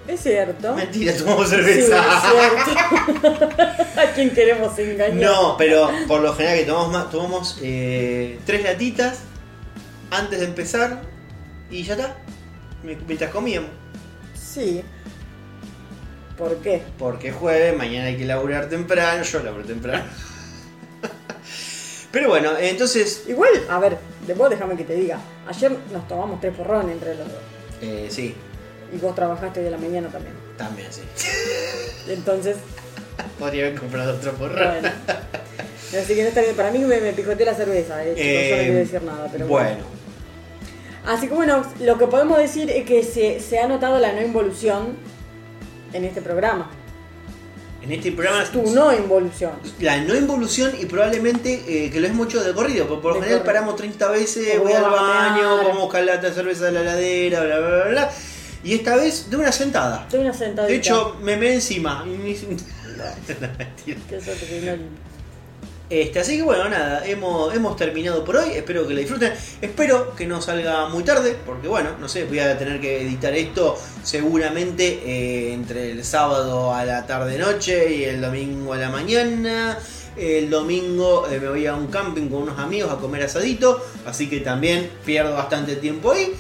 Es cierto. Mentira, tomamos Sí, cerveza. es cierto. ¿A quién queremos engañar? No, pero por lo general que tomamos, más- tomamos eh, tres latitas antes de empezar y ya está. Mientras comíamos. Sí. ¿Por qué? Porque es jueves, mañana hay que laburar temprano, yo laburo temprano. Pero bueno, entonces, Igual, a ver, de vos déjame que te diga. Ayer nos tomamos tres porrones entre los dos. eh, sí, Y vos trabajaste de la mañana también. también sí. Entonces, Podría haber comprado otro porro. bueno. Así que no está bien. Para mí me, me picoteé la cerveza, eh, yo no Eh, quiero decir nada, pero bueno, Así que bueno, lo que podemos decir es que se, se ha notado la no involución en este programa. en este programa Tu no involución. la no involución y probablemente eh, que lo es mucho de corrido, porque por lo De general corrido. paramos 30 veces, Porque voy al baño, vamos a buscar de cerveza de la heladera, bla bla bla bla. Y esta vez de una sentada. Estoy una sentadita. De hecho, me me encima. No, mentira. Qué suerte que no limpio. Este, así que bueno, nada, hemos, hemos terminado por hoy, espero que la disfruten, espero que no salga muy tarde, porque bueno, no sé, voy a tener que editar esto seguramente eh, entre el sábado a la tarde-noche y el domingo a la mañana. El domingo eh, me voy a un camping con unos amigos a comer asadito, así que también pierdo bastante tiempo ahí.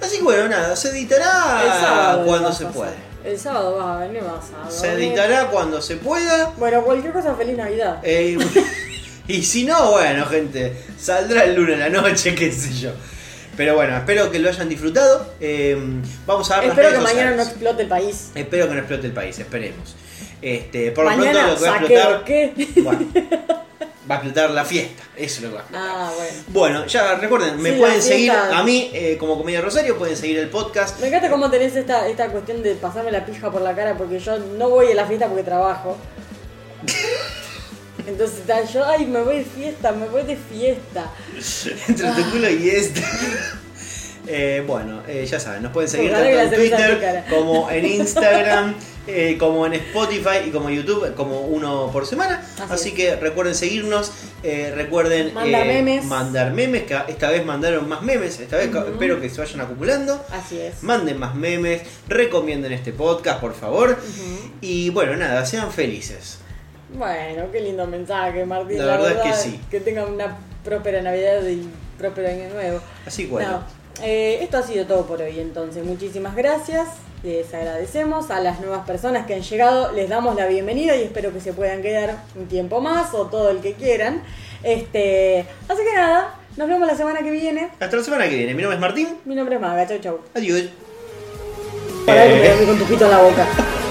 Así que bueno, nada, se editará cuando se a hacer. puede. El sábado vas a venir, vas a Se editará cuando se pueda. Bueno, cualquier cosa, feliz Navidad. Eh, y si no, bueno, gente, saldrá el lunes a la noche, qué sé yo. Pero bueno, espero que lo hayan disfrutado. Eh, vamos a las Espero que mañana no explote el país. Espero que no explote el país, esperemos. Este, por lo mañana pronto lo que va a explotar. ¿qué? Bueno, va a explotar la fiesta. Eso es lo que va a explotar. Ah, bueno. Bueno, ya recuerden, me Sí, pueden seguir a mí eh, como Comedia Rosario, pueden seguir el podcast. Me encanta cómo tenés esta, esta cuestión de pasarme la pija por la cara porque yo no voy a la fiesta porque trabajo. Entonces yo, ay, me voy de fiesta, me voy de fiesta. Entre tu culo y este. Eh, bueno, eh, ya saben, nos pueden seguir Ojalá tanto en Twitter como en Instagram, eh, como en Spotify y como YouTube, como uno por semana. Así, que recuerden seguirnos, eh, recuerden Mandar eh, memes. mandar memes, que esta vez mandaron más memes, esta vez espero que se vayan acumulando. Así es. Manden más memes, recomienden este podcast, por favor. Y bueno, nada, sean felices. Bueno, qué lindo mensaje, Martín. La verdad es que sí. Que tengan una próspera Navidad y próspero Año Nuevo. Así bueno. No, esto ha sido todo por hoy, entonces muchísimas gracias. Les agradecemos a las nuevas personas que han llegado, les damos la bienvenida y espero que se puedan quedar un tiempo más o todo el que quieran. Este, así que nada, nos vemos la semana que viene. Hasta la semana que viene. Mi nombre es Martín. Mi nombre es Maga, chau chau. Adiós. Pará que me dormí con tu pito en la boca.